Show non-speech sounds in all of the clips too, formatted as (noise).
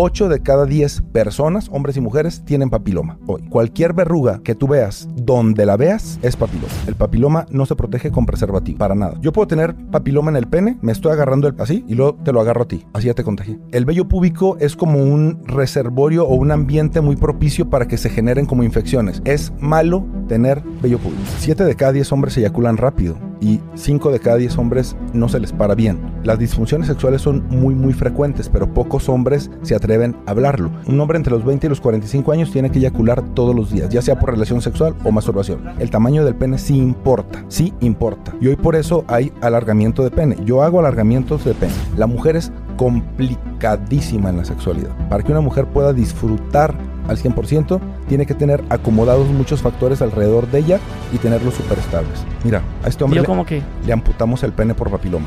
8 de cada 10 personas, hombres y mujeres, tienen papiloma. Hoy, cualquier verruga que tú veas, donde la veas, es papiloma. El papiloma no se protege con preservativo, para nada. Yo puedo tener papiloma en el pene, me estoy agarrando el, así y luego te lo agarro a ti. Así ya te contagié. El vello púbico es como un reservorio o un ambiente muy propicio para que se generen como infecciones. Es malo tener vello púbico. 7 de cada 10 hombres se eyaculan rápido y 5 de cada 10 hombres no se les para bien. Las disfunciones sexuales son muy muy frecuentes, pero pocos hombres se atreven a hablarlo. Un hombre entre los 20 y los 45 años tiene que eyacular todos los días, ya sea por relación sexual o masturbación. El tamaño del pene sí importa, sí importa. Y hoy por eso hay alargamiento de pene. Yo hago alargamientos de pene. La mujer es complicadísima en la sexualidad. Para que una mujer pueda disfrutar al 100%, tiene que tener acomodados muchos factores alrededor de ella y tenerlos súper estables. Mira, a este hombre le, como que... le amputamos el pene por papiloma.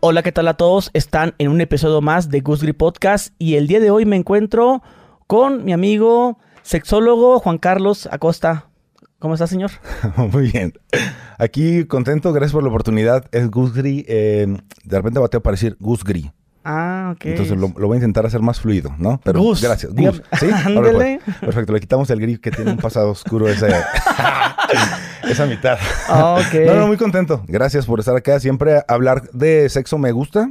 Hola, ¿qué tal a todos? Están en un episodio más de Goose Grip Podcast y el día de hoy me encuentro con mi amigo sexólogo Juan Carlos Acosta. ¿Cómo está, señor? (laughs) Muy bien. Aquí contento, gracias por la oportunidad. Es Gusgri. eh, de repente bateo para decir Gusgri. Ah, ok. Entonces lo, lo voy a intentar hacer más fluido, ¿no? Pero Gus. gracias. Gus. ¿Sí? (laughs) Pues. Perfecto. Le quitamos el gris que tiene un pasado oscuro ese, (laughs) esa mitad. Ah, ok. No, no, muy contento. Gracias por estar acá. Siempre hablar de sexo me gusta.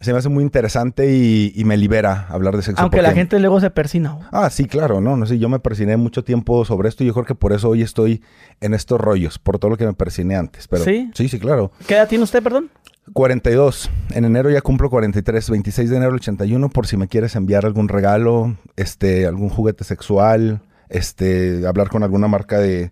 Se me hace muy interesante y, y me libera hablar de sexo. Aunque la gente luego se persina. Ah, sí, claro, no, no sé, yo me persiné mucho tiempo sobre esto y yo creo que por eso hoy estoy en estos rollos, por todo lo que me persiné antes. Pero, ¿Sí? Sí, sí, claro. ¿Qué edad tiene usted, perdón? 42. En enero ya cumplo 43. 26 de enero del 81 por si me quieres enviar algún regalo, este, algún juguete sexual, este, hablar con alguna marca de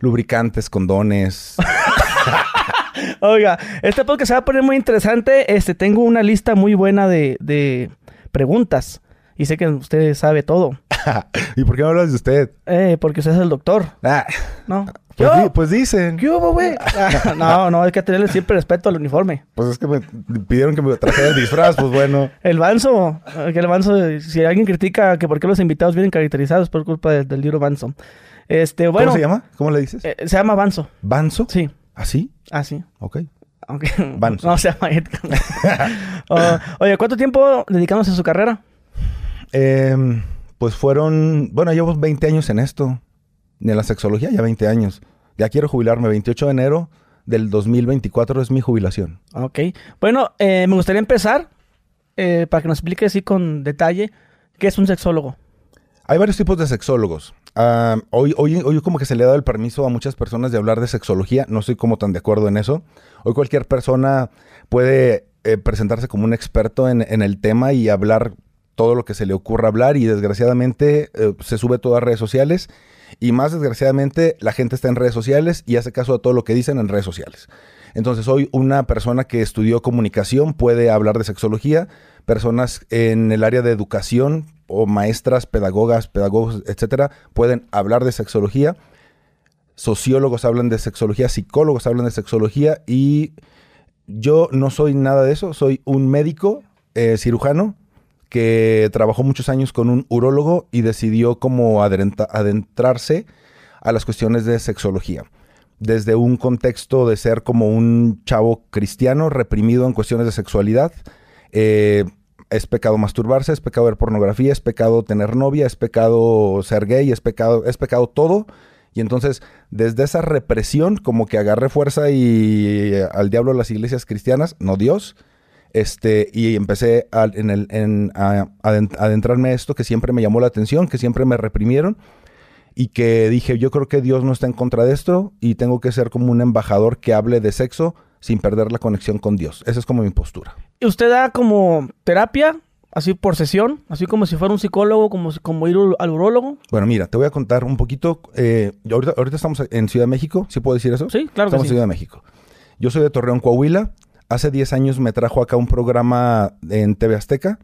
lubricantes, condones. (laughs) Oiga, este podcast se va a poner muy interesante. Este, tengo una lista muy buena de, de preguntas. Y sé que usted sabe todo. (laughs) ¿Y por qué no hablas de usted? Eh, porque usted es el doctor, Ah, ¿no? pues, di- pues dicen. ¿Qué hubo, güey? (laughs) no, no, hay que tenerle siempre respeto al uniforme. Pues es que me pidieron que me trajera el disfraz, pues bueno. El Banzo, que el Banzo, si alguien critica que por qué los invitados vienen caracterizados por culpa del, del libro Banzo. Este, bueno. ¿Cómo se llama? ¿Cómo le dices? eh, se llama Banzo, ¿Banzo? sí. ¿Así? Ah, sí. Ok. Aunque (laughs) Banzo. no se llama Edgar. Oh, oye, ¿cuánto tiempo dedicándose a su carrera? Em, pues fueron, bueno, llevo 20 años en esto, en la sexología, ya 20 años. Ya quiero jubilarme, 28 de enero del 2024 es mi jubilación. Ok. Bueno, eh, me gustaría empezar eh, para que nos explique así con detalle qué es un sexólogo. Hay varios tipos de sexólogos. Hoy, hoy, hoy como que se le ha dado el permiso a muchas personas de hablar de sexología, no estoy como tan de acuerdo en eso. Hoy cualquier persona puede eh, presentarse como un experto en, en el tema y hablar todo lo que se le ocurra hablar y desgraciadamente eh, se sube todo a redes sociales y más desgraciadamente la gente está en redes sociales y hace caso a todo lo que dicen en redes sociales. Entonces hoy una persona que estudió comunicación puede hablar de sexología, personas en el área de educación o maestras, pedagogas, pedagogos, etcétera, pueden hablar de sexología. Sociólogos hablan de sexología, psicólogos hablan de sexología y yo no soy nada de eso, soy un médico eh, cirujano que trabajó muchos años con un urólogo y decidió como adentrarse a las cuestiones de sexología. Desde un contexto de ser como un chavo cristiano reprimido en cuestiones de sexualidad, eh, es pecado masturbarse, es pecado ver pornografía, es pecado tener novia, es pecado ser gay, es pecado, es pecado todo. Y entonces, desde esa represión, como que agarré fuerza y eh, al diablo las iglesias cristianas, no Dios, este, y empecé a, en a, adent- adentrarme a esto que siempre me llamó la atención, que siempre me reprimieron y que dije, yo creo que Dios no está en contra de esto y tengo que ser como un embajador que hable de sexo sin perder la conexión con Dios. Esa es como mi postura. ¿Y usted da como terapia, así por sesión, así como si fuera un psicólogo, como, como ir al urólogo? Bueno, mira, te voy a contar un poquito. eh, ahorita, ahorita estamos en Ciudad de México, ¿sí puedo decir eso? Sí, claro que Estamos en sí. Ciudad de México. Yo soy de Torreón, Coahuila. Hace 10 años me trajo acá un programa en TV Azteca.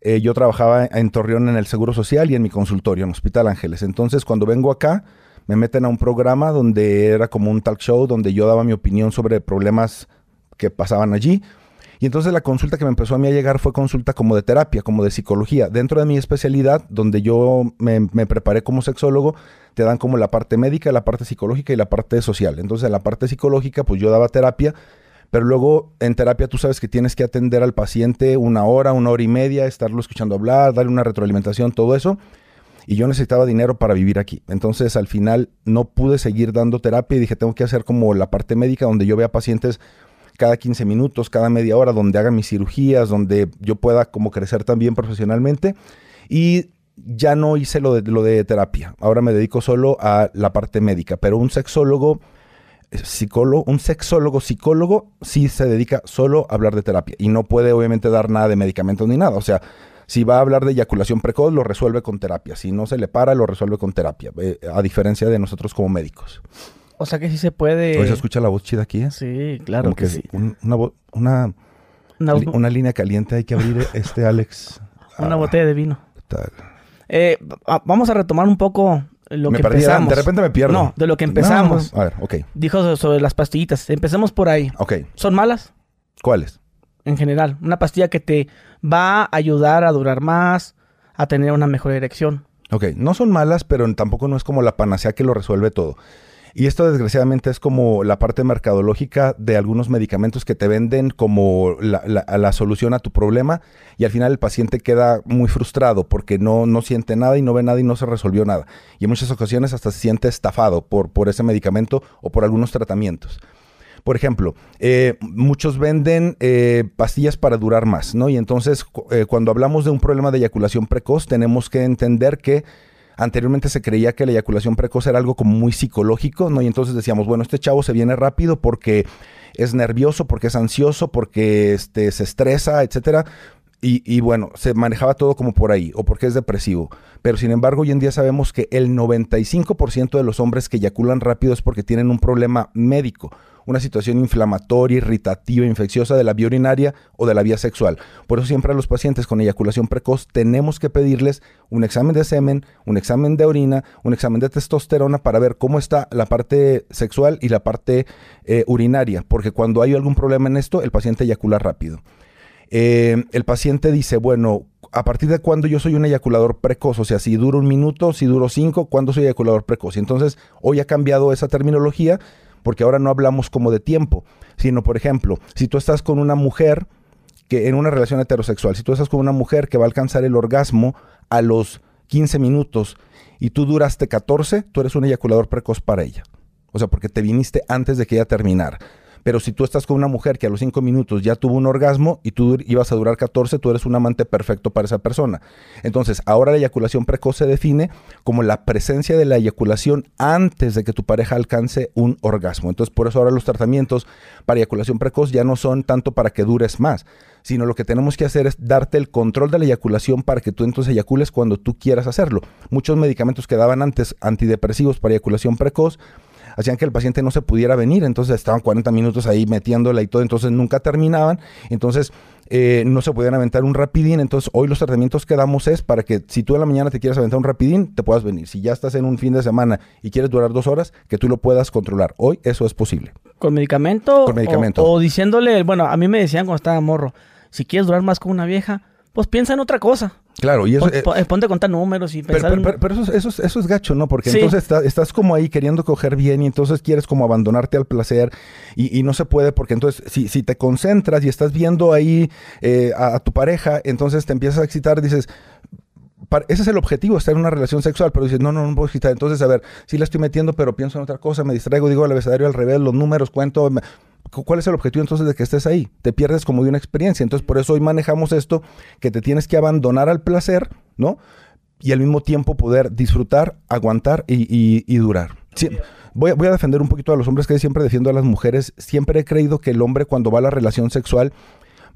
Eh, yo trabajaba en Torreón en el Seguro Social y en mi consultorio, en Hospital Ángeles. Entonces, cuando vengo acá, me meten a un programa donde era como un talk show, donde yo daba mi opinión sobre problemas que pasaban allí. Y entonces la consulta que me empezó a mí a llegar fue consulta como de terapia, como de psicología. Dentro de mi especialidad, donde yo me, preparé como sexólogo, te dan como la parte médica, la parte psicológica y la parte social. Entonces en la parte psicológica, pues yo daba terapia, Pero luego en terapia tú sabes que tienes que atender al paciente una hora, una hora y media, estarlo escuchando hablar, darle una retroalimentación, todo eso. Y yo necesitaba dinero para vivir aquí. Entonces al final no pude seguir dando terapia y dije, tengo que hacer como la parte médica donde yo vea pacientes cada 15 minutos, cada media hora, donde haga mis cirugías, donde yo pueda como crecer también profesionalmente. Y ya no hice lo de, lo de terapia. Ahora me dedico solo a la parte médica. Pero un sexólogo, eh, psicólogo, un sexólogo, psicólogo, sí se dedica solo a hablar de terapia. Y no puede obviamente dar nada de medicamentos ni nada. O sea, si va a hablar de eyaculación precoz, lo resuelve con terapia. Si no se le para, lo resuelve con terapia. eh, a diferencia de nosotros como médicos. O sea que sí se puede. Hoy se escucha la voz chida aquí, ¿eh? Sí, claro Como que, sí. un- una, una, Una, li- una línea caliente hay que abrir, (laughs) este Alex. una Ah, botella de vino. tal. Eh, va- vamos a retomar un poco lo me que perdí, empezamos. de repente me pierdo. No, de lo que No, empezamos. no, a ver, ok. Dijo so- sobre las pastillitas. Empecemos por ahí. Ok. ¿Son malas? ¿Cuáles? En general. Una pastilla que te va a ayudar a durar más, a tener una mejor erección. Ok, no son malas, pero tampoco no es como la panacea que lo resuelve todo. Y esto desgraciadamente es como la parte mercadológica de algunos medicamentos que te venden como la, la- solución a tu problema y al final el paciente queda muy frustrado porque no, no siente nada y no ve nada y no se resolvió nada. Y en muchas ocasiones hasta se siente estafado por, por ese medicamento o por algunos tratamientos. Por ejemplo, eh, muchos venden eh, pastillas para durar más, ¿no? Y entonces eh, cuando hablamos de un problema de eyaculación precoz, tenemos que entender que anteriormente se creía que la eyaculación precoz era algo como muy psicológico, ¿no? Y entonces decíamos, bueno, este chavo se viene rápido porque es nervioso, porque es ansioso, porque este, se estresa, etcétera. Y, y bueno, se manejaba todo como por ahí, o porque es depresivo. Pero sin embargo, hoy en día sabemos que el 95% de los hombres que eyaculan rápido es porque tienen un problema médico, una situación inflamatoria, irritativa, infecciosa de la vía urinaria o de la vía sexual. Por eso siempre a los pacientes con eyaculación precoz tenemos que pedirles un examen de semen, un examen de orina, un examen de testosterona para ver cómo está la parte sexual y la parte eh, urinaria, porque cuando hay algún problema en esto, el paciente eyacula rápido. Eh, el paciente dice, bueno, ¿a partir de cuándo yo soy un eyaculador precoz? O sea, si duro un minuto, si duro cinco, ¿cuándo soy eyaculador precoz? Y entonces, hoy ha cambiado esa terminología porque ahora no hablamos como de tiempo, sino, por ejemplo, si tú estás con una mujer que en una relación heterosexual, si tú estás con una mujer que va a alcanzar el orgasmo a los 15 minutos y tú duraste 14, tú eres un eyaculador precoz para ella. O sea, porque te viniste antes de que ella terminara. Pero si tú estás con una mujer que a los 5 minutos ya tuvo un orgasmo y tú ibas a durar 14, tú eres un amante perfecto para esa persona. Entonces, ahora la eyaculación precoz se define como la presencia de la eyaculación antes de que tu pareja alcance un orgasmo. Entonces, por eso ahora los tratamientos para eyaculación precoz ya no son tanto para que dures más, sino lo que tenemos que hacer es darte el control de la eyaculación para que tú entonces eyacules cuando tú quieras hacerlo. Muchos medicamentos que daban antes antidepresivos para eyaculación precoz hacían que el paciente no se pudiera venir, entonces estaban 40 minutos ahí metiéndola y todo, entonces nunca terminaban, entonces eh, no se podían aventar un rapidín, entonces hoy los tratamientos que damos es para que si tú en la mañana te quieres aventar un rapidín, te puedas venir, si ya estás en un fin de semana y quieres durar dos horas, que tú lo puedas controlar, hoy eso es posible. ¿Con medicamento? Con medicamento. O, o diciéndole, bueno, a mí me decían cuando estaba morro, si quieres durar más con una vieja, pues piensa en otra cosa. Claro, y eso... Pon- eh, pon- ponte a contar números y Pero, pensar pero- pero- pero eso, es- eso, es- eso es gacho, ¿no? Porque Sí. entonces está- estás como ahí queriendo coger bien y entonces quieres como abandonarte al placer y, y no se puede porque entonces si, si te concentras y estás viendo ahí eh, a, a tu pareja, entonces te empiezas a excitar, dices... "Par- Ese es el objetivo, estar en una relación sexual, pero dices, no, no, no puedo excitar. Entonces, a ver, sí la estoy metiendo, pero pienso en otra cosa, me distraigo, digo el abecedario al revés, los números, cuento. me- ¿Cuál es el objetivo entonces de que estés ahí? Te pierdes como de una experiencia. Entonces, por eso hoy manejamos esto, que te tienes que abandonar al placer, ¿no? y al mismo tiempo poder disfrutar, aguantar y, y- y durar. Sí, voy, a- voy a defender un poquito a los hombres que siempre defiendo a las mujeres. Siempre he creído que el hombre cuando va a la relación sexual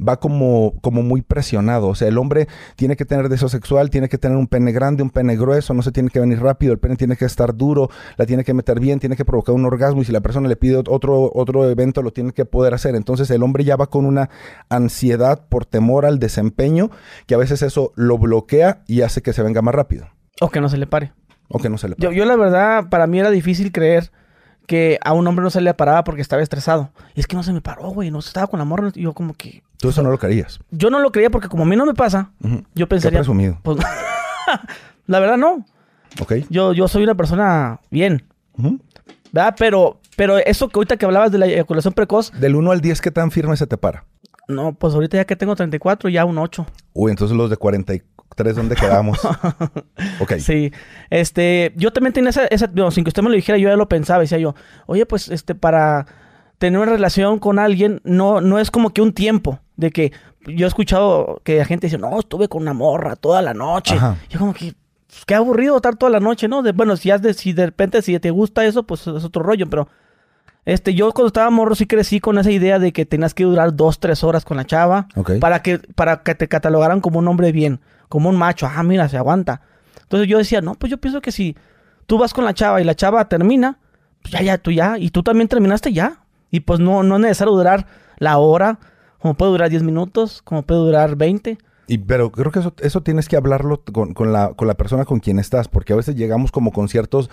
va como, como muy presionado. O sea, el hombre tiene que tener deseo sexual, tiene que tener un pene grande, un pene grueso, no se tiene que venir rápido, el pene tiene que estar duro, la tiene que meter bien, tiene que provocar un orgasmo y si la persona le pide otro, otro evento lo tiene que poder hacer. Entonces el hombre ya va con una ansiedad por temor al desempeño que a veces eso lo bloquea y hace que se venga más rápido o que no se le pare. o que no se le Yo, yo la verdad, para mí era difícil creer que a un hombre no se le paraba porque estaba estresado. Y es que no se me paró, güey, no estaba con la morra. Y yo como que... Tú eso no lo querías. Yo no lo creía porque como a mí no me pasa, yo Qué pensaría... presumido. Pues, (laughs) la verdad no. ¿Ok? Yo, yo soy una persona bien, Ujú. ¿verdad? Pero Pero eso que ahorita que hablabas de la eyaculación precoz, Del 1 al 10, ¿qué tan firme se te para? no, pues ahorita ya que tengo 34, ya un 8. Uy, entonces los de 43, ¿dónde quedamos? (laughs) ok. Sí, este, yo también tenía esa, esa no, sin que usted me lo dijera, yo ya lo pensaba, decía yo, oye, pues, este, para tener una relación con alguien, no, no es como que un tiempo, de que yo he escuchado que la gente dice, no, estuve con una morra toda la noche. Ajá. Yo como que, pues, qué aburrido estar toda la noche, ¿no? De, bueno, si, has de, si de repente, si te gusta eso, pues es otro rollo, pero... Este, yo cuando estaba morro sí crecí con esa idea de que tenías que durar dos, tres horas con la chava para que, para que te catalogaran como un hombre bien, como un macho. Ah, mira, se aguanta. Entonces yo decía, no, pues yo pienso que si tú vas con la chava y la chava termina, pues ya, ya, tú ya, y tú también terminaste ya. Y pues no, no es necesario durar la hora, como puede durar 10 minutos, como puede durar 20. Y, pero creo que eso, eso tienes que hablarlo con, la, con la persona con quien estás, porque a veces llegamos como con ciertos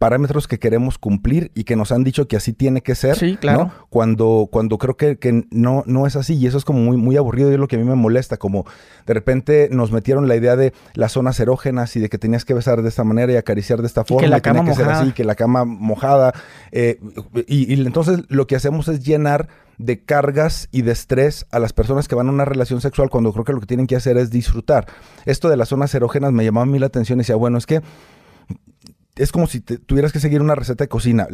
parámetros que queremos cumplir y que nos han dicho que así tiene que ser. Sí, claro. ¿no? Cuando, cuando creo que, que no, no es así y eso es como muy, muy aburrido y es lo que a mí me molesta, como de repente nos metieron la idea de las zonas erógenas y de que tenías que besar de esta manera y acariciar de esta forma. la y tenía cama que ser así, que la cama mojada. eh, y, y entonces lo que hacemos es llenar de cargas y de estrés a las personas que van a una relación sexual cuando creo que lo que tienen que hacer es disfrutar. Esto de las zonas erógenas me llamaba a mí la atención y decía, bueno, es que es como si te- tuvieras que seguir una receta de cocina.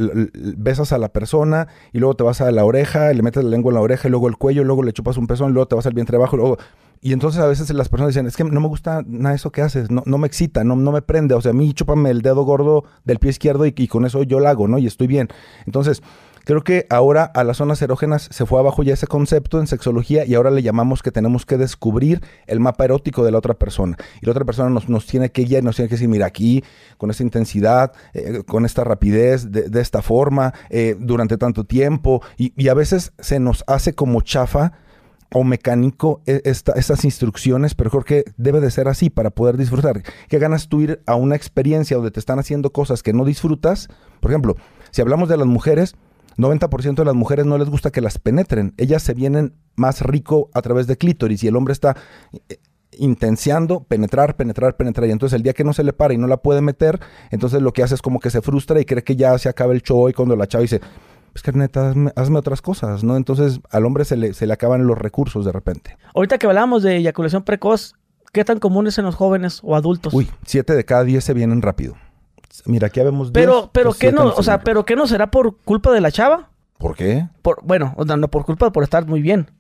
Besas a la persona y luego te vas a la oreja, le metes la lengua en la oreja y luego el cuello, luego le chupas un pezón, luego te vas al vientre abajo, y luego... Y entonces a veces las personas dicen, es que no me gusta nada eso que haces, no, no me excita, no, no me prende. O sea, a mí chúpame el dedo gordo del pie izquierdo y, y con eso yo lo hago, ¿no? Y estoy bien. Entonces, creo que ahora a las zonas erógenas se fue abajo ya ese concepto en sexología y ahora le llamamos que tenemos que descubrir el mapa erótico de la otra persona. Y la otra persona nos, nos tiene que guiar y nos tiene que decir, mira, aquí, con esta intensidad, eh, con esta rapidez, de, esta forma, eh, durante tanto tiempo. Y, y a veces se nos hace como chafa o mecánico e- esta- estas instrucciones, pero creo que debe de ser así para poder disfrutar. ¿Qué ganas tú ir a una experiencia donde te están haciendo cosas que no disfrutas? Por ejemplo, si hablamos de las mujeres, 90% de las mujeres no les gusta que las penetren. Ellas se vienen más rico a través de clítoris y el hombre está eh, intenseando penetrar, penetrar, penetrar. Y entonces el día que no se le para y no la puede meter, entonces lo que hace es como que se frustra y cree que ya se acaba el show y cuando la chava dice, es que neta, hazme, hazme otras cosas, ¿no? Entonces al hombre se le, se le acaban los recursos de repente. Ahorita que hablábamos de eyaculación precoz, ¿qué tan común es en los jóvenes o adultos? Uy, siete de cada diez se vienen rápido. Mira, aquí vemos pero, 10, pero pues qué no, o sea, pero qué no será por culpa de la chava? ¿Por qué? Por, bueno, o sea, no por culpa, por estar muy bien.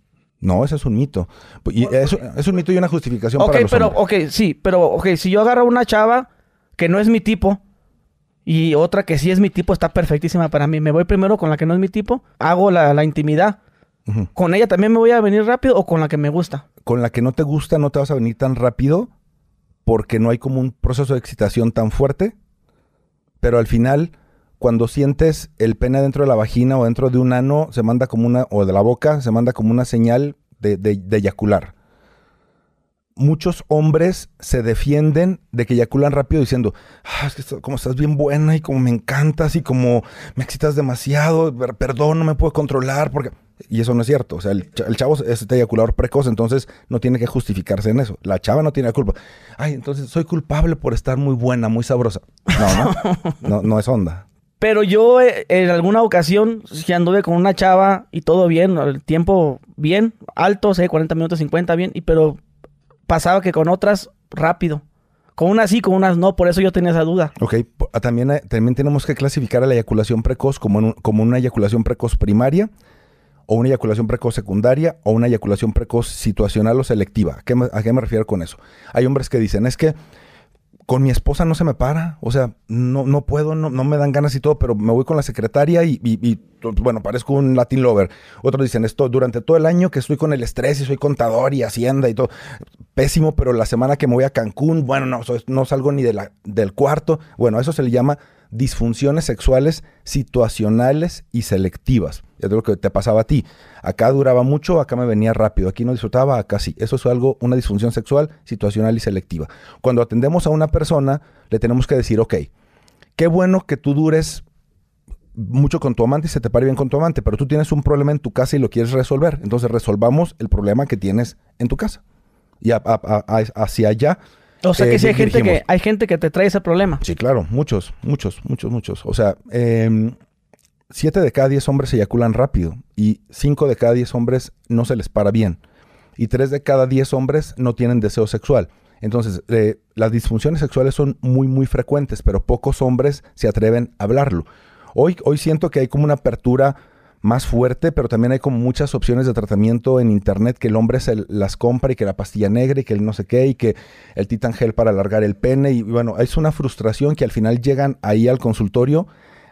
No, ese es un mito. Y es, es un mito y una justificación Ok, para los pero, hombres. ok, sí, pero, ok, si yo agarro una chava que no es mi tipo y otra que sí es mi tipo, está perfectísima para mí. Me voy primero con la que no es mi tipo, hago la, la intimidad. ¿Con ella también me voy a venir rápido o con la que me gusta? Con la que no te gusta no te vas a venir tan rápido porque no hay como un proceso de excitación tan fuerte. Pero al final, cuando sientes el pene dentro de la vagina o dentro de un ano, se manda como una, o de la boca, se manda como una señal de, de- eyacular. Muchos hombres se defienden de que eyaculan rápido diciendo, "Ah, es que como estás bien buena y como me encantas y como me excitas demasiado, per- perdón, no me puedo controlar porque... Y eso no es cierto. O sea, el, el chavo es este eyaculador precoz, entonces no tiene que justificarse en eso. La chava no tiene la culpa. Ay, entonces soy culpable por estar muy buena, muy sabrosa. No, no. (laughs) No, no es onda. Pero yo eh, en alguna ocasión, si anduve con una chava y todo bien, el tiempo bien, alto, sé, 40 minutos, 50 bien, y pero pasaba que con otras rápido. Con unas sí, con unas no, por eso yo tenía esa duda. Ok, también, eh, también tenemos que clasificar a la eyaculación precoz como, un- como una eyaculación precoz primaria, o una eyaculación precoz secundaria, o una eyaculación precoz situacional o selectiva. ¿A qué, me, refiero con eso? Hay hombres que dicen, es que con mi esposa no se me para, o sea, no, no puedo, no, no me dan ganas y todo, pero me voy con la secretaria y, y- bueno, parezco un Latin lover. Otros dicen, esto durante todo el año que estoy con el estrés y soy contador y hacienda y todo, pésimo, pero la semana que me voy a Cancún, bueno, no, no salgo ni de la, del cuarto. Bueno, eso se le llama disfunciones sexuales situacionales y selectivas. Es lo que te pasaba a ti. Acá duraba mucho, acá me venía rápido. Aquí no disfrutaba, acá sí. Eso es algo, una disfunción sexual situacional y selectiva. Cuando atendemos a una persona, le tenemos que decir, ok, qué bueno que tú dures mucho con tu amante y se te pare bien con tu amante, pero tú tienes un problema en tu casa y lo quieres resolver. Entonces resolvamos el problema que tienes en tu casa. Y hacia allá. O sea eh, que sí hay gente que, hay gente que te trae ese problema. Sí, claro, muchos, muchos, muchos, muchos. O sea, em, 7 de cada 10 hombres eyaculan rápido y 5 de cada 10 hombres no se les para bien. Y 3 de cada 10 hombres no tienen deseo sexual. Entonces, eh, las disfunciones sexuales son muy, muy frecuentes, pero pocos hombres se atreven a hablarlo. Hoy, hoy siento que hay como una apertura más fuerte, pero también hay como muchas opciones de tratamiento en internet que el hombre se las compra y que la pastilla negra y que el no sé qué y que el titan gel para alargar el pene y bueno, es una frustración que al final llegan ahí al consultorio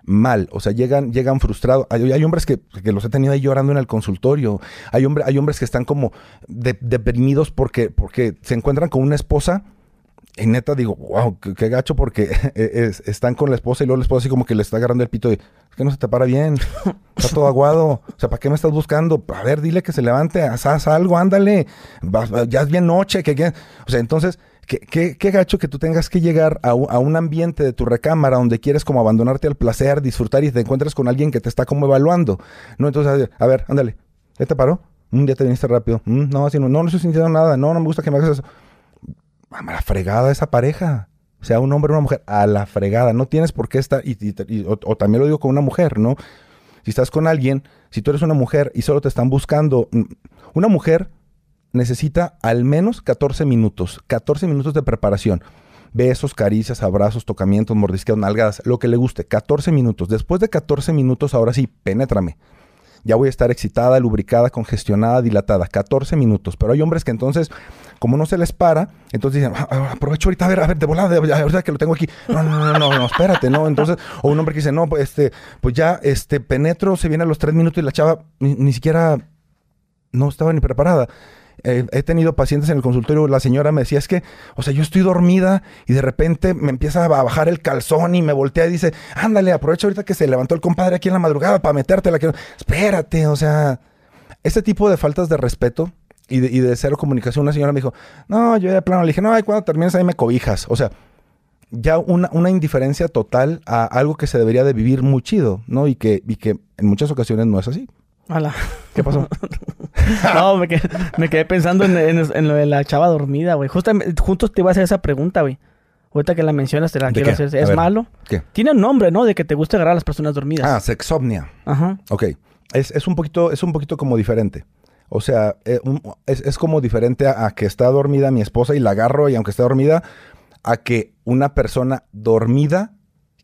mal, o sea, llegan, llegan frustrados. Hay, hombres que, los he tenido ahí llorando en el consultorio. Hay, hombre, hay hombres que están como deprimidos porque, porque se encuentran con una esposa. Y neta digo, wow, qué, gacho porque (laughs) están con la esposa y luego la esposa así como que le está agarrando el pito y es que no se te para bien, está todo aguado. O sea, ¿para qué me estás buscando? A ver, dile que se levante, haz, algo, ándale. Ya es bien noche. Que, O sea, entonces Qué, qué, gacho que tú tengas que llegar a, un ambiente de tu recámara donde quieres como abandonarte al placer, disfrutar y te encuentras con alguien que te está como evaluando. No, entonces, a ver, ándale. ¿Ya te paró? Mm, ya te viniste rápido. Mm, no, no, no, no estoy sintiendo nada. No, no me gusta que me hagas eso. A la fregada esa pareja. Sea un hombre o una mujer. A la fregada. No tienes por qué estar. Y, o, también lo digo con una mujer, ¿no? Si estás con alguien, si tú eres una mujer y solo te están buscando. Mm, una mujer necesita al menos 14 minutos, 14 minutos de preparación. Besos, caricias, abrazos, tocamientos, mordisqueos, nalgadas, lo que le guste, 14 minutos. Después de 14 minutos, ahora sí, penétrame. Ya voy a estar excitada, lubricada, congestionada, dilatada. 14 minutos. Pero hay hombres que entonces, como no se les para, entonces dicen, ah, ah, aprovecho ahorita, a ver, a ver, de volada, ahorita que lo tengo aquí. No, no, no, no, no, espérate, ¿no? Entonces, o un hombre que dice, no, pues, este, pues ya, este, penetro, se viene a los 3 minutos y la chava ni siquiera no estaba ni preparada he tenido pacientes en el consultorio, la señora me decía, es que, o sea, yo estoy dormida y de repente me empieza a bajar el calzón y me voltea y dice, ándale, aprovecha ahorita que se levantó el compadre aquí en la madrugada para metértela. Que... Espérate, o sea, este tipo de faltas de respeto y de, y cero comunicación, una señora me dijo, no, yo de plano le dije, no, ay, cuando termines ahí me cobijas. O sea, ya una, una, indiferencia total a algo que se debería de vivir muy chido, ¿no? Y que, y que en muchas ocasiones no es así. Hola. ¿Qué pasó? (laughs) no, me quedé, pensando en, lo de la chava dormida, güey. Justamente, juntos te iba a hacer esa pregunta, güey. Ahorita que la mencionas, te la quiero hacer. ¿Es malo? ¿Qué? Tiene un nombre, ¿no? De que te gusta agarrar a las personas dormidas. Ah, sexomnia. Ajá. Ok. Es, un, poquito, es un poquito como diferente. O sea, eh, es, como diferente a, que está dormida mi esposa y la agarro y aunque esté dormida, a que una persona dormida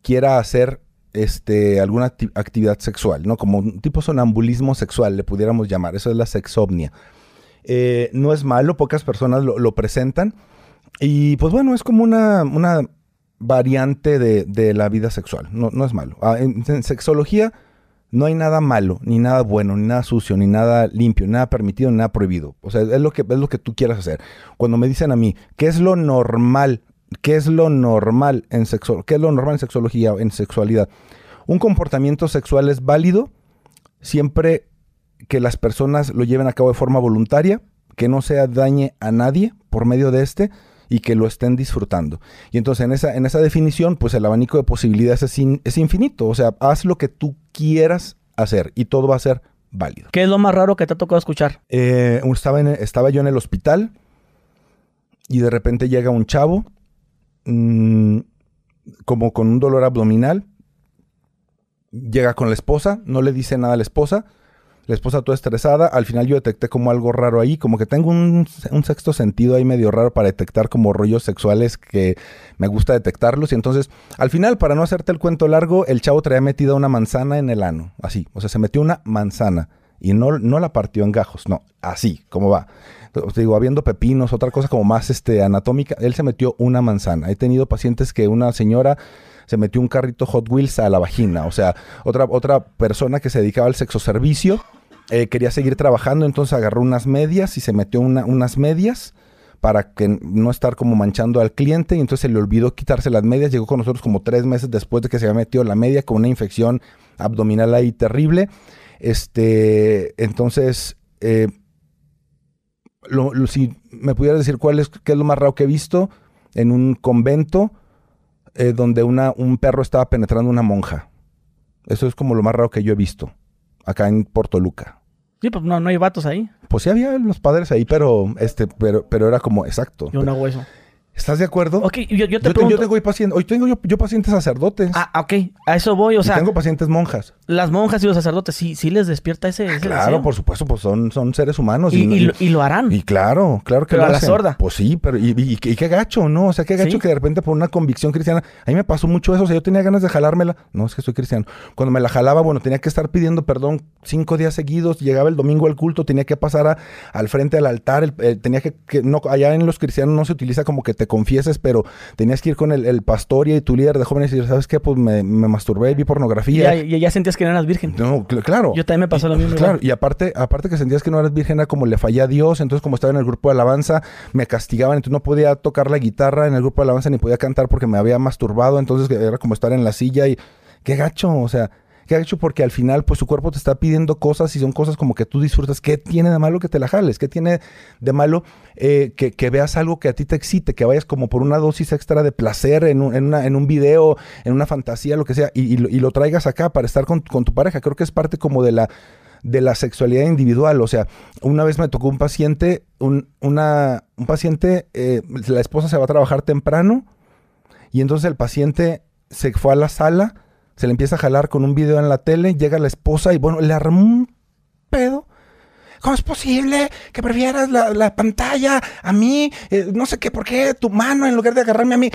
quiera hacer este, alguna actividad sexual, ¿no? Como un tipo sonambulismo sexual, le pudiéramos llamar. Eso es la sexomnia. Eh, no es malo, pocas personas lo, presentan. Y pues bueno, es como una, una variante de, la vida sexual. No, no es malo. Ah, en, sexología no hay nada malo, ni nada bueno, ni nada sucio, ni nada limpio, nada permitido, ni nada prohibido. O sea, es lo que, es lo que tú quieras hacer. Cuando me dicen a mí, ¿qué es lo normal ¿Qué es lo normal en sexo ¿Qué es lo normal en sexología, en sexualidad? Un comportamiento sexual es válido siempre que las personas lo lleven a cabo de forma voluntaria, que no se dañe a nadie por medio de este y que lo estén disfrutando. Y entonces en esa, en esa definición, pues el abanico de posibilidades es, es infinito. O sea, haz lo que tú quieras hacer y todo va a ser válido. ¿Qué es lo más raro que te ha tocado escuchar? Eh, estaba, estaba yo en el hospital y de repente llega un chavo Mm, como con un dolor abdominal. Llega con la esposa, no le dice nada a la esposa. La esposa toda estresada. Al final yo detecté como algo raro ahí, como que tengo un, sexto sentido ahí medio raro para detectar como rollos sexuales que me gusta detectarlos. Y entonces, al final, para no hacerte el cuento largo, el chavo traía metida una manzana en el ano. Así. O sea, se metió una manzana. Y no, no la partió en gajos, no, así, como va digo, habiendo pepinos, otra cosa como más este, anatómica, él se metió una manzana. He tenido pacientes que una señora se metió un carrito Hot Wheels a la vagina. O sea, otra, otra persona que se dedicaba al sexo servicio eh, quería seguir trabajando, entonces agarró unas medias y se metió unas medias para que no estar como manchando al cliente y entonces se le olvidó quitarse las medias. Llegó con nosotros como tres meses después de que se había metido la media con una infección abdominal ahí terrible. Este, entonces, eh, si me pudieras decir cuál es, qué es lo más raro que he visto en un convento eh, donde una, un perro estaba penetrando una monja. Eso es como lo más raro que yo he visto acá en Luca. Sí, pues no, no hay vatos ahí. Pues sí había los padres ahí, pero este, pero, pero era como exacto. Yo no hago eso. ¿Estás de acuerdo? Ok, yo, yo te yo, te- yo pregunto... tengo hoy pacientes, hoy tengo yo, yo pacientes sacerdotes. Ah, ok, a eso voy, o y sea, tengo pacientes monjas. las monjas y los sacerdotes, sí, sí les despierta ese, ese Claro, deseo? por supuesto, pues son, son seres humanos. Y, y lo, y lo harán. y claro, claro que Pero lo a la sorda. Pues sí, pero y, qué gacho, ¿no? O sea, qué gacho Sí. que de repente por una convicción cristiana, a mí me pasó mucho eso, o sea, yo tenía ganas de jalármela, no, es que soy cristiano. Cuando me la jalaba, bueno, tenía que estar pidiendo perdón cinco días seguidos, llegaba el domingo al culto, tenía que pasar a- al frente del altar, el- eh, tenía que, que- no, allá en los cristianos no se utiliza como que te confieses, pero tenías que ir con el, el pastor y tu líder de jóvenes y decir, ¿sabes qué? Pues me, me masturbé, vi Y pornografía. ya, ya- ya sentías que no eras virgen. No, cl- claro. Yo también me pasó lo mismo. Claro, igual. y aparte, aparte que sentías que no eras virgen, era como le fallé a Dios, entonces como estaba en el grupo de alabanza, me castigaban, entonces no podía tocar la guitarra en el grupo de alabanza ni podía cantar porque me había masturbado, entonces era como estar en la silla y qué gacho, o sea, qué gacho porque al final pues su cuerpo te está pidiendo cosas y son cosas como que tú disfrutas, ¿qué tiene de malo que te la jales? ¿Qué tiene de malo eh, que, que veas algo que a ti te excite, que vayas como por una dosis extra de placer en un, en una- en un video, en una fantasía, lo que sea, y, y lo, y lo traigas acá para estar con, con tu pareja? Creo que es parte como de la de la sexualidad individual. O sea, una vez me tocó un paciente, un, una, un paciente, eh, la esposa se va a trabajar temprano y entonces el paciente se fue a la sala, se le empieza a jalar con un video en la tele, llega la esposa y bueno, le armó un pedo. ¿Cómo es posible que prefieras la, la pantalla a mí? Eh, no sé qué, ¿por qué tu mano en lugar de agarrarme a mí?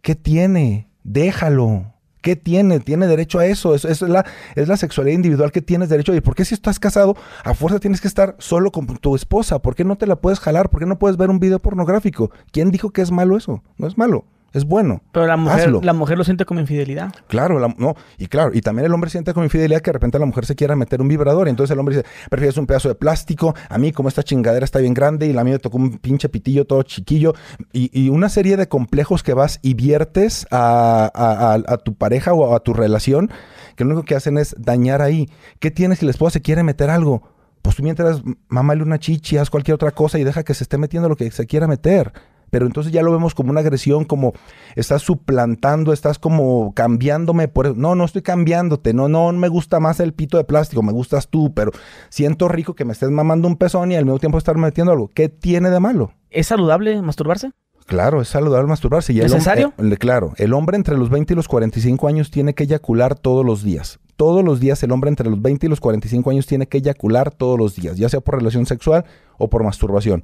¿Qué tiene? Déjalo. ¿Qué tiene? Tiene derecho a eso. Eso es, la, es la sexualidad individual que tienes derecho. ¿Y por qué si estás casado, a fuerza tienes que estar solo con tu esposa? ¿Por qué no te la puedes jalar? ¿Por qué no puedes ver un video pornográfico? ¿Quién dijo que es malo eso? No es malo. Es bueno. Pero la mujer, Hazlo. la mujer lo siente como infidelidad. Claro, la- no, y claro, y también el hombre siente con infidelidad que de repente la mujer se quiera meter un vibrador, y entonces el hombre dice, prefieres un pedazo de plástico, a mí como esta chingadera está bien grande y la mía me tocó un pinche pitillo todo chiquillo, y, y una serie de complejos que vas y viertes a, a- a- a tu pareja o a tu relación, que lo único que hacen es dañar ahí. ¿Qué tienes si la esposa se quiere meter algo? Pues tú mientras mamale una chichi, haz cualquier otra cosa y deja que se esté metiendo lo que se quiera meter. Pero entonces ya lo vemos como una agresión, como estás suplantando, estás como cambiándome por No, no estoy cambiándote, no, no me gusta más el pito de plástico, me gustas tú, pero siento rico que me estés mamando un pezón y al mismo tiempo estar metiendo algo. ¿Qué tiene de malo? ¿Es saludable masturbarse? Claro, es saludable masturbarse. Y el ¿Necesario? eh, claro, el hombre entre los 20 y los 45 años tiene que eyacular todos los días. Todos los días el hombre entre los 20 y los 45 años tiene que eyacular todos los días, ya sea por relación sexual o por masturbación.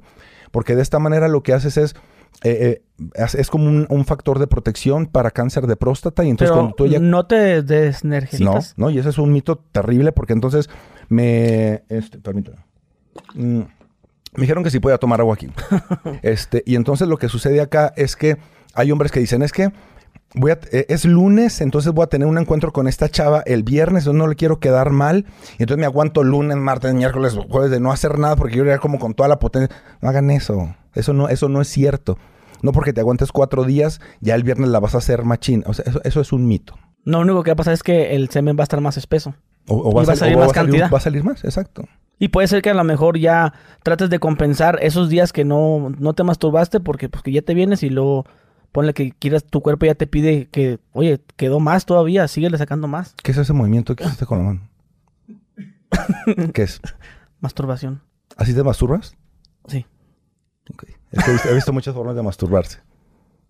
Porque de esta manera lo que haces es, eh, eh, es, como un, un factor de protección para cáncer de próstata. Y entonces Pero cuando tú eyac- no te No, desnergecitas. no, y ese es un mito terrible porque entonces me... Este, permítame. Mm, me dijeron que sí podía tomar agua aquí. (laughs) este, y entonces lo que sucede acá es que hay hombres que dicen, es que voy a, eh, es lunes, entonces voy a tener un encuentro con esta chava el viernes, yo no le quiero quedar mal, y entonces me aguanto lunes, martes, miércoles, jueves de no hacer nada porque yo iría como con toda la potencia. No hagan eso, eso no, eso no es cierto. No porque te aguantes cuatro días, ya el viernes la vas a hacer machín. O sea, eso, eso es un mito. No, lo único que va a pasar es que el semen va a estar más espeso. O, o Y va a salir o más va cantidad. va a salir más, exacto. Y puede ser que a lo mejor ya trates de compensar esos días que no, no te masturbaste porque pues que ya te vienes y luego ponle que quieras, tu cuerpo ya te pide que, oye, quedó más todavía, síguele sacando más. ¿Qué es ese movimiento que hiciste con la mano? (laughs) ¿Qué es? Masturbación. ¿Así te masturbas? Sí. Ok. Es que he, visto, he visto muchas formas de masturbarse.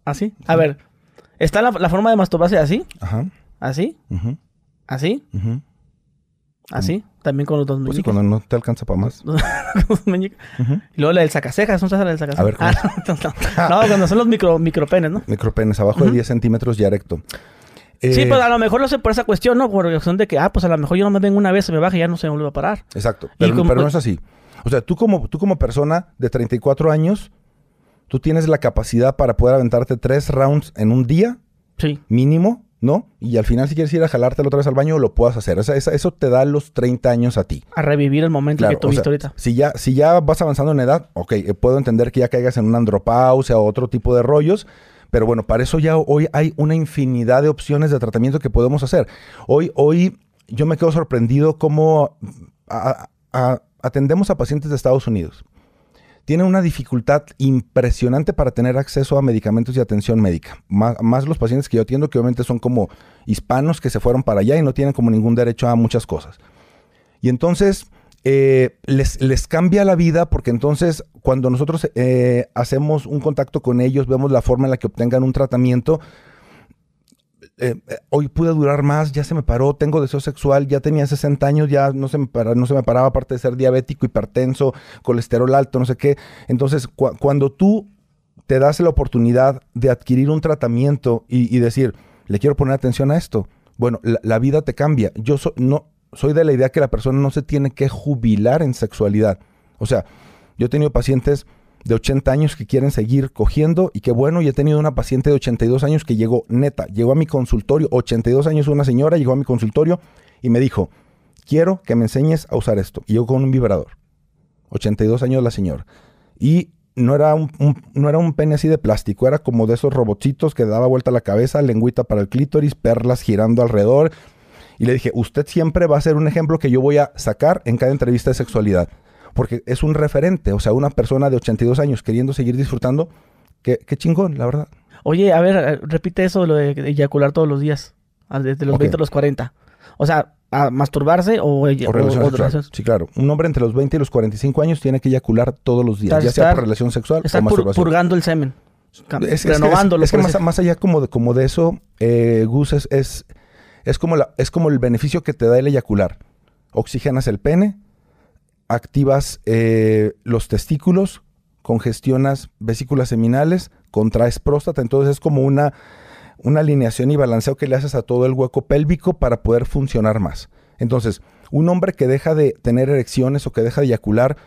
¿Así? A ver, ¿está la, la forma de masturbarse así? Ajá. ¿Así? ujú, ¿Así? Ujú. ¿Así? También con los dos Pues sí, meñiques. cuando no te alcanza para más. (laughs) Con los meñiques. Ujú. Y luego la del sacacejas, ¿no sabes la del sacacejas? A ver, ¿cómo Ah, (laughs) no, no, cuando son los micro, micropenes, ¿no? Micropenes, abajo de 10 centímetros y erecto. Sí, Eh, pues a lo mejor lo sé por esa cuestión, ¿no? Por cuestión de que, ah, pues a lo mejor yo no me vengo una vez, se me baja y ya no se me vuelve a parar. Exacto. Pero, como- pero no es así. O sea, tú como, tú como persona de 34 años, tú tienes la capacidad para poder aventarte tres rounds en un día Sí. mínimo, ¿no? Y al final si quieres ir a jalártelo otra vez al baño, lo puedas hacer. O sea, eso te da los 30 años a ti. A revivir el momento Claro, que tuviste o sea, ahorita. Si ya, si ya vas avanzando en edad, ok, eh, puedo entender que ya caigas en una andropausia o otro tipo de rollos, pero bueno, para eso ya hoy hay una infinidad de opciones de tratamiento que podemos hacer. Hoy, hoy yo me quedo sorprendido cómo a- a- atendemos a pacientes de Estados Unidos. Tienen una dificultad impresionante para tener acceso a medicamentos y atención médica. Más, los pacientes que yo atiendo, que obviamente son como hispanos que se fueron para allá y no tienen como ningún derecho a muchas cosas. Y entonces eh, les, les cambia la vida porque entonces cuando nosotros eh, hacemos un contacto con ellos, vemos la forma en la que obtengan un tratamiento, eh, eh, hoy pude durar más, ya se me paró, tengo deseo sexual, ya tenía 60 años, ya no se me, no se me paraba, aparte de ser diabético, hipertenso, colesterol alto, no sé qué. Entonces, cu- cuando tú te das la oportunidad de adquirir un tratamiento y, decir, le quiero poner atención a esto, bueno, la, vida te cambia. Yo no, soy de la idea que la persona no se tiene que jubilar en sexualidad. O sea, yo he tenido pacientes de 80 años que quieren seguir cogiendo y qué bueno, y he tenido una paciente de 82 años que llegó, neta, llegó a mi consultorio, 82 años una señora, llegó a mi consultorio y me dijo, quiero que me enseñes a usar esto. Y yo con un vibrador. 82 años la señora. Y no era un, un- no era un pene así de plástico, era como de esos robotitos que daba vuelta la cabeza, lengüita para el clítoris, perlas girando alrededor. Y le dije, usted siempre va a ser un ejemplo que yo voy a sacar en cada entrevista de sexualidad. Porque es un referente, o sea, una persona de 82 años queriendo seguir disfrutando. Qué, qué chingón, la verdad. Oye, a ver, eh, repite eso, lo de eyacular todos los días. Desde los Ok. 20 a los 40. O sea, a masturbarse o, ey- O relación o- o relaciones- Sí, claro. Un hombre entre los 20 y los 45 años tiene que eyacular todos los días, ya sea estar- por relación sexual o masturbación. purgando el semen. Es, es que- es- renovándolo. es que más, allá como de, como de eso, eh, Gus, es, es, es como la, es como el beneficio que te da el eyacular. Oxigenas el pene, activas eh, los testículos, congestionas vesículas seminales, contraes próstata. Entonces es como una, una alineación y balanceo que le haces a todo el hueco pélvico para poder funcionar más. Entonces, un hombre que deja de tener erecciones o que deja de eyacular,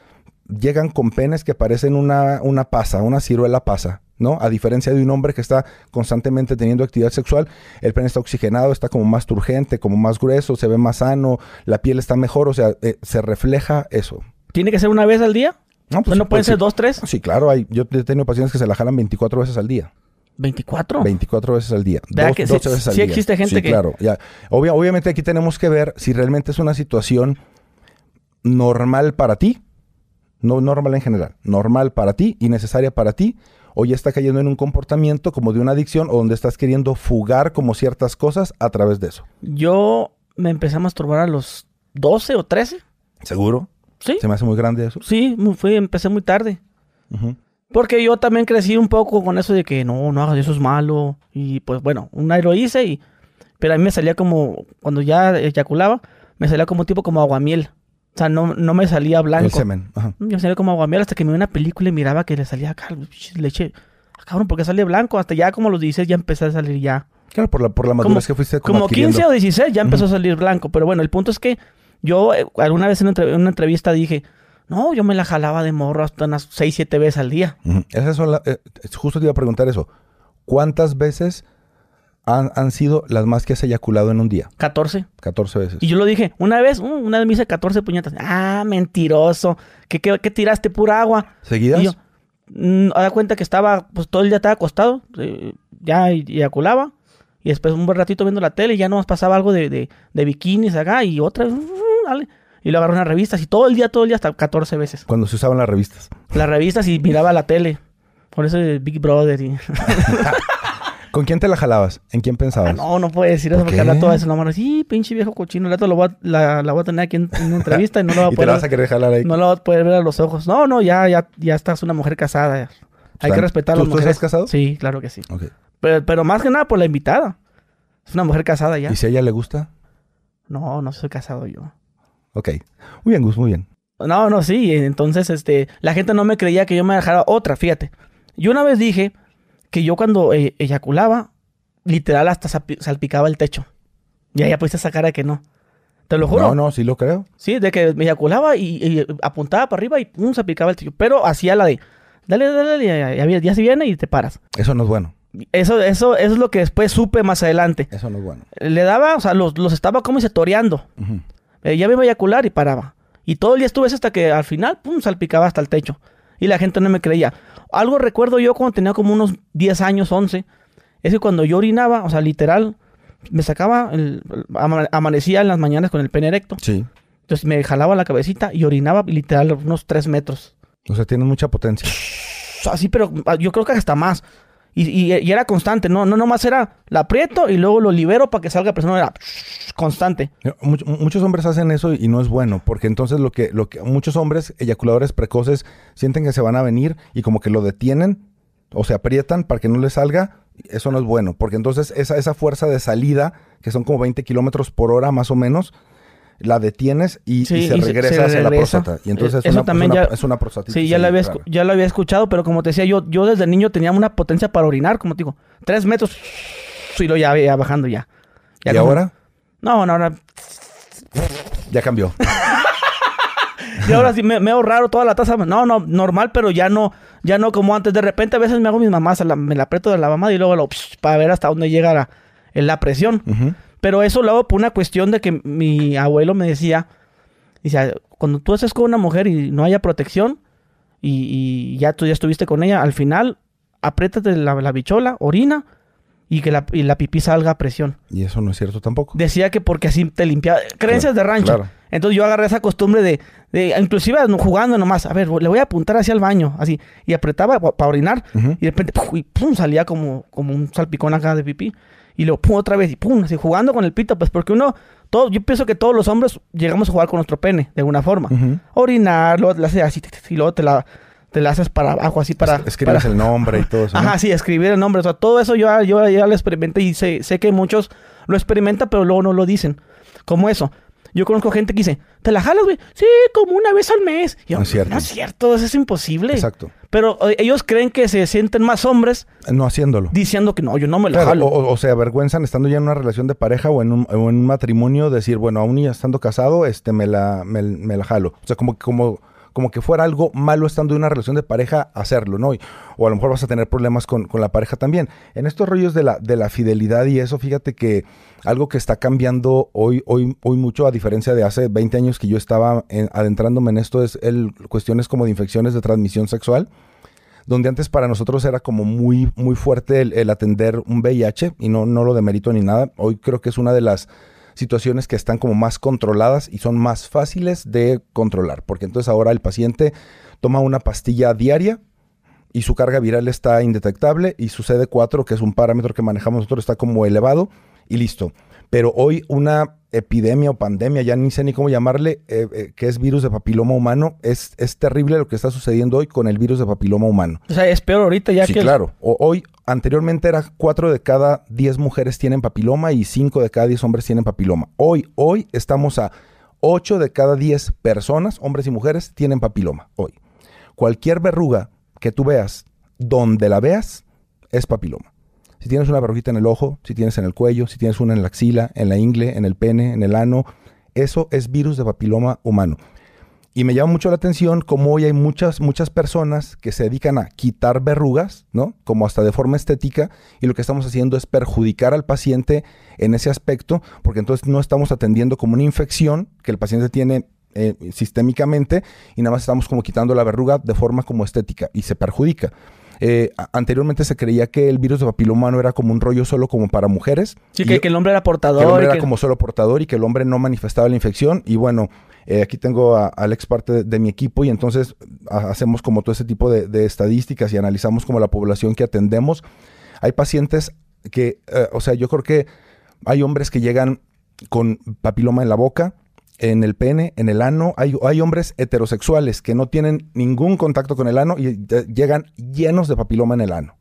llegan con penes que parecen una, una pasa, una ciruela pasa, ¿no? A diferencia de un hombre que está constantemente teniendo actividad sexual, el pene está oxigenado, está como más turgente, como más grueso, se ve más sano, la piel está mejor, o sea, eh, se refleja eso. ¿Tiene que ser una vez al día? No, Pues ¿No sí, pueden pues ser sí. dos, tres? Sí, claro, hay, yo he tenido pacientes que se la jalan 24 veces al día. ¿24? 24 veces al día. Dos- que sí- 12 veces al sí día. existe gente Sí, que- claro. Ya. Obvia- obviamente aquí tenemos que ver si realmente es una situación normal para ti, no normal en general, normal para ti y necesaria para ti, o ya está cayendo en un comportamiento como de una adicción o donde estás queriendo fugar como ciertas cosas a través de eso. Yo me empecé a masturbar a los 12 o 13. ¿Seguro? Sí. ¿Se me hace muy grande eso? Sí, fui, empecé muy tarde. Porque yo también crecí un poco con eso de que no, no hagas eso es malo. Y pues bueno, una lo hice y... Pero a mí me salía como, cuando ya eyaculaba, me salía como tipo como aguamiel. O sea, no, no me salía blanco. El semen. Ajá. Me salía como aguamiel hasta que me vi una película y miraba que le salía acá leche. Ah, cabrón, ¿por qué sale blanco? Hasta ya como los 16 ya empecé a salir ya. Claro, por la, por la madurez que fuiste como, Como adquiriendo. 15 o 16 ya empezó a salir blanco. Pero bueno, el punto es que yo eh, alguna vez en una, entre- en una entrevista dije, no, yo me la jalaba de morro hasta unas 6, 7 veces al día. Ujú. Esas son la- eh, justo te iba a preguntar eso. ¿Cuántas veces han, han sido las más que has eyaculado en un día? 14. 14 veces. Y yo lo dije, una vez, uh, una vez me hice 14 puñetas. Ah, mentiroso. ¿Qué, qué, qué tiraste? Pura agua. ¿Seguidas? Y yo, mm, da cuenta que estaba, pues todo el día estaba acostado, eh, ya eyaculaba. Y después un buen ratito viendo la tele y ya nomás pasaba algo de, de, de bikinis acá y otra vez, uh, (laughs) dale. Y lo agarré unas revistas y todo el día, todo el día, hasta 14 veces. Cuando se usaban las revistas. Las revistas y miraba la tele. Por eso Big Brother y... (laughs) (laughs) ¿Con quién te la jalabas? ¿En quién pensabas? Ah, no, no puede decir eso ¿Por porque qué? habla todo eso. No, mano, sí, pinche viejo cochino. El rato lo voy a- la, la voy a tener aquí en, en una entrevista y no lo va a (laughs) y te poder... la vas a querer jalar ahí. No lo vas a poder ver a los ojos. No, no, ya, ya, ya estás una mujer casada. Hay que respetar a ¿tú- las tú mujeres. estás casado? Sí, claro que sí. Pero, pero más que nada por la invitada. Es una mujer casada ya. ¿Y si a ella le gusta? No, no soy casado yo. Ok. Muy bien, Gus, muy bien. No, no, sí. Entonces, este, la gente no me creía que yo me dejara otra, fíjate. Yo una vez dije que yo cuando eh, eyaculaba, literal hasta salpicaba el techo. Ya, ya pudiste esa cara de que no. Te lo juro. No, no, sí lo creo. Sí, de que me eyaculaba y, y apuntaba para arriba y pum, se picaba el techo. Pero hacía la de, dale, dale, dale, ya, ya, se viene y te paras. Eso no es bueno. Eso, eso, eso es lo que después supe más adelante. Eso no es bueno. Le daba, o sea, los, los estaba como toreando. Ujú. Eh, ya me iba a eyacular y paraba. Y todo el día estuve hasta que al final, pum, salpicaba hasta el techo. Y la gente no me creía. Algo recuerdo yo cuando tenía como unos 10 años, 11. Es que cuando yo orinaba, o sea, literal, me sacaba, el, amanecía en las mañanas con el pene erecto. Sí. Entonces me jalaba la cabecita y orinaba literal unos 3 metros. O sea, tienen mucha potencia. Así, pero ah, yo creo que hasta más. Y, y- y era constante, no, no nomás era la aprieto y luego lo libero para que salga presión, era constante. Much- muchos hombres hacen eso y no es bueno, porque entonces lo que, lo que muchos hombres eyaculadores precoces sienten que se van a venir y como que lo detienen o se aprietan para que no les salga, eso no es bueno, porque entonces esa, esa fuerza de salida, que son como 20 kilómetros por hora más o menos, la detienes y, Sí, y se y regresa se hacia la próstata. Y entonces es Eso una, es una, ya- es una prostatitis Sí, ya lo, había, rara. escu- ya lo había escuchado, pero como te decía, yo, yo desde niño tenía una potencia para orinar, como te digo, tres metros y lo ya, ya bajando ya. Ya ¿Y como- ahora? No, no, ahora, Ya cambió. (laughs) y ahora sí me, me veo raro toda la taza. No, no, normal, pero ya no, ya no como antes. De repente a veces me hago mis mamás, la- me la aprieto de la mamá y luego lo, para ver hasta dónde llega la, la presión. Pero eso lo hago por una cuestión de que mi abuelo me decía, dice, cuando tú estés con una mujer y no haya protección y, y ya tú ya estuviste con ella, al final apriétate la, la bichola, orina y que la, y la pipí salga a presión. Y eso no es cierto tampoco. Decía que porque así te limpiaba. Creencias Claro, de rancho. claro. Entonces yo agarré esa costumbre de, de inclusive jugando nomás, a ver, le voy a apuntar hacia el baño, así, y apretaba para orinar, y de repente, ¡puf! y pum, salía como, como un salpicón acá de pipí. Y luego, pum, otra vez, y pum, así jugando con el pito, pues porque uno, todo, yo pienso que todos los hombres llegamos a jugar con nuestro pene, de alguna forma. Ujú. Orinar, luego le haces así, y luego te la, te la haces para abajo, así para... Es- Escribes para- el nombre y todo eso. ¿no? Ajá, sí, escribir el nombre. O sea, todo eso yo, yo ya lo experimenté y sé, sé que muchos lo experimentan, pero luego no lo dicen. Como eso. Yo conozco gente que dice, ¿te la jalas, güey? Sí, como una vez al mes. Yo, No es cierto. No es cierto, eso es imposible. Exacto. Pero eh, ellos creen que se sienten más hombres No haciéndolo. diciendo que no, yo no me la Claro, jalo. o, o se avergüenzan estando ya en una relación de pareja o en un, o en un matrimonio, decir, bueno, aún ya estando casado, este, me la, me, me la jalo. O sea, como, como, como que fuera algo malo estando en una relación de pareja hacerlo, ¿no? O a lo mejor vas a tener problemas con, con la pareja también. En estos rollos de la, de la fidelidad y eso, fíjate que algo que está cambiando hoy, hoy, hoy mucho, a diferencia de hace 20 años que yo estaba en- adentrándome en esto, es el, cuestiones como de infecciones de transmisión sexual donde antes para nosotros era como muy, muy fuerte el, el atender un VIH, y no, no lo demerito ni nada, hoy creo que es una de las situaciones que están como más controladas y son más fáciles de controlar, porque entonces ahora el paciente toma una pastilla diaria y su carga viral está indetectable y su CD4, que es un parámetro que manejamos nosotros, está como elevado y listo. Pero hoy una epidemia o pandemia, ya ni sé ni cómo llamarle, eh, eh, que es virus de papiloma humano, es, es terrible lo que está sucediendo hoy con el virus de papiloma humano. O sea, es peor ahorita ya sí, que... el- claro. O- hoy, anteriormente era 4 de cada 10 mujeres tienen papiloma y 5 de cada 10 hombres tienen papiloma. Hoy, hoy estamos a 8 de cada 10 personas, hombres y mujeres, tienen papiloma. Hoy. Cualquier verruga que tú veas, donde la veas, es papiloma. Si tienes una verruguita en el ojo, si tienes en el cuello, si tienes una en la axila, en la ingle, en el pene, en el ano, eso es virus de papiloma humano. Y me llama mucho la atención cómo hoy hay muchas, muchas personas que se dedican a quitar verrugas, ¿no? Como hasta de forma estética, y lo que estamos haciendo es perjudicar al paciente en ese aspecto, porque entonces no estamos atendiendo como una infección que el paciente tiene eh, sistémicamente, y nada más estamos como quitando la verruga de forma como estética, y se perjudica. Eh, anteriormente se creía que el virus de papiloma no era como un rollo solo como para mujeres. Sí, y- que, que el hombre era que portador. el hombre y era que- como solo portador y que el hombre no manifestaba la infección. Y bueno, eh, aquí tengo a- al ex parte de, de mi equipo y entonces ha- hacemos como todo ese tipo de, de estadísticas y analizamos como la población que atendemos. Hay pacientes que, eh, o sea, yo creo que hay hombres que llegan con papiloma en la boca, en el pene, en el ano. Hay, hay hombres heterosexuales que no tienen ningún contacto con el ano y eh, llegan llenos de papiloma en el ano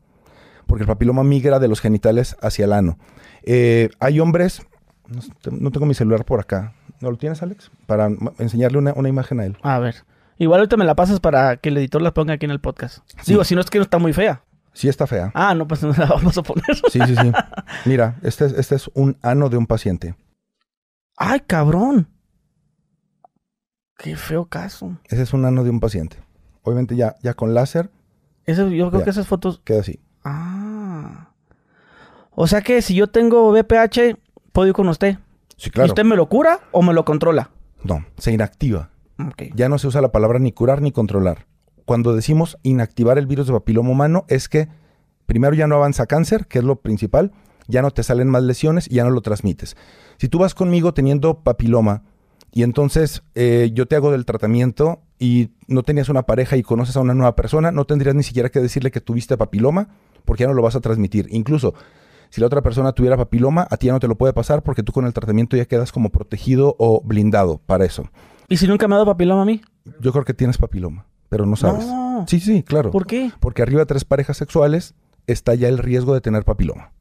porque el papiloma migra de los genitales hacia el ano. Eh, hay hombres, no, tengo mi celular por acá. ¿No lo tienes, Alex? Para enseñarle una, una imagen a él. A ver. Igual ahorita me la pasas para que el editor la ponga aquí en el podcast. Sí. Digo, si no es que no está muy fea. Sí está fea. Ah, no, pues no la (laughs) vamos a poner. Sí, sí, sí. (laughs) Mira, este es, este es un ano de un paciente. Ay, cabrón. Qué feo caso. Ese es un ano de un paciente. Obviamente ya, ya con láser Eso, yo creo Ya. que esas fotos. queda así. Ah. O sea que si yo tengo VPH, puedo ir con usted. Sí, ¿Y claro. usted me lo cura o me lo controla? No, se inactiva. Ok. Ya no se usa la palabra ni curar ni controlar. Cuando decimos inactivar el virus de papiloma humano es que primero ya no avanza cáncer, que es lo principal, ya no te salen más lesiones y ya no lo transmites. Si tú vas conmigo teniendo papiloma y entonces eh, yo te hago del tratamiento y no tenías una pareja y conoces a una nueva persona, no tendrías ni siquiera que decirle que tuviste papiloma porque ya no lo vas a transmitir. Incluso si la otra persona tuviera papiloma, a ti ya no te lo puede pasar porque tú con el tratamiento ya quedas como protegido o blindado para eso. ¿Y si nunca me ha dado papiloma a mí? Yo creo que tienes papiloma, pero no sabes. No. Sí, sí, claro. ¿Por qué? Porque arriba de tres parejas sexuales está ya el riesgo de tener papiloma.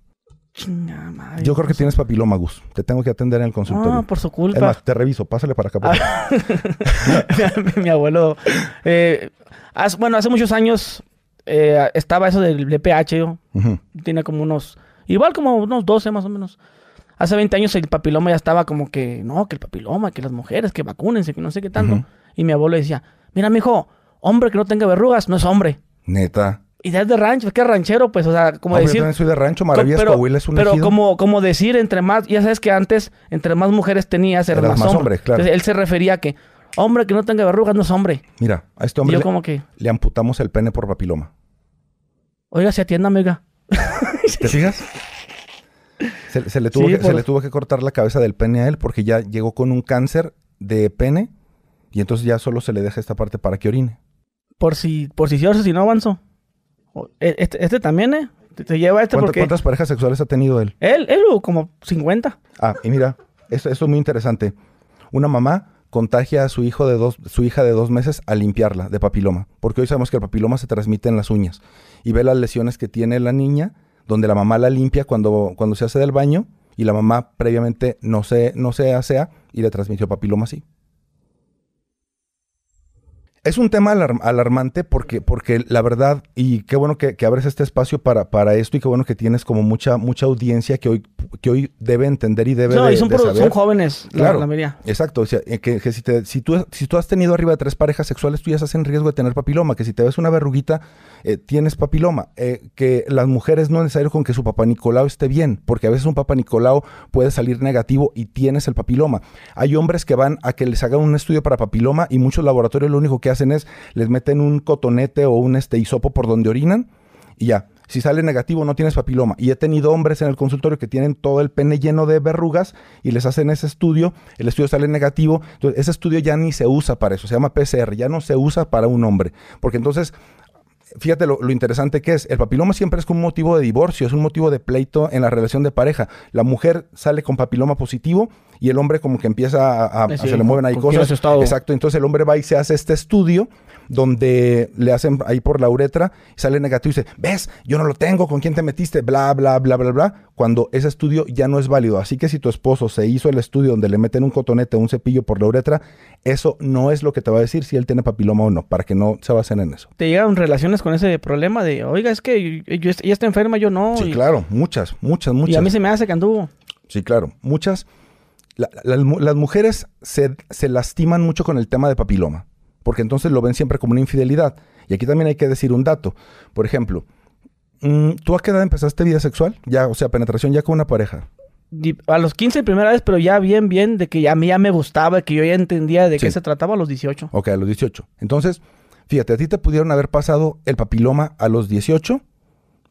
Madre. Yo creo que tienes papiloma, Gus. Te tengo que atender en el consultorio. No, por su Es culpa. más, te reviso. Pásale para acá. por mi, (laughs) mi abuelo. eh, hace- bueno, hace muchos años eh, estaba eso del BPH. Yo tenía como unos. Igual como unos 12 más o menos. Hace 20 años el papiloma ya estaba como que. No, que el papiloma, que las mujeres, que vacúnense, que no sé qué tanto. Y mi abuelo decía: Mira, mijo, hombre que no tenga verrugas no es hombre. Neta. Y de rancho, es que ranchero, pues, o sea, como yo decir. también soy de rancho. Maravillas, pero, Coahuila es un pero ejido. como, como decir, entre más, ya sabes que antes, entre más mujeres tenías, eras Eras más, más hombre. claro. Entonces él se refería a que hombre que no tenga verrugas no es hombre. Mira, a este Y hombre yo le, como que, le amputamos el pene por papiloma. oiga, se atienda, amiga. (laughs) ¿Te fijas? Se, se le tuvo Sí, que, se le tuvo que cortar la cabeza del pene a él porque ya llegó con un cáncer de pene y entonces ya solo se le deja esta parte para que orine. Por si, por si si no avanzó. O- e- Este, este también, ¿eh? Te, lleva este ¿Cuántas- porque... ¿Cuántas parejas sexuales ha tenido él? Él, él como 50. Ah, y mira, esto, esto es muy interesante. Una mamá contagia a su hijo de dos, su hija de dos meses al limpiarla de papiloma, porque hoy sabemos que el papiloma se transmite en las uñas y ve las lesiones que tiene la niña, donde la mamá la limpia cuando, cuando se hace del baño y la mamá previamente no se, no se asea y le transmitió papiloma así. Es un tema alar- alarmante porque, porque la verdad, y qué bueno que, que abres este espacio para, para esto y qué bueno que tienes como mucha, mucha audiencia que hoy, que hoy debe entender y debe No, de, y son, de puros- saber. son jóvenes, la- Claro. la, mayoría. Exacto, o sea, eh, que, que si, te- si, tú, si tú has tenido arriba de tres parejas sexuales, tú ya estás en riesgo de tener papiloma, que si te ves una verruguita, eh, tienes papiloma, eh, que las mujeres no es necesario con que su papá Nicolau esté bien, porque a veces un papá Nicolau puede salir negativo y tienes el papiloma. Hay hombres que van a que les hagan un estudio para papiloma y muchos laboratorios lo único que hacen es les meten un cotonete o un este hisopo por donde orinan y ya. Si sale negativo, no tienes papiloma. Y he tenido hombres en el consultorio que tienen todo el pene lleno de verrugas y les hacen ese estudio, el estudio sale negativo. Entonces, ese estudio ya ni se usa para eso, se llama PCR, ya no se usa para un hombre. Porque entonces, fíjate lo, lo interesante que es, el papiloma siempre es un motivo de divorcio, es un motivo de pleito en la relación de pareja. La mujer sale con papiloma positivo y el hombre como que empieza a, a- Sí, se le mueven ahí cosas. Exacto, entonces el hombre va y se hace este estudio donde le hacen ahí por la uretra, y sale negativo y dice, ves, yo no lo tengo, ¿con quién te metiste? Bla, bla, bla, bla, bla, cuando ese estudio ya no es válido. Así que si tu esposo se hizo el estudio donde le meten un cotonete o un cepillo por la uretra, eso no es lo que te va a decir si él tiene papiloma o no, para que no se basen en eso. Te llegan relaciones con ese problema de, oiga, es que yo, yo- ella está enferma, yo no. Sí, y, claro, muchas, muchas, y muchas. a mí se me hace que anduvo. Sí, claro. Muchas. La- la- las, mu- las mujeres se, se lastiman mucho con el tema de papiloma, porque entonces lo ven siempre como una infidelidad. Y aquí también hay que decir un dato. Por ejemplo, mm, ¿tú a qué edad empezaste vida sexual? Ya, o sea, penetración ya con una pareja. A los 15 primera vez, pero ya bien, bien, de que ya a mí ya me gustaba, que yo ya entendía de qué se trataba a los 18. Ok, a los 18. Entonces, fíjate, a ti te pudieron haber pasado el papiloma a los 18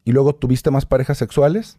y luego tuviste más parejas sexuales.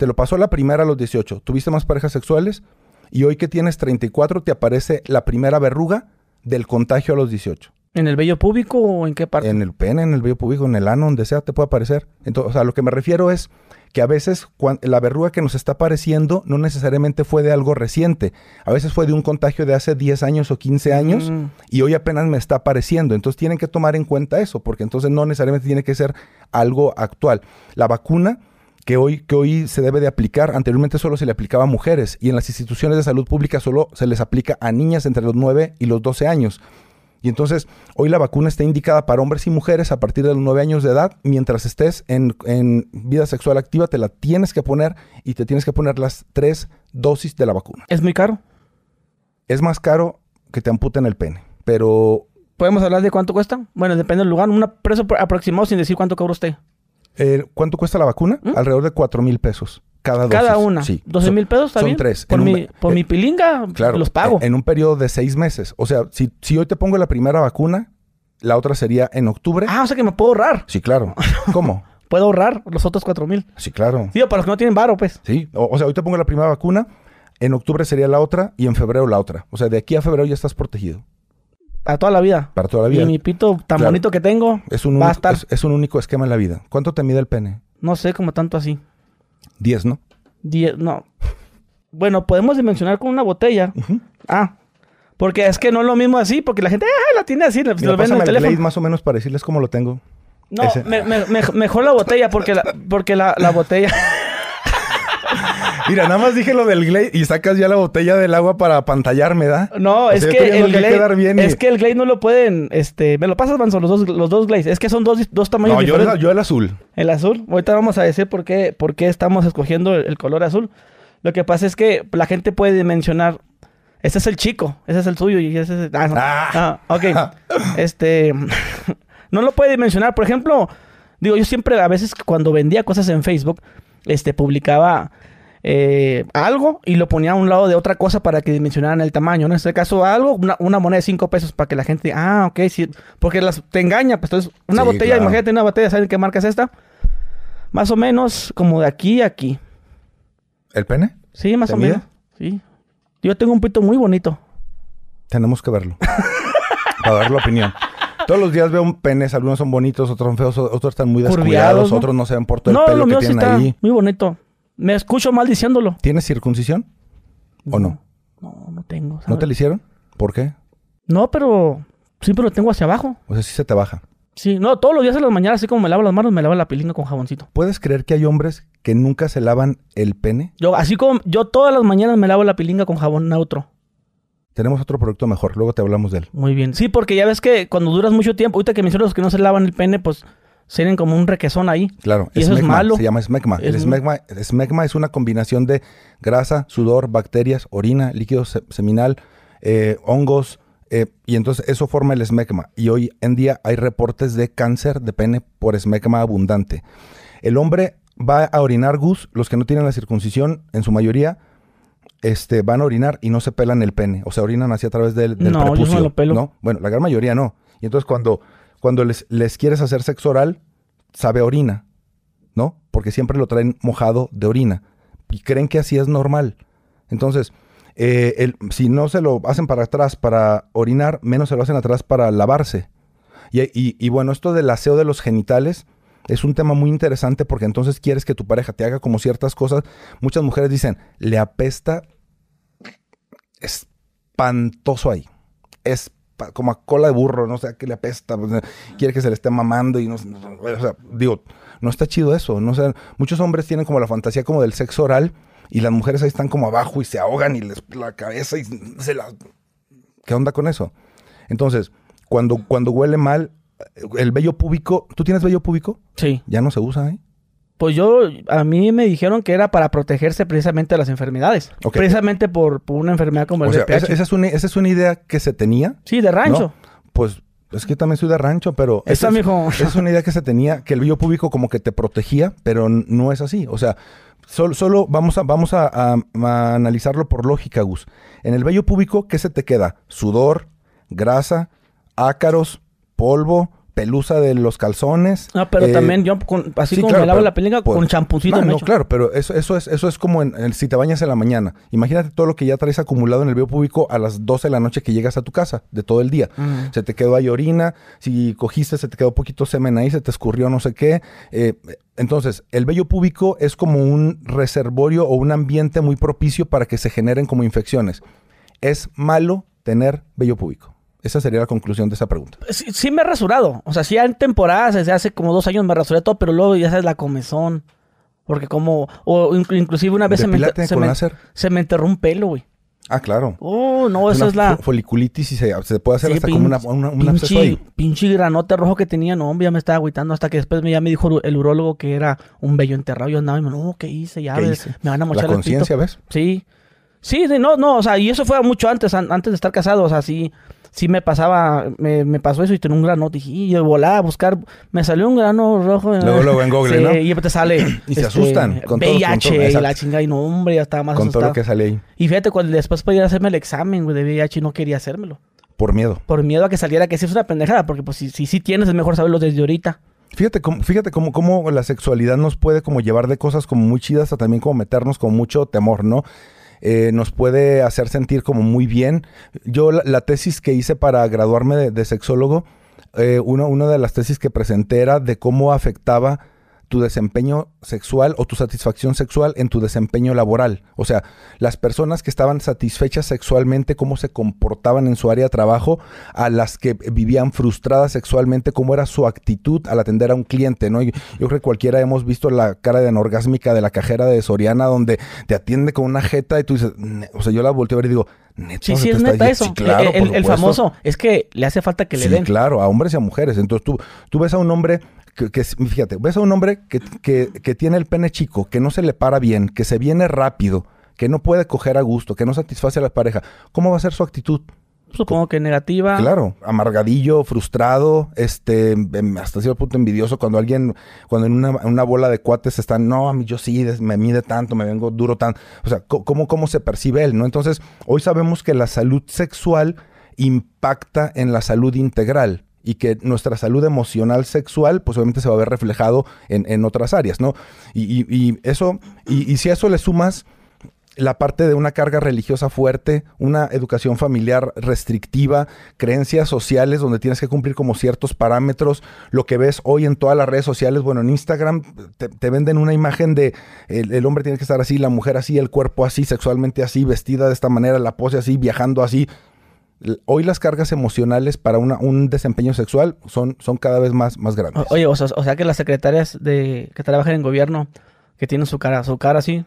Te lo pasó la primera a los 18, tuviste más parejas sexuales y hoy que tienes 34 te aparece la primera verruga del contagio a los 18. ¿En el vello público o en qué parte? En el pene, en el vello púbico, en el ano, donde sea, te puede aparecer. Entonces, o sea, lo que me refiero es que a veces la verruga que nos está apareciendo no necesariamente fue de algo reciente. A veces fue de un contagio de hace 10 años o 15 años Mm. y hoy apenas me está apareciendo. Entonces tienen que tomar en cuenta eso, porque entonces no necesariamente tiene que ser algo actual. La vacuna que hoy, que hoy se debe de aplicar, anteriormente solo se le aplicaba a mujeres y en las instituciones de salud pública solo se les aplica a niñas entre los 9 y los 12 años. Y entonces, hoy la vacuna está indicada para hombres y mujeres a partir de los 9 años de edad. Mientras estés en, en vida sexual activa, te la tienes que poner y te tienes que poner las tres dosis de la vacuna. ¿Es muy caro? Es más caro que te amputen el pene, pero ¿Podemos hablar de cuánto cuesta? Bueno, depende del lugar. Un precio pro- aproximado sin decir cuánto cobra usted. Eh, ¿cuánto cuesta la vacuna? ¿Mm? Alrededor de 4 mil pesos. Cada, Cada dosis. una. Sí. 12 Son- mil pesos, ¿está son tres. Por, un mi, por eh, mi pilinga, Claro. los pago. En, en un periodo de seis meses. O sea, si, si hoy te pongo la primera vacuna, la otra sería en octubre. ah, o sea que me puedo ahorrar. Sí, claro. (laughs) ¿Cómo? Puedo ahorrar los otros 4 mil. Sí, claro. Digo, para los que no tienen varo, pues. Sí. O, o sea, hoy te pongo la primera vacuna, en octubre sería la otra y en febrero la otra. O sea, de aquí a febrero ya estás protegido. A toda la vida. Para toda la vida. Y mi pito tan Claro. bonito que tengo Es un, va a único, estar, es, es un único esquema en la vida. ¿Cuánto te mide el pene? no sé, como tanto así. 10, ¿no? Die- no. Bueno, podemos dimensionar con una botella. Ah. Porque es que no es lo mismo así, porque la gente, ah, la tiene así, Mira, lo ven en el el teléfono. Más o menos para decirles cómo lo tengo. No, me- me- mejor la botella, porque la, porque la, la botella. (laughs) Mira, nada más dije lo del Glade y sacas ya la botella del agua para apantallarme, ¿da? No, O es sea, que el Glade, quedar bien y- es que el Glade no lo pueden, este, me lo pasas, Manso, los dos, los dos Glades. Es que son dos, dos tamaños No, yo, diferentes. el- yo el azul. El azul. Ahorita vamos a decir por qué, por qué estamos escogiendo el, el color azul. Lo que pasa es que la gente puede dimensionar. Ese es el chico, ese es el suyo y ese es el... Ah, no. Ah. Ah, ok. (laughs) este... (laughs) no lo puede dimensionar. Por ejemplo, digo, yo siempre a veces cuando vendía cosas en Facebook, este, publicaba eh, algo y lo ponía a un lado de otra cosa para que dimensionaran el tamaño. ¿no? En este caso, algo, una, una moneda de 5 pesos para que la gente diga, ah, ok, sí, porque las, te engaña. Pues entonces, una Sí, botella, claro. imagínate una botella, ¿saben qué marca es esta? Más o menos como de aquí a aquí. ¿El pene? Sí, más ¿Te o mide? menos. Sí. Yo tengo un pito muy bonito. Tenemos que verlo. (laughs) para dar la opinión. Todos los días veo un penes, algunos son bonitos, otros son feos, otros están muy descuidados, ¿no? otros no se ven por todo el No, pelo lo que mío sí tienen está ahí. muy bonito. Me escucho mal diciéndolo. ¿Tienes circuncisión? ¿O no? No, no tengo. ¿No te la hicieron? ¿Por qué? No, pero siempre lo tengo hacia abajo. O sea, sí se te baja. Sí, no, todos los días en las mañanas, así como me lavo las manos, me lavo la pilinga con jaboncito. ¿Puedes creer que hay hombres que nunca se lavan el pene? Yo, así como yo todas las mañanas me lavo la pilinga con jabón neutro. Tenemos otro producto mejor, luego te hablamos de él. Muy bien. Sí, porque ya ves que cuando duras mucho tiempo, ahorita que mencionas los que no se lavan el pene, pues tienen como un requesón ahí. Claro, ¿Y eso es malo? Se llama esmegma. El Es- el esmegma es una combinación de grasa, sudor, bacterias, orina, líquido se- seminal, eh, hongos, eh, y entonces eso forma el esmegma. Y hoy en día hay reportes de cáncer de pene por esmegma abundante. El hombre va a orinar gus, los que no tienen la circuncisión, en su mayoría, este, van a orinar y no se pelan el pene, o sea, orinan hacia a través del, del No, yo prepucio. lo pelo. ¿no? Bueno, la gran mayoría no. Y entonces cuando, cuando les, les quieres hacer sexo oral, sabe orina, ¿no? Porque siempre lo traen mojado de orina. Y creen que así es normal. Entonces, eh, si no se lo hacen para atrás para orinar, menos se lo hacen atrás para lavarse. Y, y- bueno, esto del aseo de los genitales es un tema muy interesante porque entonces quieres que tu pareja te haga como ciertas cosas. Muchas mujeres dicen, le apesta espantoso ahí. Es pa- como a cola de burro, no sé a qué le apesta. o sea, quiere que se le esté mamando y no, no- o sea, digo, no está chido eso. No sé, muchos hombres tienen como la fantasía como del sexo oral y las mujeres ahí están como abajo y se ahogan y les la cabeza y se la ¿Qué onda con eso? Entonces, cuando, cuando huele mal, el vello púbico, ¿tú tienes vello púbico? Sí. Ya no se usa, ¿eh? Pues yo, a mí me dijeron que era para protegerse precisamente de las enfermedades. Precisamente por, por una enfermedad como el sea, esa, esa es una, esa es una idea que se tenía. Sí, de rancho. ¿no? Pues es que yo también soy de rancho, pero Esa, es, mijo. esa es una idea que se tenía, que el vello púbico como que te protegía, pero no es así. O sea, solo, solo vamos, a, vamos a, a- a analizarlo por lógica, Gus. En el vello púbico, ¿qué se te queda? Sudor, grasa, ácaros, polvo, pelusa de los calzones. No, pero eh, también yo, con- así sí, como claro, me lavo pero, la pilinga, pues, con champucito No, me no, echo. claro, pero eso, eso, es, eso es como en, en- si te bañas en la mañana. Imagínate todo lo que ya traes acumulado en el vello púbico a las 12 de la noche que llegas a tu casa, de todo el día. Mm. Se te quedó ahí orina, si cogiste se te quedó poquito semen ahí, se te escurrió no sé qué. Eh, entonces, el vello púbico es como un reservorio o un ambiente muy propicio para que se generen como infecciones. Es malo tener vello púbico. Esa sería la conclusión de esa pregunta. Sí, sí me he rasurado. O sea, sí en temporadas, desde hace como dos años me rasuré todo, pero luego ya sabes la comezón. Porque como, o inc- inclusive una vez se me, se, me, se me enterró un pelo, güey. Ah, claro. Oh, no, esa es la... fo- foliculitis y se, se puede hacer Sí, hasta como una, pinche- una- un ahí. pinche, pinche granote rojo que tenía, no, hombre, ya me estaba agüitando hasta que después me, ya me dijo el urólogo que era un vello enterrado. Yo andaba y me, no, ¿qué hice? Ya, ¿Qué me, hice? me van a mochar La conciencia. ¿ves? Sí. Sí, no, no, o sea, y eso fue mucho antes, an- antes de estar casado, o sea, sí, sí me pasaba, me, me pasó eso y tenía un granote, y y yo volaba a buscar, me salió un grano rojo. Luego, luego en Google, Sí, ¿no? Y te sale. este, (clears throat) Y se asustan con todo- con VIH todo, y exacto. la chinga, y no, hombre, ya estaba más Con todo asustado. lo que sale ahí. Y fíjate, cuando después podía hacerme el examen, güey, de VIH y no quería hacérmelo. Por miedo. Por miedo a que saliera que sí es una pendejada, porque pues si si, si tienes es mejor saberlo desde ahorita. Fíjate cómo, fíjate cómo, cómo la sexualidad nos puede como llevar de cosas como muy chidas a también como meternos con mucho temor, ¿no? Eh, nos puede hacer sentir como muy bien. Yo la, la tesis que hice para graduarme de, sexólogo, eh, una de las tesis que presenté era de cómo afectaba tu desempeño sexual o tu satisfacción sexual en tu desempeño laboral. O sea, las personas que estaban satisfechas sexualmente, cómo se comportaban en su área de trabajo, a las que vivían frustradas sexualmente, cómo era su actitud al atender a un cliente, ¿no? Yo, yo creo que cualquiera hemos visto la cara de anorgásmica de la cajera de Soriana, donde te atiende con una jeta y tú dices, o sea, yo la volteo a ver y digo, neta, Sí, sí, es neta eso. Sí, claro, el, famoso, es que le hace falta que le sí, den. claro, a hombres y a mujeres. Entonces tú, tú ves a un hombre que, fíjate, ves a un hombre que, que- que tiene el pene chico, que no se le para bien, que se viene rápido, que no puede coger a gusto, que no satisface a la pareja. ¿Cómo va a ser su actitud? Supongo que negativa. Claro, amargadillo, frustrado, este, em, hasta cierto punto envidioso cuando alguien, cuando en una, una bola de cuates están, no, a mí yo sí, me mide tanto, me vengo duro tanto. O sea, ¿cómo, cómo se percibe él, no? Entonces, hoy sabemos que la salud sexual impacta en la salud integral y que nuestra salud emocional sexual, pues obviamente se va a ver reflejado en, en otras áreas, ¿no? Y, y- eso, y, si a eso le sumas la parte de una carga religiosa fuerte, una educación familiar restrictiva, creencias sociales donde tienes que cumplir como ciertos parámetros. Lo que ves hoy en todas las redes sociales, bueno, en Instagram te, te venden una imagen de el, el hombre tiene que estar así, la mujer así, el cuerpo así, sexualmente así, vestida de esta manera, la pose así, viajando así. Hoy las cargas emocionales para una- un desempeño sexual son, son cada vez más, más grandes. O- Oye, o sea, o sea que las secretarias de que trabajan en gobierno, que tienen su cara, su cara así,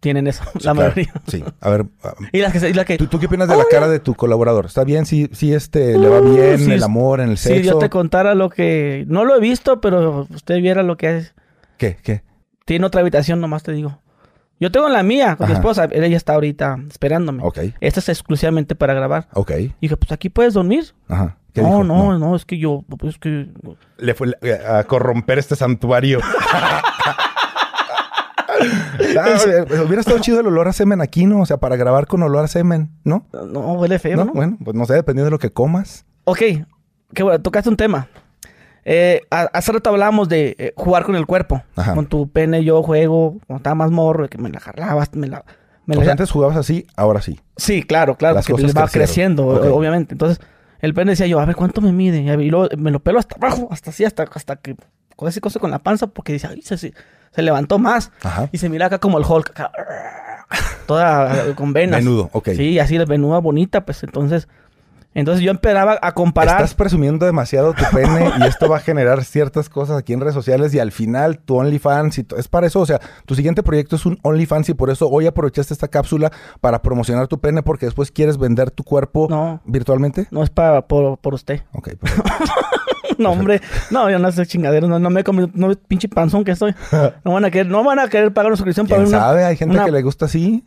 tienen eso, Sí, (laughs) la claro. mayoría. Sí, a ver, (laughs) ah, Y las que, y las que ¿tú, tú qué opinas de la cara de tu colaborador? ¿Está bien si, si este le va Uh, bien sí, el amor, en el sexo? si yo te contara lo que no lo he visto, pero usted viera lo que es. ¿Qué? ¿Qué? Tiene otra habitación, nomás te digo. Yo tengo la mía con mi esposa, ella está ahorita esperándome. Ok, Esta es exclusivamente para grabar. ok. Y dije, pues aquí puedes dormir. Ajá. ¿Qué No, dijo? no, no, es que yo, pues, es que Le fue a corromper este santuario. (laughs) Ah, oye, hubiera estado chido el olor a semen aquí, ¿no? O sea, para grabar con olor a semen, ¿no? no huele feo, ¿No? ¿no? Bueno, pues no sé, dependiendo de lo que comas. Ok, qué bueno, tocaste un tema. Eh, hace rato hablábamos de eh, jugar con el cuerpo. Ajá. Con tu pene yo juego, cuando estaba más morro, que me la jalabas, me la... Me O la sea, antes jugabas así, ahora sí. Sí, claro, claro, Las porque va creciendo, obviamente. Entonces, el pene decía yo, a ver, ¿cuánto me mide? Y, luego me lo pelo hasta abajo, hasta así, hasta, hasta que... Con ese cosa con la panza, porque dice, ay, se, se- se levantó más. Ajá. Y se mira acá como el Hulk, acá, (laughs) toda eh, con venas. Menudo, ok. Sí, así de venuda bonita, pues entonces... Entonces yo esperaba a comparar... Estás presumiendo demasiado tu pene y esto va a generar ciertas cosas aquí en redes sociales y al final tu OnlyFans y es para eso, o sea, tu siguiente proyecto es un OnlyFans y por eso hoy aprovechaste esta cápsula para promocionar tu pene porque después quieres vender tu cuerpo No. virtualmente. No es para por, por usted. Ok, perfecto. (laughs) No, hombre. No, yo no sé chingadero. No, no me he comido. No, pinche panzón que estoy. No van a querer, no van a querer pagar una suscripción para ¿Quién una- sabe? Hay gente una- que le gusta así.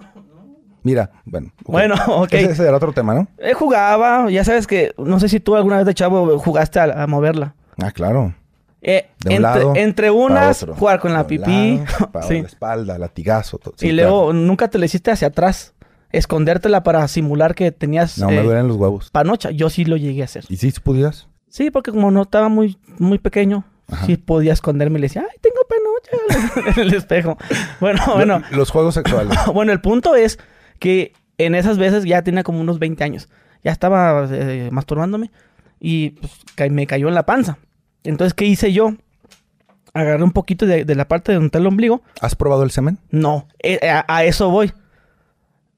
Mira, bueno. Bueno, (laughs) ok. Ese, ese era otro tema, ¿no? Eh, jugaba, ya sabes que, no sé si tú alguna vez de chavo jugaste a, a moverla. Ah, claro. Eh, De un entre, lado entre unas, jugar con la De pipí. lado, (laughs) sí. la espalda, latigazo. todo. Sí, y luego nunca te la hiciste hacia atrás. Escondértela para simular que tenías. No, me eh, duelen los huevos. panocha. Yo sí lo llegué a hacer. ¿Y si pudieras? Sí, porque como no estaba muy, muy pequeño, sí podía esconderme y le decía, ay, tengo panocha (laughs) en el espejo. Bueno, bueno. Lo- los juegos sexuales. Bueno, el punto es que en esas veces ya tenía como unos 20 años. Ya estaba eh, masturbándome y pues, ca- me cayó en la panza. Entonces, ¿qué hice yo? Agarré un poquito de, de la parte de donde está el ombligo. ¿Has probado el semen? No, eh, a, a eso voy.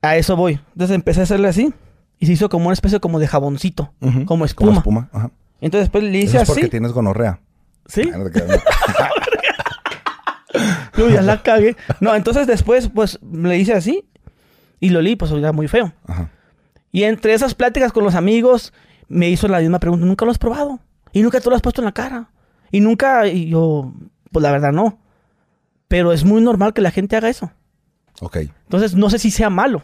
A eso voy. Entonces empecé a hacerle así. Y se hizo como una especie como de jaboncito. Como espuma. Como espuma. Ajá. Entonces después le Eso hice es porque así. tienes gonorrea. ¿Sí? Ah, no te (laughs) ya la cagué. No, entonces después pues le hice así. Y lo li, pues era muy feo. Ajá. Y entre esas pláticas con los amigos, me hizo la misma pregunta. ¿Nunca lo has probado? ¿Y nunca te lo has puesto en la cara? Y nunca, y yo, pues la verdad no. Pero es muy normal que la gente haga eso. Ok. Entonces no sé si sea malo.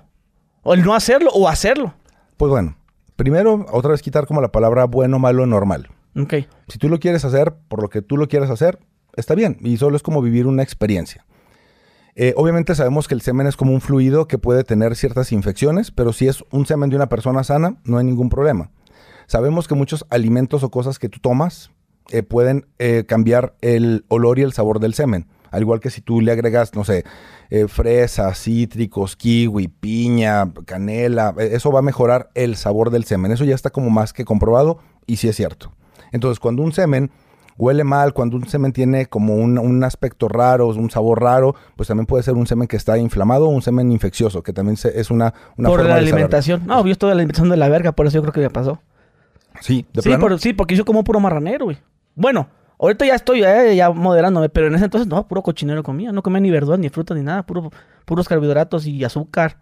O el no hacerlo o hacerlo. Pues bueno. Primero, otra vez quitar como la palabra bueno, malo, normal. Ok. Si tú lo quieres hacer por lo que tú lo quieres hacer, está bien. Y solo es como vivir una experiencia. Eh, obviamente sabemos que el semen es como un fluido que puede tener ciertas infecciones, pero si es un semen de una persona sana, no hay ningún problema. Sabemos que muchos alimentos o cosas que tú tomas eh, pueden eh, cambiar el olor y el sabor del semen. Al igual que si tú le agregas, no sé, fresas, cítricos, kiwi, piña, canela, eso va a mejorar el sabor del semen. Eso ya está como más que comprobado y sí es cierto. Entonces, cuando un semen huele mal, cuando un semen tiene como un, un aspecto raro, un sabor raro, pues también puede ser un semen que está inflamado o un semen infeccioso, que también se- es una, una por forma la de alimentación. No, yo estoy de la alimentación de la verga, por eso yo creo que me pasó. Sí, de Sí, plano. por- sí, porque yo como puro marranero, güey. Bueno, ahorita ya estoy eh, ya moderándome, pero en ese entonces no, puro cochinero comía. No comía ni verduras, ni frutas, ni nada. Puro, puros carbohidratos y azúcar.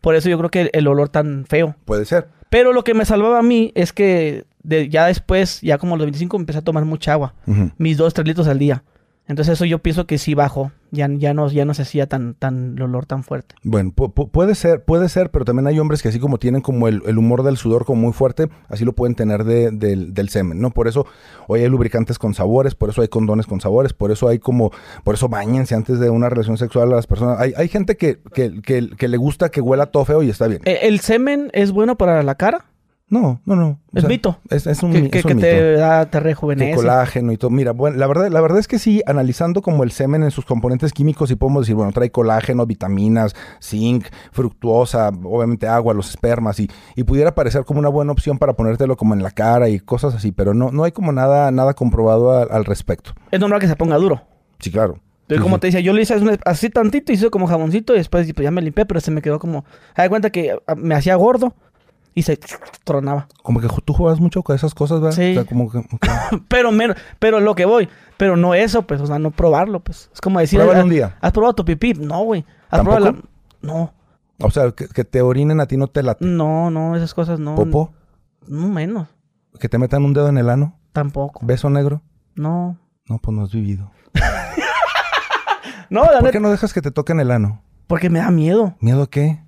Por eso yo creo que el, el olor tan feo. Puede ser. Pero lo que me salvaba a mí es que de- ya después, ya como a los 25, empecé a tomar mucha agua. Mis dos, tres litros al día. Entonces eso yo pienso que sí bajó. Ya, ya, no, ya no se hacía tan, tan el olor tan fuerte. Bueno, pu- pu- puede ser, puede ser, pero también hay hombres que así como tienen como el, el humor del sudor como muy fuerte, así lo pueden tener de- del, del semen, ¿no? Por eso hoy hay lubricantes con sabores, por eso hay condones con sabores, por eso hay como, por eso bañense antes de una relación sexual a las personas. Hay, hay gente que, que, que- que le gusta que huela todo feo y está bien. Eh, ¿El semen es bueno para la cara? No, no, no. O Es mito. Es, es un, Que, que- es un que mito. te da, te rejuvenece. colágeno y todo. Mira, bueno, la verdad, la verdad es que sí, analizando como el semen en sus componentes químicos, sí podemos decir, bueno, trae colágeno, vitaminas, zinc, fructuosa, obviamente agua, los espermas, y, y pudiera parecer como una buena opción para ponértelo como en la cara y cosas así, pero no, no hay como nada, nada comprobado a- al respecto. Es normal que se ponga duro. Sí, claro. Entonces, Sí, como te decía, yo le hice así tantito, hice como jaboncito y después pues, ya me limpié, pero se me quedó como... Me da cuenta que ah, me hacía gordo y se tronaba. Como que tú juegas mucho con esas cosas, ¿verdad? Sí. O sea, como que. (laughs) Pero, menos, pero lo que voy, pero no eso, pues, o sea, no probarlo, pues. Es como decir... Pruébalo un día. ¿Has probado tu pipí? No, güey. ¿Has ¿Tampoco? probado la- No, O sea, que, que te orinen a ti no te late. no, no, esas cosas no. Popó, No, menos. que te metan un dedo en el ano, Tampoco. beso negro. No. No, pues no has vivido. (laughs) No, la ¿Por qué no dejas que te toquen el ano? porque me da miedo. ¿Miedo a qué?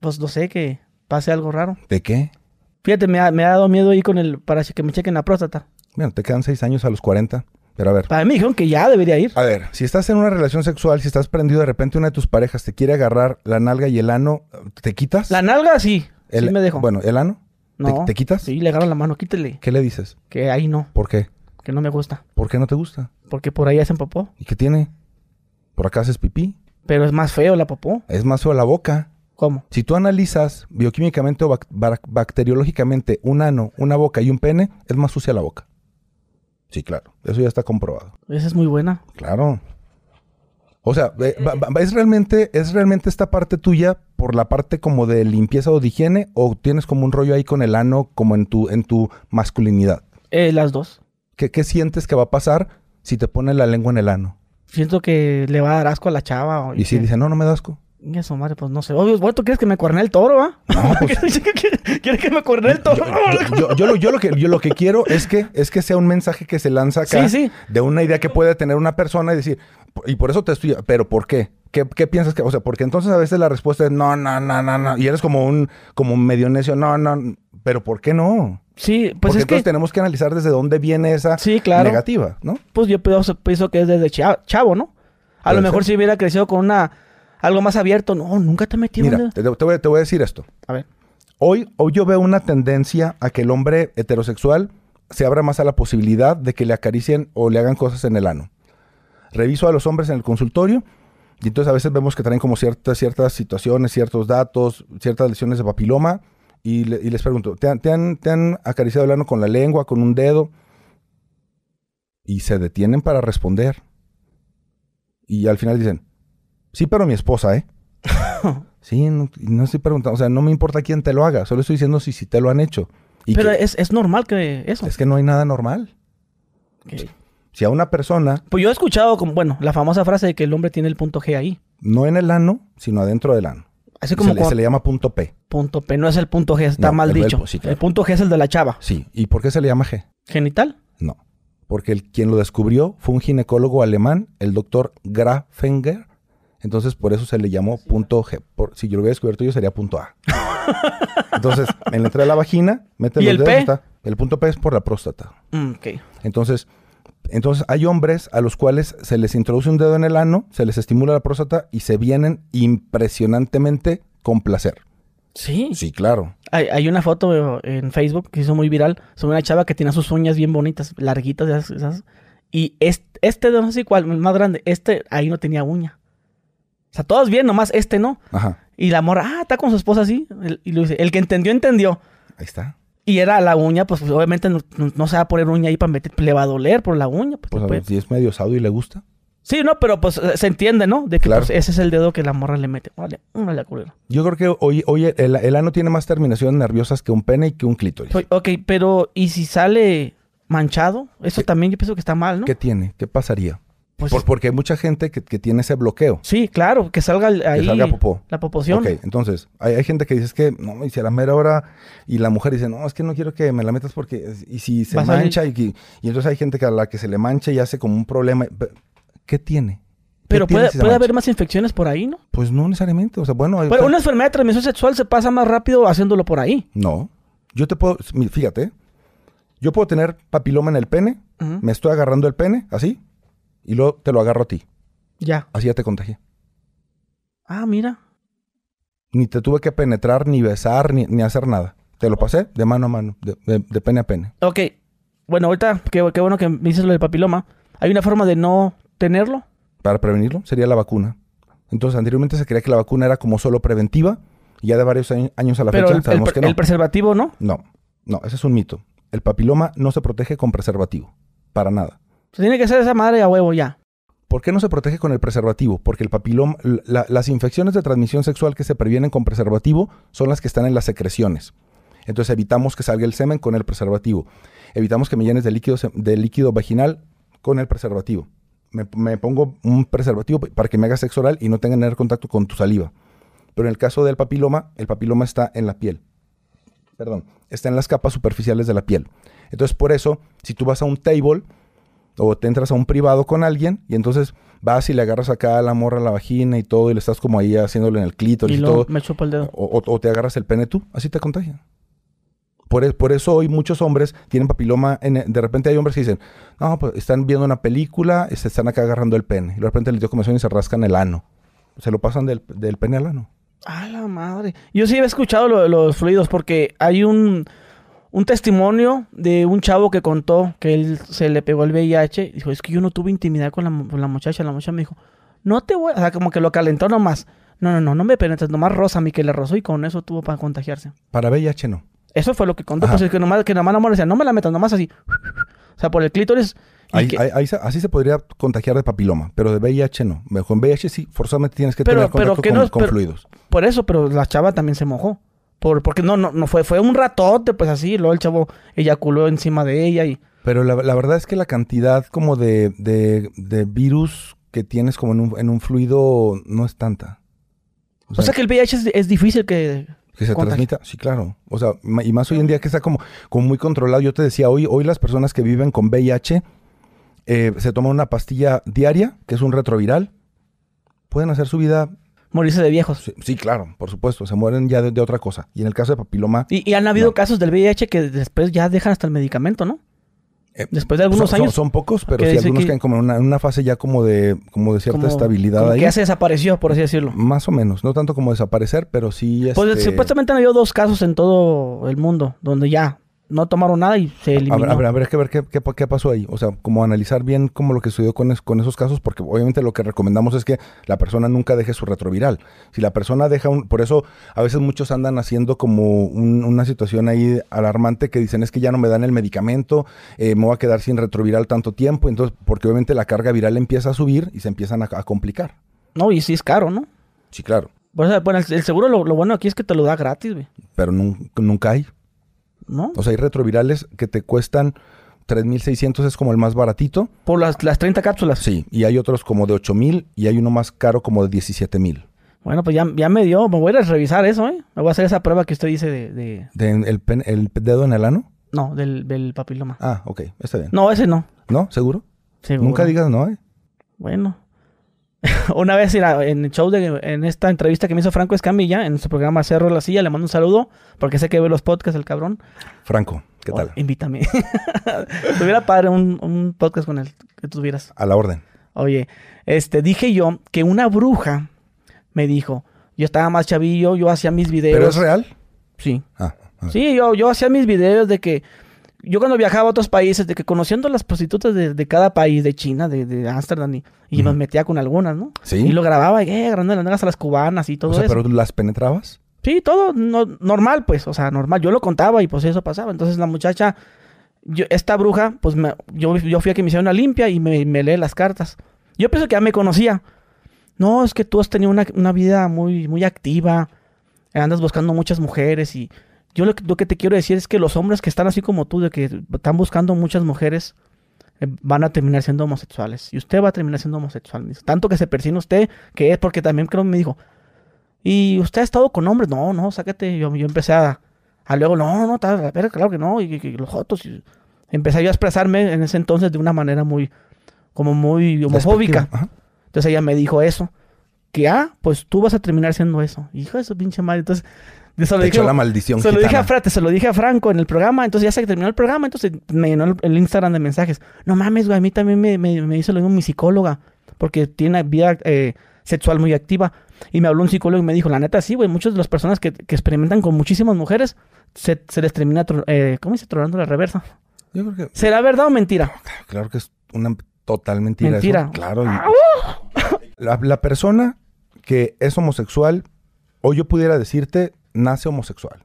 Pues no sé, que pase algo raro. ¿De qué? Fíjate, me ha, me ha dado miedo ir con el... Para que me chequen la próstata. Bueno, te quedan seis años a los 40. Pero a ver. Para mí dijeron que ya debería ir. A ver, si estás en una relación sexual, si estás prendido, de repente una de tus parejas te quiere agarrar la nalga y el ano, ¿te quitas? La nalga sí. El- sí me dejo. Bueno, ¿el ano? ¿Te- no. ¿Te, quitas? Sí, le agarro la mano, quítele. ¿Qué le dices? Que ahí no, ¿Por qué? que no me gusta. ¿Por qué no te gusta? Porque por ahí hacen popó. ¿Y qué tiene? ¿Por acá haces pipí? Pero es más feo la popó. Es más feo la boca. ¿Cómo? Si tú analizas bioquímicamente o bac- bac- bacteriológicamente un ano, una boca y un pene, es más sucia la boca. Sí, claro. Eso ya está comprobado. Esa es muy buena. Claro. O sea, eh, es realmente, es realmente esta parte tuya por la parte como de limpieza o de higiene, o tienes como un rollo ahí con el ano, como en tu, en tu masculinidad. Eh, las dos. ¿Qué, qué sientes que va a pasar si te pones la lengua en el ano? Siento que le va a dar asco a la chava. o- Y si dice, no, no me das asco. Y eso, madre, pues no sé. Obvio, ¿tú quieres que me cuerne el toro, va? No, pues, ¿Quieres que me cuerne el toro? yo, yo- yo lo, yo lo que, yo lo que quiero es que, es que sea un mensaje que se lanza acá Sí, sí. de una idea que puede tener una persona y decir, y por eso te estoy, pero ¿por qué? ¿Qué, qué piensas que, o sea, porque entonces a veces la respuesta es no, no, no, no, no, y eres como un, como un medio necio, no, no, pero ¿por qué no? Sí, pues Porque es entonces que... tenemos que analizar desde dónde viene esa Sí, claro. negativa, ¿no? Pues yo pienso, pienso que es desde cha- chavo, ¿no? A Puede lo mejor ser. si hubiera crecido con una... Algo más abierto. No, nunca te metí Mira, un te, voy, te voy a decir esto. A ver. Hoy, hoy yo veo una tendencia a que el hombre heterosexual se abra más a la posibilidad de que le acaricien o le hagan cosas en el ano. Reviso a los hombres en el consultorio y entonces a veces vemos que traen como ciertas, ciertas situaciones, ciertos datos, ciertas lesiones de papiloma y, le- y les pregunto, ¿te han, te han- te han acariciado el ano con la lengua, con un dedo? Y se detienen para responder. Y al final dicen, sí, pero mi esposa, ¿eh? (laughs) Sí, no, estoy preguntando, o sea, no me importa quién te lo haga, solo estoy diciendo si, si te lo han hecho. Y Pero que- es, es normal que eso. es que no hay nada normal. que- Si a una persona, Pues yo he escuchado, como, bueno, la famosa frase de que el hombre tiene el punto G ahí. no en el ano, sino adentro del ano. Así como se, le, se le llama punto P. punto P. No es el punto G, está No, mal el del- dicho. sí, claro. El punto G es el de la chava. Sí. ¿Y por qué se le llama G? ¿Genital? No. Porque el, quien lo descubrió fue un ginecólogo alemán, el doctor Grafenger. Entonces, por eso se le llamó punto G. Por, si yo lo hubiera descubierto yo, sería punto A. (laughs) Entonces, en la entrada de la vagina, mete ¿Y los el dedos. P? está- el punto P es por la próstata. Mm, ok. Entonces, entonces hay hombres a los cuales se les introduce un dedo en el ano, se les estimula la próstata y se vienen impresionantemente con placer. Sí. Sí, claro. Hay, hay una foto en Facebook que se hizo muy viral sobre una chava que tiene sus uñas bien bonitas, larguitas, esas- esas, Y este, este no sé cuál, el más grande, este ahí no tenía uña. O sea, todos bien, nomás este no. Ajá. Y la morra, ah, está con su esposa así. Y lo dice, el que entendió, entendió. Ahí está. Y era la uña, pues obviamente no, se va a poner uña ahí para meter, le va a doler por la uña. Pues, Pues ver, si es medio osado y le gusta. Sí, no, pero pues eh, se entiende, ¿no? De que Claro. pues, ese es el dedo que la morra le mete. Vale, órale, culero. Yo creo que hoy, hoy el, el ano tiene más terminaciones nerviosas que un pene y que un clítoris. Ok, pero ¿y si sale manchado? Eso también yo pienso que está mal, ¿no? ¿Qué tiene? ¿Qué pasaría? Pues, Por- porque hay mucha gente que, que tiene ese bloqueo. Sí, claro, que salga ahí salga popó. la popoción. Ok, entonces, hay, hay gente que dice es que, no, y si a la mera hora, y la mujer dice, no, es que no quiero que me la metas porque, y si se mancha, y, entonces hay gente que a la que se le mancha y hace como un problema. ¿Qué tiene? ¿Qué Pero puede, si puede haber más infecciones por ahí, ¿no? Pues no necesariamente, o sea, bueno... hay- Pero una enfermedad de transmisión sexual se pasa más rápido haciéndolo por ahí. No, yo te puedo, fíjate, yo puedo tener papiloma en el pene, me estoy agarrando el pene, así, y luego te lo agarro a ti, Ya. así ya te contagié. Ah, mira. Ni te tuve que penetrar, ni besar, ni, ni hacer nada. Te lo pasé de mano a mano, de, de- de pene a pene. Ok. Bueno, ahorita, qué, qué bueno que me dices lo del papiloma. ¿Hay una forma de no tenerlo? Para prevenirlo sería la vacuna. Entonces, anteriormente se creía que la vacuna era como solo preventiva, y ya de varios año- años a la Pero fecha el, sabemos que no. el preservativo, ¿no? No, no, ese es un mito. El papiloma no se protege con preservativo, para nada. Tiene que hacer esa madre a huevo ya. ¿Por qué no se protege con el preservativo? Porque el papiloma, la- las infecciones de transmisión sexual que se previenen con preservativo son las que están en las secreciones. Entonces evitamos que salga el semen con el preservativo. Evitamos que me llenes de líquido, de líquido vaginal con el preservativo. Me, pongo un preservativo para que me haga sexo oral y no tenga tener contacto con tu saliva. Pero en el caso del papiloma, el papiloma está en la piel. Perdón, está en las capas superficiales de la piel. Entonces, por eso, si tú vas a un table o te entras a un privado con alguien y entonces vas y le agarras acá a la morra la vagina y todo y le estás como ahí haciéndole en el clítoris Y y, todo, me chupa el dedo. o, o- te agarras el pene tú, así te contagian. Por, e- por eso hoy muchos hombres tienen papiloma. En, de repente hay hombres que dicen, no, pues están viendo una película se están acá agarrando el pene. Y de repente les dio comezón y se rascan el ano. Se lo pasan del, del pene al ano. A la madre. Yo sí había escuchado lo de los fluidos porque hay un, un testimonio de un chavo que contó que él se le pegó el VIH. Dijo, es que yo no tuve intimidad con la, con la muchacha. La muchacha me dijo, no te voy... a-". O sea, como que lo calentó nomás. No, no, no, no me penetras. Nomás rosa a mí que le rozó y con eso tuvo para contagiarse. Para VIH no. Eso fue lo que contó. Ajá. Pues es que nomás, que nomás la mujer decía, no me la metas, nomás así. O sea, por el clítoris. Ahí- que- ahí- así se podría contagiar de papiloma, pero de VIH no. Con VIH sí, forzosamente tienes que Pero- tener pero contacto que con, no es- con pero- fluidos. Por eso, pero la chava también se mojó. Por, porque no, no, no fue, fue un ratote, pues así. Luego el chavo eyaculó encima de ella y. Pero la, la verdad es que la cantidad como de, de- de virus que tienes como en un, en un fluido no es tanta. O sea, que el VIH es, es difícil que. Que se transmita, sí, claro. O sea, y más hoy en día que está como, como muy controlado. Yo te decía, hoy, hoy las personas que viven con VIH eh, se toman una pastilla diaria, que es un retroviral. Pueden hacer su vida. Morirse de viejos. Sí, sí, claro, por supuesto. Se mueren ya de, de otra cosa. Y en el caso de papiloma. Y, y han habido No. casos del VIH que después ya dejan hasta el medicamento, ¿no? eh, Después de algunos son, años. Son, pocos, pero sí algunos que- caen como en una, fase ya como de, como de cierta como- estabilidad como ahí. que ya se desapareció, por así decirlo. Más o menos. No tanto como desaparecer, pero sí. Pues este, supuestamente han habido dos casos en todo el mundo donde ya no tomaron nada y se eliminó. Habrá- habrá que ver qué, qué, qué pasó ahí. O sea, como analizar bien como lo que sucedió con, es- con esos casos, porque obviamente lo que recomendamos es que la persona nunca deje su retroviral. Si la persona deja un... Por eso a veces muchos andan haciendo como un- una situación ahí alarmante que dicen es que ya no me dan el medicamento, eh, me voy a quedar sin retroviral tanto tiempo. Entonces, porque obviamente la carga viral empieza a subir y se empiezan a, a complicar. No, y sí es caro, ¿no? Sí, claro. Por eso, bueno, el, el seguro lo, lo bueno aquí es que te lo da gratis, güey. Pero nun- nunca hay. ¿No? O sea, hay retrovirales que te cuestan 3.600, es como el más baratito. Por las, las 30 cápsulas. Sí, y hay otros como de 8000 y hay uno más caro como de 17000. Bueno, pues ya, ya me dio. Me voy a revisar eso, ¿eh? Me voy a hacer esa prueba que usted dice de... de- ¿De el, pen- ¿El dedo en el ano? no, del, del papiloma. Ah, ok, está bien. No, ese no. ¿No? ¿Seguro? Seguro. Nunca digas no, ¿eh? Bueno. (laughs) Una vez en el show de, en esta entrevista que me hizo Franco Escamilla, en su programa Cerro la Silla, le mando un saludo, porque sé que ve los podcasts el cabrón. Franco, ¿qué Oh, tal? invítame. (laughs) Tuviera padre un, un podcast con él, que tuvieras. A la orden. Oye, este, dije yo que una bruja me dijo, yo estaba más chavillo, yo hacía mis videos. ¿Pero es real? Sí. Ah, ah. Sí, yo, yo hacía mis videos de que yo cuando viajaba a otros países, de que conociendo las prostitutas de, de cada país, de China, de, de Ámsterdam, y, y me Ujú. metía con algunas, ¿no? Sí. Y lo grababa, y eh, agarrando las a las cubanas y todo o sea, eso. pero ¿las penetrabas? Sí, todo no- normal, pues, o sea, normal. Yo lo contaba y pues eso pasaba. Entonces la muchacha, yo, esta bruja, pues me- yo, yo fui a que me hiciera una limpia y me, me lee las cartas. Yo pienso que ya me conocía. No, es que tú has tenido una, una vida muy, muy activa, andas buscando muchas mujeres y yo lo, que- lo que te quiero decir es que los hombres que están así como tú, de que están buscando muchas mujeres, eh, van a terminar siendo homosexuales. Y usted va a terminar siendo homosexual. Tanto que se persina usted, que es porque también creo que me dijo, ¿y usted ha estado con hombres? No, no, sácate. Yo, yo empecé a, a luego, no, no, a ver, claro que no. Y, los jotos. y empecé yo a expresarme en ese entonces de una manera muy, como muy homofóbica. Entonces ella me dijo eso. Que, ah, pues tú vas a terminar siendo eso. Hijo de su pinche madre. Entonces, de eso lo Te dije, echó la maldición se lo dije a. Frate, se lo dije a Franco en el programa. Entonces ya se terminó el programa. Entonces me llenó el, el Instagram de mensajes. No mames, güey. A mí también me, me, me hizo lo mismo mi psicóloga. Porque tiene vida eh, sexual muy activa. Y me habló un psicólogo y me dijo, la neta, sí, güey. Muchas de las personas que, que experimentan con muchísimas mujeres se, se les termina, eh, ¿cómo dice? Tronando la reversa. Yo creo que, ¿Será verdad o mentira? claro que es una total mentira. eso. Mentira. Claro. y- la, la persona que es homosexual, o yo pudiera decirte, nace homosexual.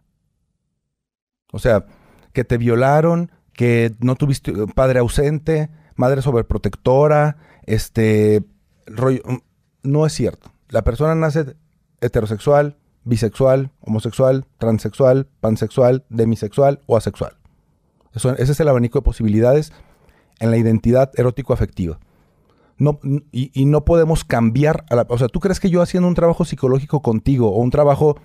O sea, que te violaron, que no tuviste eh, padre ausente, madre sobreprotectora, este rollo. mm, No es cierto. La persona nace heterosexual, bisexual, homosexual, transexual, pansexual, demisexual o asexual. Ese es el abanico de posibilidades en la identidad erótico-afectiva. No, y, y no podemos cambiar a la... O sea, ¿tú crees que yo haciendo un trabajo psicológico contigo o un trabajo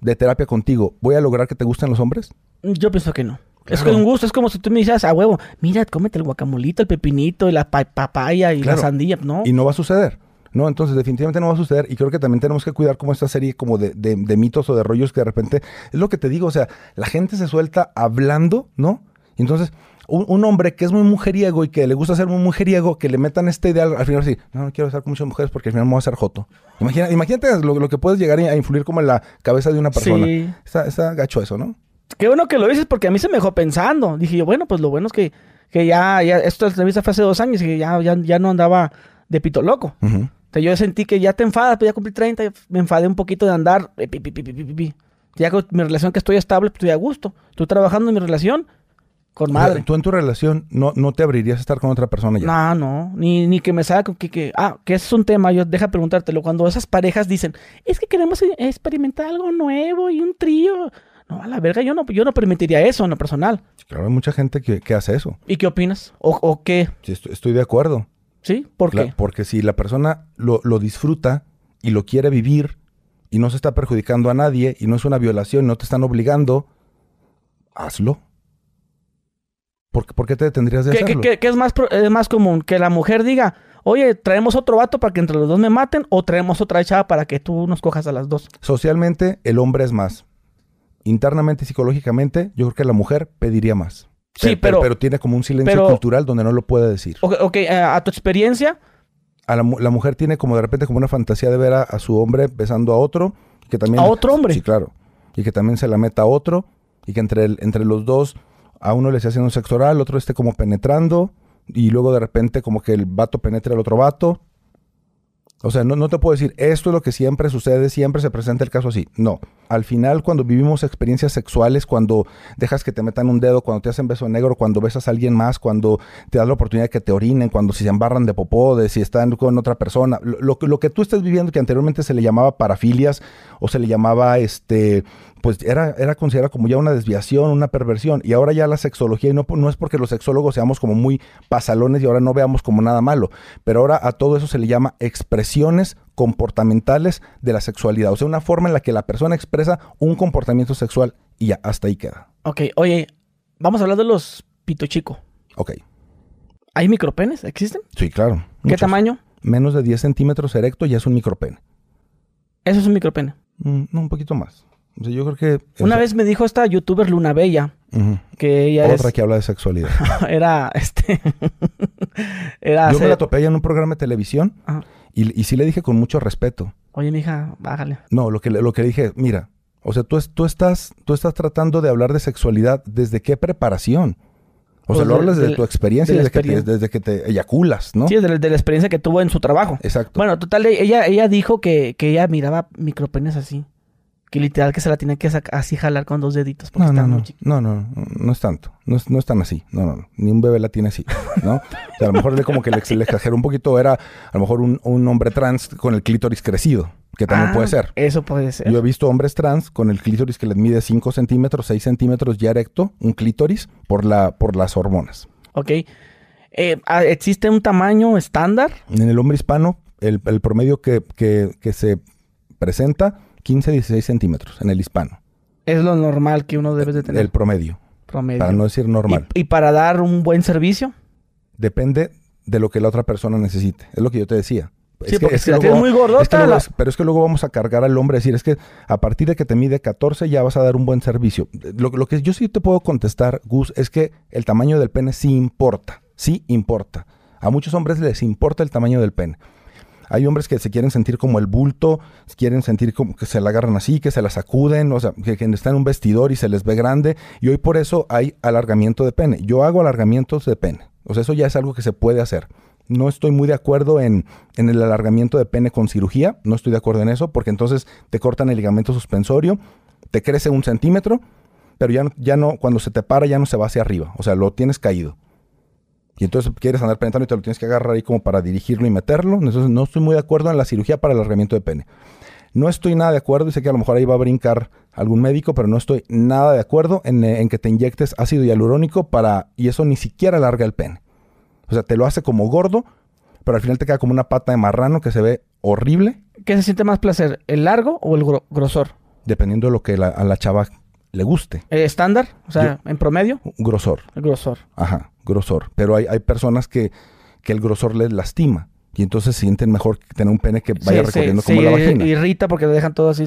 de terapia contigo voy a lograr que te gusten los hombres? Yo pienso que no. Es que un gusto, es como si tú me dijeras a huevo, mira, cómete el guacamolito, el pepinito, y la pa- papaya y Claro. la sandía, ¿no? Y no va a suceder. No, entonces definitivamente no va a suceder y creo que también tenemos que cuidar como esta serie como de, de- de mitos o de rollos que de repente, es lo que te digo, o sea, la gente se suelta hablando, ¿no? Y entonces, un, un hombre que es muy mujeriego y que le gusta ser muy mujeriego, que le metan este ideal, al final así, no, no quiero estar con muchas mujeres porque al final me voy a hacer joto. Imagina, imagínate lo, lo que puedes llegar a influir como en la cabeza de una persona. Sí. Está, está gacho eso, ¿no? Qué bueno que lo dices porque a mí se me dejó pensando. Dije yo, bueno, pues lo bueno es que, que ya, ya, esto la entrevista fue hace dos años y que ya, ya, ya no andaba de pito loco. O sea, yo sentí que ya te enfadas, pues ya cumplí 30, y me enfadé un poquito de andar. eh, pi, pi, pi, pi, pi, pi, pi. Ya con mi relación que estoy estable, pues, estoy a gusto. Estoy trabajando en mi relación con madre. Tú en tu relación no, no te abrirías a estar con otra persona ya. No, no, ni, ni que me salga que, que, ah, que ese es un tema, yo deja preguntártelo, cuando esas parejas dicen, es que queremos e- experimentar algo nuevo y un trío. No, a la verga, yo no, yo no permitiría eso en lo personal. Claro, hay mucha gente que, que hace eso. ¿Y qué opinas? ¿O, o qué? Sí, estoy, estoy de acuerdo. ¿Sí? ¿Por qué? Porque si la persona lo, lo disfruta y lo quiere vivir y no se está perjudicando a nadie y no es una violación, no te están obligando, hazlo. ¿Por, qué- por qué te detendrías de ¿Qué, hacerlo? qué- qué es, más, es más común? Que la mujer diga, oye, traemos otro vato para que entre los dos me maten o traemos otra chava para que tú nos cojas a las dos. Socialmente, el hombre es más. Internamente y psicológicamente, yo creo que la mujer pediría más. Sí, Pe- pero- tiene como un silencio pero- cultural donde no lo puede decir. Ok, ok, eh, a tu experiencia, A la mujer tiene como de repente como una fantasía de ver a, a su hombre besando a otro. Que también, ¿A otro hombre? Sí, claro. Y que también se la meta a otro. Y que entre, el- entre los dos, a uno le esté haciendo sexo oral, otro esté como penetrando. Y luego de repente como que el vato penetre al otro vato. O sea, no, no te puedo decir, esto es lo que siempre sucede, siempre se presenta el caso así. No. Al final, cuando vivimos experiencias sexuales, cuando dejas que te metan un dedo, cuando te hacen beso negro, cuando besas a alguien más, cuando te das la oportunidad de que te orinen, cuando si se embarran de popó, de si están con otra persona, lo, lo que tú estés viviendo, que anteriormente se le llamaba parafilias o se le llamaba, este, pues era, era considerada como ya una desviación, una perversión. Y ahora ya la sexología, y no, no es porque los sexólogos seamos como muy pasalones y ahora no veamos como nada malo, pero ahora a todo eso se le llama expresiones comportamentales de la sexualidad. O sea, una forma en la que la persona expresa un comportamiento sexual y ya, hasta ahí queda. ok, oye, vamos a hablar de los pito chico. Ok. ¿Hay micropenes? ¿Existen? Sí, claro. ¿Qué Muchos. tamaño? Menos de 10 centímetros erecto ya es un micropene. Eso es un micropene. Mm, no, un poquito más. O sea, yo creo que... Una o sea, vez me dijo esta youtuber Luna Bella que ella Otra es, que habla de sexualidad. (laughs) era, este, (laughs) era Yo me la topé allá en un programa de televisión Ajá. y, y sí le dije con mucho respeto. Oye, mija, bájale. No, lo que, le- lo que dije, mira, o sea, tú, es- tú, estás, tú estás tratando de hablar de sexualidad desde qué preparación. O sea, Pues lo de- hablas desde del- tu experiencia, de desde, que te, desde que te eyaculas, ¿no? Sí, de, la- de la experiencia que tuvo en su trabajo. Exacto. Bueno, total, ella, ella dijo que, que ella miraba micropenes así. Que literal que se la tenía que así jalar con dos deditos. Porque no, no, están no, muy no, no, no, no es tanto. No es, no es tan así. No, no, no. Ni un bebé la tiene así, ¿no? O sea, a lo mejor le como que le, le exageró un poquito. Era a lo mejor un, un hombre trans con el clítoris crecido, que también Ah, puede ser. Eso puede ser. Yo he visto hombres trans con el clítoris que les mide 5 centímetros, 6 centímetros ya erecto, un clítoris, por, la, por las hormonas. Ok. Eh, ah, ¿Existe un tamaño estándar? En el hombre hispano, el, el promedio que, que- que se presenta, 15, 16 centímetros en el hispano. Es lo normal que uno debe de tener. El promedio, promedio. para no decir normal. ¿Y, y para dar un buen servicio? Depende de lo que la otra persona necesite. Es lo que yo te decía. Sí, porque si la tienes muy gordota, es que luego la- es- pero es que luego vamos a cargar al hombre, decir, es que a partir de que te mide 14 ya vas a dar un buen servicio. Lo, lo que yo sí te puedo contestar, Gus, es que el tamaño del pene sí importa, sí importa. A muchos hombres les importa el tamaño del pene. Hay hombres que se quieren sentir como el bulto, quieren sentir como que se la agarran así, que se la sacuden, o sea, que, que están en un vestidor y se les ve grande. Y hoy por eso hay alargamiento de pene. Yo hago alargamientos de pene. O sea, eso ya es algo que se puede hacer. No estoy muy de acuerdo en, en el alargamiento de pene con cirugía. No estoy de acuerdo en eso, porque entonces te cortan el ligamento suspensorio, te crece un centímetro, pero ya ya no, cuando se te para, ya no se va hacia arriba. O sea, lo tienes caído. Y entonces quieres andar penetrando y te lo tienes que agarrar ahí como para dirigirlo y meterlo. Entonces no estoy muy de acuerdo en la cirugía para el alargamiento de pene. No estoy nada de acuerdo, y sé que a lo mejor ahí va a brincar algún médico, pero no estoy nada de acuerdo en, en que te inyectes ácido hialurónico para... Y eso ni siquiera alarga el pene. O sea, te lo hace como gordo, pero al final te queda como una pata de marrano que se ve horrible, ¿Qué se siente más placer? ¿El largo o el gro- grosor? dependiendo de lo que la- a la chava le guste. ¿El estándar? O sea, en promedio, Grosor. el grosor. Ajá, grosor. Pero hay, hay personas que, que el grosor les lastima. Y entonces sienten mejor que tener un pene que vaya recorriendo como la vagina. irrita porque le dejan todo así.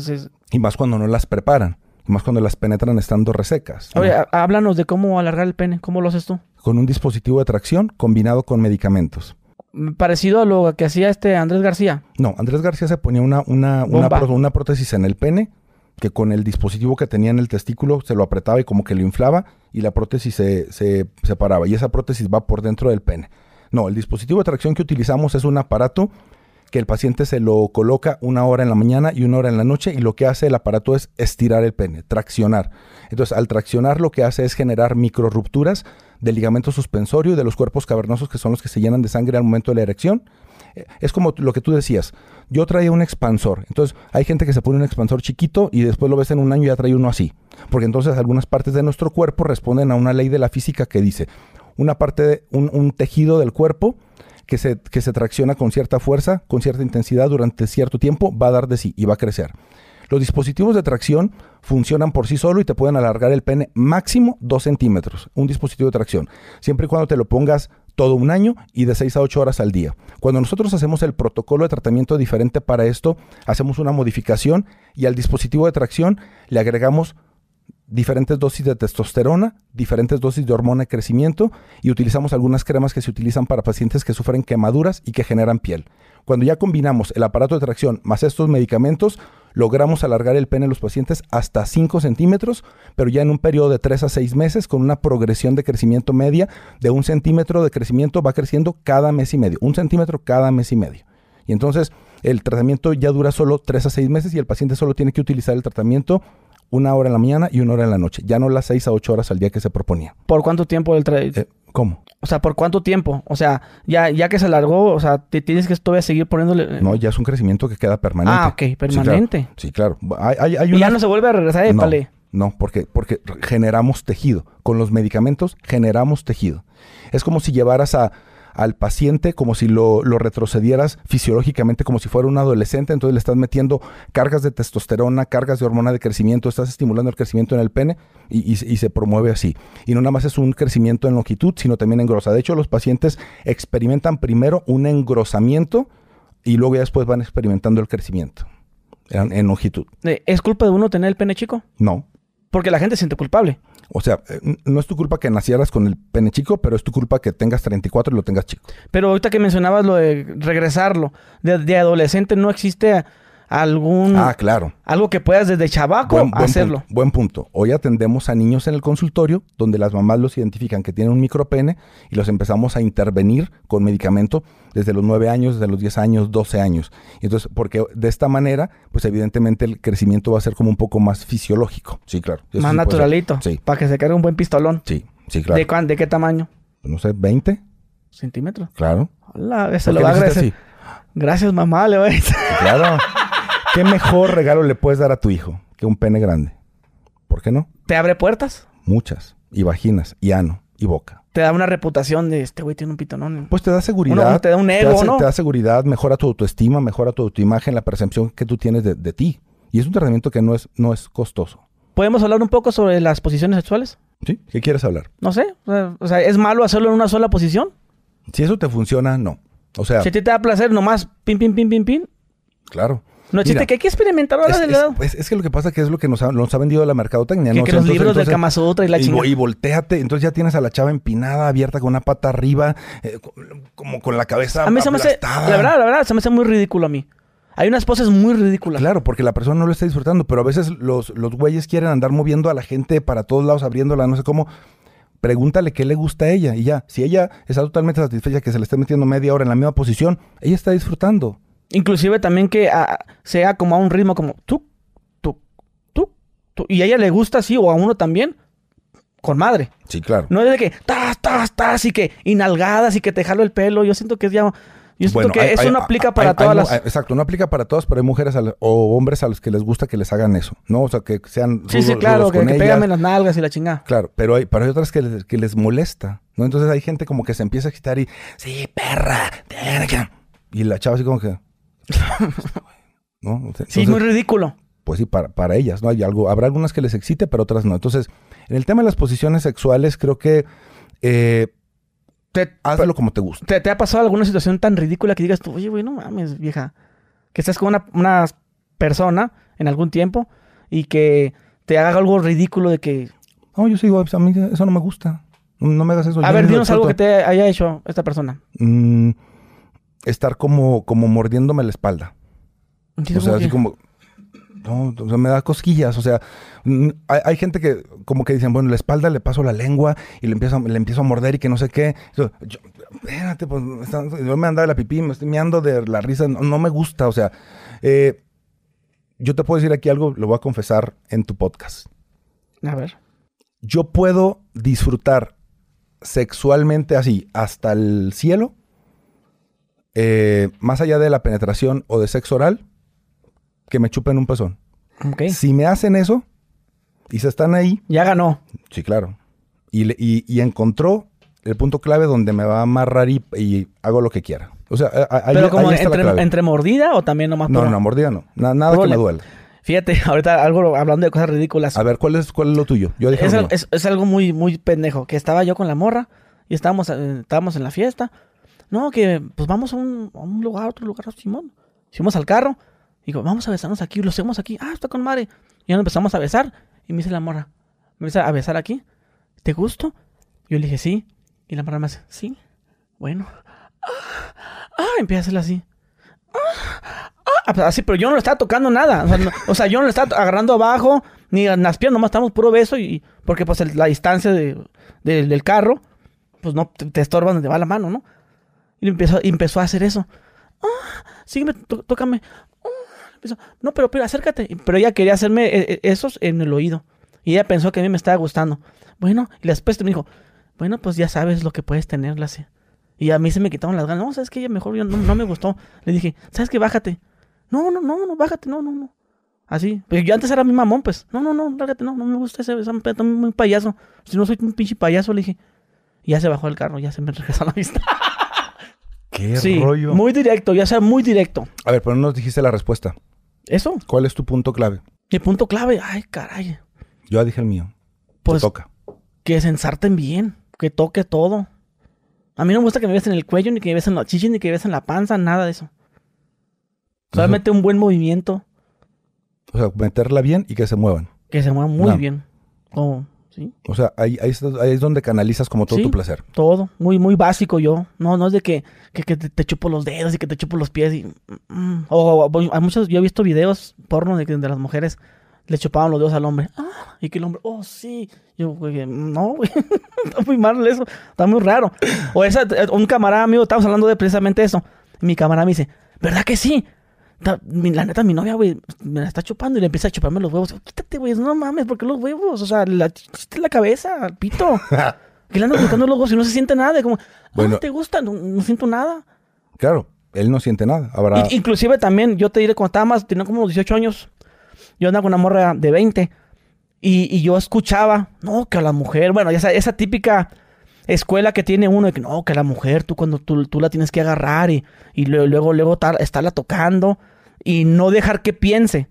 Y más cuando no las preparan. Y más cuando las penetran estando resecas. Oye, há- háblanos de cómo alargar el pene. ¿Cómo lo haces tú? Con un dispositivo de tracción combinado con medicamentos. Mm, Parecido a lo que hacía este Andrés García. No, Andrés García se ponía una, una, una, Bomba. pró- una prótesis en el pene que con el dispositivo que tenía en el testículo se lo apretaba y como que lo inflaba y la prótesis se, se separaba. Y esa prótesis va por dentro del pene. No, el dispositivo de tracción que utilizamos es un aparato que el paciente se lo coloca una hora en la mañana y una hora en la noche y lo que hace el aparato es estirar el pene, traccionar. Entonces, al traccionar lo que hace es generar micro rupturas del ligamento suspensorio y de los cuerpos cavernosos que son los que se llenan de sangre al momento de la erección. Es como lo que tú decías. Yo traía un expansor. Entonces, hay gente que se pone un expansor chiquito y después lo ves en un año y ya trae uno así. Porque entonces algunas partes de nuestro cuerpo responden a una ley de la física que dice, una parte de un, un tejido del cuerpo que se, que se tracciona con cierta fuerza, con cierta intensidad durante cierto tiempo, va a dar de sí y va a crecer. Los dispositivos de tracción funcionan por sí solo y te pueden alargar el pene máximo 2 centímetros. Un dispositivo de tracción. Siempre y cuando te lo pongas todo un año y de 6 a 8 horas al día. Cuando nosotros hacemos el protocolo de tratamiento diferente para esto, hacemos una modificación y al dispositivo de tracción le agregamos diferentes dosis de testosterona, diferentes dosis de hormona de crecimiento y utilizamos algunas cremas que se utilizan para pacientes que sufren quemaduras y que generan piel. Cuando ya combinamos el aparato de tracción más estos medicamentos, logramos alargar el pene en los pacientes hasta 5 centímetros, pero ya en un periodo de 3 a 6 meses con una progresión de crecimiento media de un centímetro de crecimiento va creciendo cada mes y medio, un centímetro cada mes y medio. Y entonces el tratamiento ya dura solo 3 a 6 meses y el paciente solo tiene que utilizar el tratamiento una hora en la mañana y una hora en la noche, ya no las 6 a 8 horas al día que se proponía. ¿Por cuánto tiempo el tra- Eh, ¿Cómo? O sea, ¿por cuánto tiempo? O sea, ya, ya que se alargó, o sea, te tienes que todavía seguir poniéndole... No, ya es un crecimiento que queda permanente. Ah, ok, permanente. Sí, claro. Sí, claro. Hay, hay- hay Y ya no se vuelve a regresar, no, épale. no, porque, porque generamos tejido. Con los medicamentos generamos tejido. Es como si llevaras a, al paciente, como si lo, lo retrocedieras fisiológicamente, como si fuera un adolescente, entonces le estás metiendo cargas de testosterona, cargas de hormona de crecimiento, estás estimulando el crecimiento en el pene y, y se- y se promueve así. Y no nada más es un crecimiento en longitud, sino también en grosor. De hecho, los pacientes experimentan primero un engrosamiento y luego ya después van experimentando el crecimiento en, en longitud. Eh, ¿Es culpa de uno tener el pene chico? No, Porque la gente se siente culpable. O sea, eh, no es tu culpa que nacieras con el pene chico, pero es tu culpa que tengas 34 y lo tengas chico. Pero ahorita que mencionabas lo de regresarlo, de, de adolescente no existe algún Ah, claro. algo que puedas desde chabaco Buen, buen hacerlo. Punto, buen punto. Hoy atendemos a niños en el consultorio donde las mamás los identifican que tienen un micropene y los empezamos a intervenir con medicamento desde los 9 años, desde los 10 años, 12 años. Y Entonces, porque de esta manera, pues evidentemente el crecimiento va a ser como un poco más fisiológico. Sí, claro. Eso Más naturalito. Sí, Para que se cargue un buen pistolón. sí, sí, claro. ¿De, cuán- ¿De qué tamaño? No sé, 20, Centímetros. claro. Hola, se ¿Por lo va a agradecer. Gracias, mamá, le voy a decir. Claro. (laughs) ¿Qué mejor regalo le puedes dar a tu hijo que un pene grande? ¿Por qué no? ¿Te abre puertas? Muchas. Y vaginas, y ano, y boca. Te da una reputación de este güey tiene un pitonón. Pues te da seguridad. Uno te da un ego, hace- ¿no? Te da seguridad, mejora tu autoestima, mejora tu autoimagen, la percepción que tú tienes de, de ti. Y es un tratamiento que no es, no es costoso. ¿Podemos hablar un poco sobre las posiciones sexuales? ¿Sí? ¿Qué quieres hablar? No sé. O sea, o sea, ¿es malo hacerlo en una sola posición? Si eso te funciona, no. O sea, Si a ti te da placer nomás pin, pin, pin, pin, pin. claro. No existe Mira, que hay que experimentar ahora Es, del es- lado. es- es que lo que pasa que es lo que nos ha, nos ha vendido la mercadotecnia. Que, ¿no? O que sea, los entonces- libros del Kama Sutra y la chingada. y volteate, entonces ya tienes a la chava empinada, abierta con una pata arriba, eh, co- como con la cabeza A mí se me hace, la verdad, la verdad, se me hace muy ridículo a mí. Hay unas poses muy ridículas. Claro, porque la persona no lo está disfrutando, pero a veces los, los güeyes quieren andar moviendo a la gente para todos lados, abriéndola, no sé cómo. Pregúntale qué le gusta a ella y ya. Si ella está totalmente satisfecha que se le esté metiendo media hora en la misma posición, ella está disfrutando. Inclusive también que ah, sea como a un ritmo como tú, tú, tú, tú. Y a ella le gusta así, o a uno también, con madre. Sí, claro. No es de que tas, tas, tas, y que inalgadas y que te jalo el pelo. Yo siento que es ya. Yo siento que hay- eso hay- no aplica hay- para todas las. hay- exacto, no aplica para todas, pero hay mujeres la- o hombres a los que les gusta que les hagan eso, ¿no? O sea, que sean sí, sí, claro, que, que pégame las nalgas y la chingada. Claro, pero hay, pero hay otras que les, que les molesta, ¿no? Entonces hay gente como que se empieza a excitar y, sí, perra, verga. Y la chava así como que, (laughs) ¿no? Entonces, Sí, muy ridículo. pues sí, para, para ellas, ¿no? Hay algo, habrá algunas que les excite, pero otras no. Entonces, en el tema de las posiciones sexuales, creo que eh, ¿Te, hazlo como te gusta. te, te ha pasado alguna situación tan ridícula que digas tú, oye, güey, no mames, vieja? Que estás con una, una persona en algún tiempo y que te haga algo ridículo de que. No, yo sí digo, a mí eso no me gusta. No, no me hagas eso. A ver, dinos algo que te haya hecho esta persona. Mm, estar como, como mordiéndome la espalda. O sea, así como... No, o sea, me da cosquillas. O sea, hay, hay gente que como que dicen, bueno, la espalda le paso la lengua y le empiezo, a- le empiezo a morder y que no sé qué. Yo, yo, espérate, pues, yo me andaba de la pipí, me estoy meando de la risa. No, no me gusta, o sea... eh, yo te puedo decir aquí algo, lo voy a confesar en tu podcast. A ver. Yo puedo disfrutar sexualmente así hasta el cielo, eh, más allá de la penetración o de sexo oral, que me chupen un pezón. Si me hacen eso y se están ahí, Ya ganó. sí, claro, y, le- y- y encontró el punto clave donde me va a amarrar y, y hago lo que quiera. O sea, ahí, Pero como ahí está la entre, clave. entre mordida o también nomás No, por- no, mordida no. Na- nada que me duela. Fíjate, (laughs) ahorita algo hablando de cosas ridículas. A ver, ¿cuál es, cuál es lo tuyo? Yo al- es- es algo muy, muy pendejo. Que estaba yo con la morra y estábamos, eh, estábamos en la fiesta. No, que pues vamos a un, lugar, a otro lugar, Simón. Fuimos al carro. Digo, vamos a besarnos aquí, lo hacemos aquí. Ah, está con madre. Y ya empezamos a besar. Y me dice la morra, me empieza a besar aquí. ¿Te gusto? Yo le dije, sí. Y la morra me hace, sí. Bueno. Ah, ah, empieza a hacerla así. Ah, pues, así, pero yo no le estaba tocando nada. O sea, yo no le estaba agarrando abajo, ni en las piernas, nomás estamos puro beso. y Porque pues la distancia de- de- del carro, pues no te, te estorba donde va la mano, ¿no? Y empezó, empezó a hacer eso. Ah, sígueme, tó- tócame. Ah, empezó, no, pero, pero acércate. Pero ella quería hacerme eh, eh, esos en el oído. Y ella pensó que a mí me estaba gustando. Bueno, y después me dijo, bueno, pues ya sabes lo que puedes tener, Lassie. Y a mí se me quitaron las ganas. No, sabes que ella mejor yo no, no me gustó. Le dije, ¿sabes qué? Bájate. No, no, no, no, bájate, no, no, no. Así. Pero yo antes era mi mamón, pues. No, no, no, lárgate, no, no me gusta ese, ese muy payaso. Si no soy un pinche payaso, le dije. Y ya se bajó el carro, ya se me (laughs) regresó la vista. ¿Qué sí, rollo? muy directo, ya sea muy directo. A ver, pero no nos dijiste la respuesta. Eso, ¿Cuál es tu punto clave? mi punto clave. Ay, caray. Yo ya dije el mío. Pues Te toca. que se ensarten bien, que toque todo. A mí no me gusta que me besen el cuello, ni que me besen los chichis, ni que me besen la panza, nada de eso. Solamente un buen movimiento, O sea, meterla bien y que se muevan. que se mueva muy No. bien. Como Sí. O sea, ahí, ahí, es, ahí es donde canalizas como todo Sí. tu placer. Todo, muy, muy básico yo. No, no es de que, que, que te, chupo los dedos y que te chupo los pies. Y, mm, o, o- hay muchos, yo he visto videos porno de que de las mujeres le chupaban los dedos al hombre. Ah, y que el hombre, oh sí. Yo, güey, no, güey. (laughs) está muy mal eso. Está muy raro. O esa, un camarada amigo, estábamos hablando de precisamente eso. Mi camarada me dice, ¿verdad que sí? La neta, mi novia, güey, me la está chupando y le empieza a chuparme los huevos. Quítate, güey, no mames, ¿por qué los huevos? O sea, la, chiste la cabeza, al pito. (laughs) Que le andan buscando los huevos y no se siente nada. y Como, Bueno. ah, ¿te gusta? No, no siento nada. Claro, él no siente nada. Habrá. I- inclusive también, yo te diré, cuando estaba más, tenía como unos 18 años, yo andaba con una morra de 20 y, y yo escuchaba, no, que a la mujer, bueno, esa, esa típica escuela que tiene uno de que no, que a la mujer, tú cuando tú, tú la tienes que agarrar y, y luego, luego, luego tar- estarla tocando y no dejar que piense.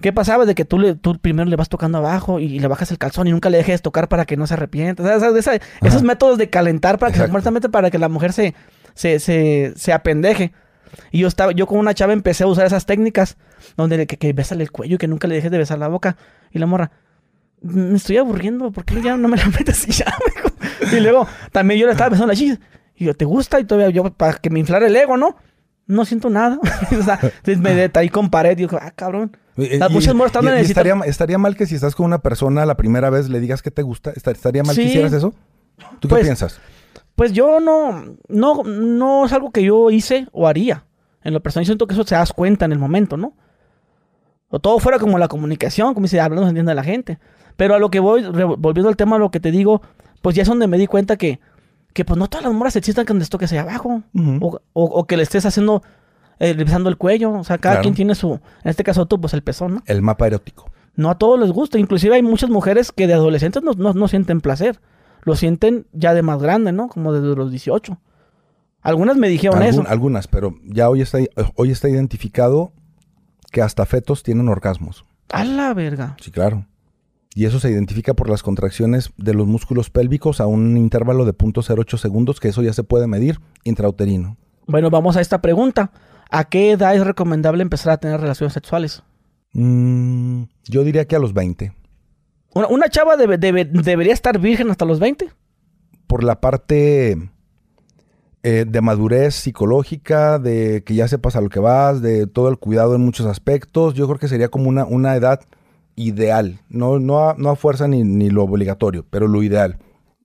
¿Qué pasaba? De que tú, le, tú primero le vas tocando abajo y, le bajas el calzón y nunca le dejes tocar para que no se arrepienta. O sea, esa- esos métodos de calentar para que, para que la mujer se, se, se, se apendeje. Y yo estaba, yo con una chava empecé a usar esas técnicas donde le- que, que bésale el cuello y que nunca le dejes de besar la boca. Y la morra, me estoy aburriendo, ¿por qué ya no me la (laughs) metes y ya? y luego también yo le estaba besando la. Y yo, ¿te gusta? Y todavía yo, para que me inflara el ego, ¿no? No siento nada. (laughs) o sea, me (laughs) de- ahí con pared y digo, ah, cabrón. Las y- muchas morras están y necesitan- estaría, estaría mal que si estás con una persona la primera vez le digas que te gusta. Estar- ¿Estaría mal Sí. que hicieras eso? ¿Tú Pues, qué piensas? Pues yo no, no, no es algo que yo hice o haría. En lo personal, yo siento que eso se das cuenta en el momento, ¿no? O todo fuera como la comunicación, como dice, hablando se entiende la gente. Pero a lo que voy, volviendo al tema, lo que te digo, pues ya es donde me di cuenta que, que pues no todas las moras existen que les toques ahí abajo. O, o- o que le estés haciendo, eh, besando el cuello. O sea, cada Claro. quien tiene su, en este caso tú, pues el pezón, ¿no? El mapa erótico. No a todos les gusta. Inclusive hay muchas mujeres que de adolescentes no, no- no sienten placer. Lo sienten ya de más grande, ¿no? Como desde los 18. Algunas me dijeron Algun- eso. Algunas, pero ya hoy está, hoy está identificado que hasta fetos tienen orgasmos. A la verga. Sí, claro. Y eso se identifica por las contracciones de los músculos pélvicos a un intervalo de 0.08 segundos, que eso ya se puede medir intrauterino. Bueno, vamos a esta pregunta. ¿A qué edad es recomendable empezar a tener relaciones sexuales? Mm, yo diría que a los 20. ¿Una, una chava debe- debe- debería estar virgen hasta los 20? Por la parte eh, de madurez psicológica, de que ya sepas a lo que vas, de todo el cuidado en muchos aspectos, yo creo que sería como una, una edad ideal. No, no, a, no a fuerza ni, ni lo obligatorio, pero lo ideal.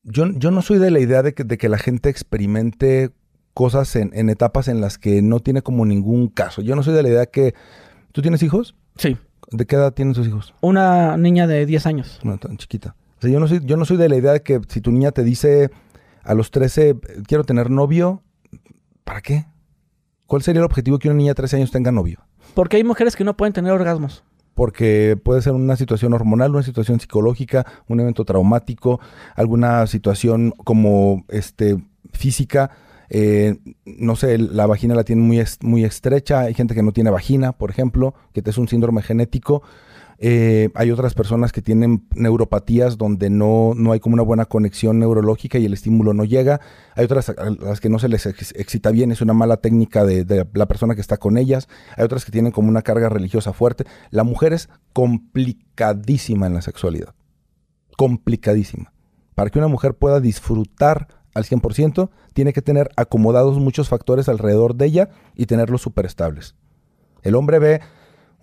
Yo, yo no soy de la idea de que, de que la gente experimente cosas en, en etapas en las que no tiene como ningún caso. Yo no soy de la idea que... ¿Tú tienes hijos? Sí. ¿De qué edad tienen tus hijos? Una niña de 10 años. No, tan chiquita. O sea, yo no soy, yo no soy de la idea de que si tu niña te dice a los 13, eh, quiero tener novio, ¿para qué? ¿Cuál sería el objetivo que una niña de 13 años tenga novio? Porque hay mujeres que no pueden tener orgasmos. Porque puede ser una situación hormonal, una situación psicológica, un evento traumático, alguna situación como este física. eh, no sé, la vagina la tiene muy, muy estrecha. Hay gente que no tiene vagina, por ejemplo, que es un síndrome genético. Eh, hay otras personas que tienen neuropatías donde no, no hay como una buena conexión neurológica y el estímulo no llega. Hay otras a las que no se les ex- excita bien, es una mala técnica de, de la persona que está con ellas. Hay otras que tienen como una carga religiosa fuerte. La mujer es complicadísima en la sexualidad. Complicadísima. Para que una mujer pueda disfrutar al 100%, tiene que tener acomodados muchos factores alrededor de ella y tenerlos súper estables. El hombre ve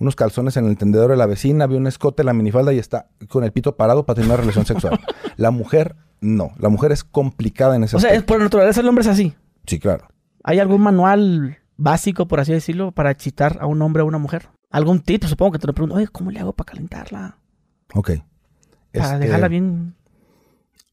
unos calzones en el tendedor de la vecina, ve un escote, la minifalda y está con el pito parado para tener una relación sexual. (laughs) La mujer, no. La mujer es complicada en ese O sea, es- por naturaleza el hombre es así. Sí, claro. ¿Hay algún manual básico, por así decirlo, para excitar a un hombre o a una mujer? ¿Algún tip? Supongo que te lo pregunto. Oye, ¿cómo le hago para calentarla? Ok. Para Este, dejarla bien...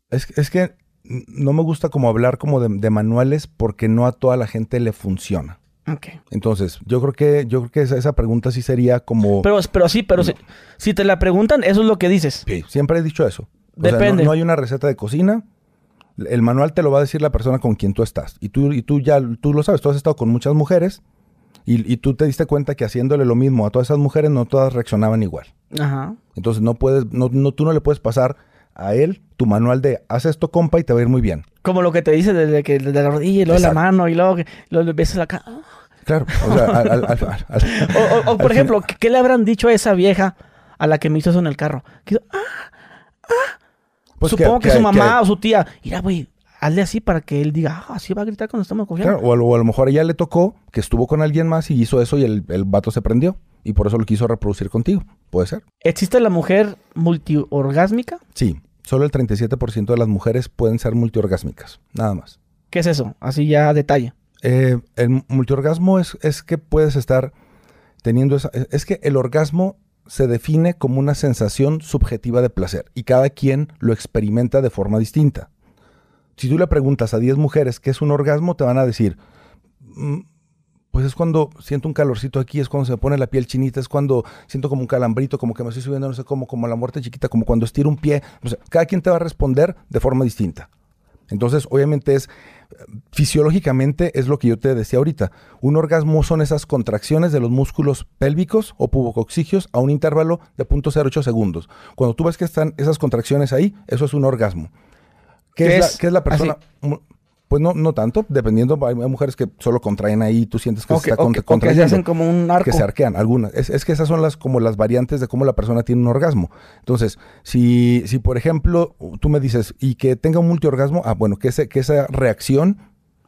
Es, es que no me gusta como hablar como de, de manuales porque no a toda la gente le funciona. Ok. Entonces, yo creo que, yo creo que esa, esa pregunta sí sería como... Pero, pero sí, pero si, si te la preguntan, eso es lo que dices. Sí, siempre he dicho eso. O sea, no- Depende. no, hay una receta de cocina. El manual te lo va a decir la persona con quien tú estás. Y tú, y tú ya tú lo sabes, tú has estado con muchas mujeres y, y tú te diste cuenta que haciéndole lo mismo a todas esas mujeres no todas reaccionaban igual. Ajá. Entonces no puedes, no, no, tú no le puedes pasar a él tu manual de haz esto, compa, y te va a ir muy bien. Como lo que te dice desde que desde la rodilla y luego la Exacto. mano y luego luego le besas la cara. Claro. O sea, al- O, o- o, al por ejemplo, ¿qué, qué le habrán dicho a esa vieja a la que me hizo eso en el carro? Que hizo, ah, Pues Supongo que, que- su mamá o su tía, mira, güey, hazle así para que él diga, ah, así va a gritar cuando estamos cogiendo. Claro, o, a lo- o a lo mejor a ella le tocó que estuvo con alguien más y hizo eso y el, el vato se prendió. Y por eso lo quiso reproducir contigo. Puede ser. ¿Existe la mujer multiorgásmica? Sí, solo el 37% de las mujeres pueden ser multiorgásmicas. Nada más. ¿Qué es eso? Así ya detalle. Eh, el multiorgasmo es, es que puedes estar teniendo esa... Es es que el orgasmo se define como una sensación subjetiva de placer y cada quien lo experimenta de forma distinta. Si tú le preguntas a 10 mujeres qué es un orgasmo, te van a decir, "Mm, pues es cuando siento un calorcito aquí, es cuando se me pone la piel chinita, es cuando siento como un calambrito, como que me estoy subiendo, no sé cómo, como la muerte chiquita, como cuando estiro un pie. O sea, cada quien te va a responder de forma distinta. Entonces, obviamente es fisiológicamente es lo que yo te decía ahorita. Un orgasmo son esas contracciones de los músculos pélvicos o pubocoxigios a un intervalo de 0.08 segundos. Cuando tú ves que están esas contracciones ahí, eso es un orgasmo. ¿Qué, ¿Qué es, la, qué es la persona? Pues no, no tanto, dependiendo. Hay, mujeres que solo contraen ahí y tú sientes que O se está o con- que- o que se hacen como un arco. que se arquean, algunas. Es, es que esas son las como las variantes de cómo la persona tiene un orgasmo. Entonces, si, si por ejemplo tú me dices y que tenga un multiorgasmo, ah, bueno, que, ese, que esa reacción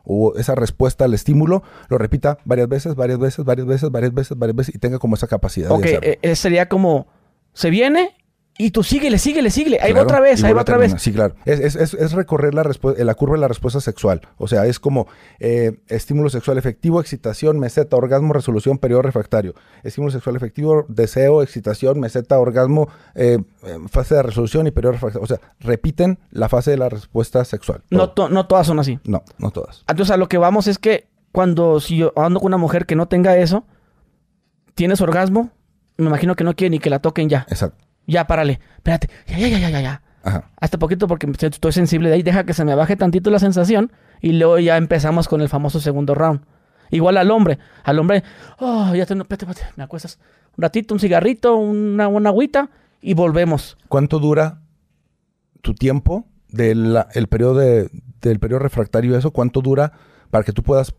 o esa respuesta al estímulo lo repita varias veces, varias veces, varias veces, varias veces, varias veces y tenga como esa capacidad Ok, de eh, eh, sería como, se viene y tú síguele, síguele, síguele. Ahí va otra vez, ahí va otra vez. Sí, claro. Es, es- es- es recorrer la, respu- la curva de la respuesta sexual. O sea, es como eh, estímulo sexual efectivo, excitación, meseta, orgasmo, resolución, periodo refractario. Estímulo sexual efectivo, deseo, excitación, meseta, orgasmo, eh, eh, fase de resolución y periodo refractario. O sea, repiten la fase de la respuesta sexual. No, to- no todas son así. no, no todas. Entonces, a lo que vamos es que cuando si yo ando con una mujer que no tenga eso, tienes orgasmo, me imagino que no quiere ni que la toquen ya. Exacto. Ya, párale. Espérate. Ya, ya, ya, ya, ya, ya. Ajá. Hasta poquito porque estoy sensible de ahí. Deja que se me baje tantito la sensación y luego ya empezamos con el famoso segundo round. Igual al hombre. Al hombre, oh, ya tengo, espérate, espérate, me acuestas. Un ratito, un cigarrito, una, una agüita y volvemos. ¿Cuánto dura tu tiempo del el periodo de, del periodo refractario eso? ¿Cuánto dura para que tú puedas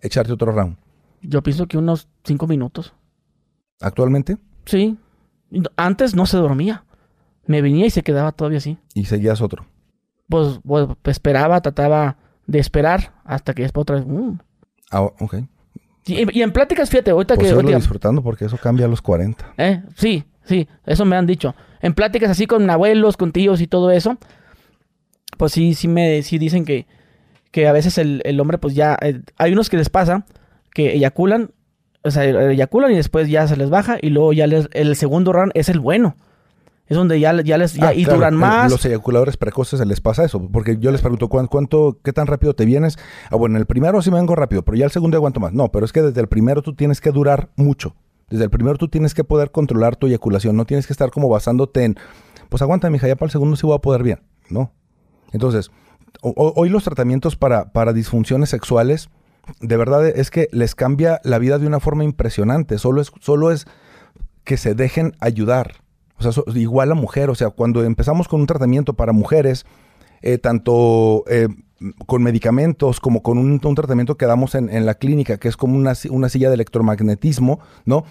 echarte otro round? Yo pienso que unos cinco minutos. Actualmente Sí. Antes no se dormía. Me venía y se quedaba todavía así. y seguías otro. Pues, pues, esperaba, trataba de esperar hasta que después otra vez. mm. Ah, ok. Y, y en pláticas, fíjate, ahorita Pues que. ahorita- disfrutando porque eso cambia a los 40. ¿Eh? Sí, sí, eso me han dicho. En pláticas así con abuelos, con tíos y todo eso, pues sí, sí me sí dicen que, que a veces el, el hombre, pues ya, eh, hay unos que les pasa que eyaculan, o sea, eyaculan y después ya se les baja y luego ya les- el segundo round es el bueno. Es donde ya, ya les, ya- Ah, y claro, duran eh, más. Los eyaculadores precoces se les pasa eso. Porque yo les pregunto, ¿cuán- ¿cuánto, qué tan rápido te vienes? Ah, bueno, en el primero sí me vengo rápido, pero ya el segundo aguanto más. No, pero es que desde el primero tú tienes que durar mucho. Desde el primero tú tienes que poder controlar tu eyaculación. No tienes que estar como basándote en, pues aguanta, mija, ya para el segundo sí voy a poder bien. No. Entonces, ho- ho- hoy los tratamientos para, para disfunciones sexuales, de verdad es que les cambia la vida de una forma impresionante. Solo es, solo es que se dejen ayudar. O sea, igual la mujer, o sea, cuando empezamos con un tratamiento para mujeres, eh, tanto eh, con medicamentos como con un, tratamiento que damos en, en la clínica, que es como una, una silla de electromagnetismo, ¿no?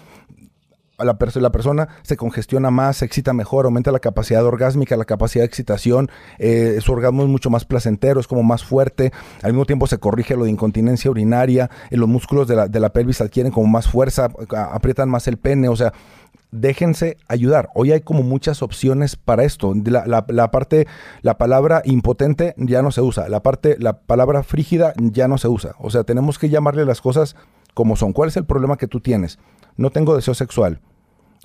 La, la persona se congestiona más, se excita mejor, aumenta la capacidad orgásmica, la capacidad de excitación, eh, su orgasmo es mucho más placentero, es como más fuerte, al mismo tiempo se corrige lo de incontinencia urinaria, eh, los músculos de la, de la pelvis adquieren como más fuerza, aprietan más el pene, o sea, déjense ayudar. Hoy hay como muchas opciones para esto. La, la- la parte, la palabra impotente ya no se usa. La parte, la palabra frígida ya no se usa. O sea, tenemos que llamarle las cosas como son. ¿Cuál es el problema que tú tienes? No tengo deseo sexual.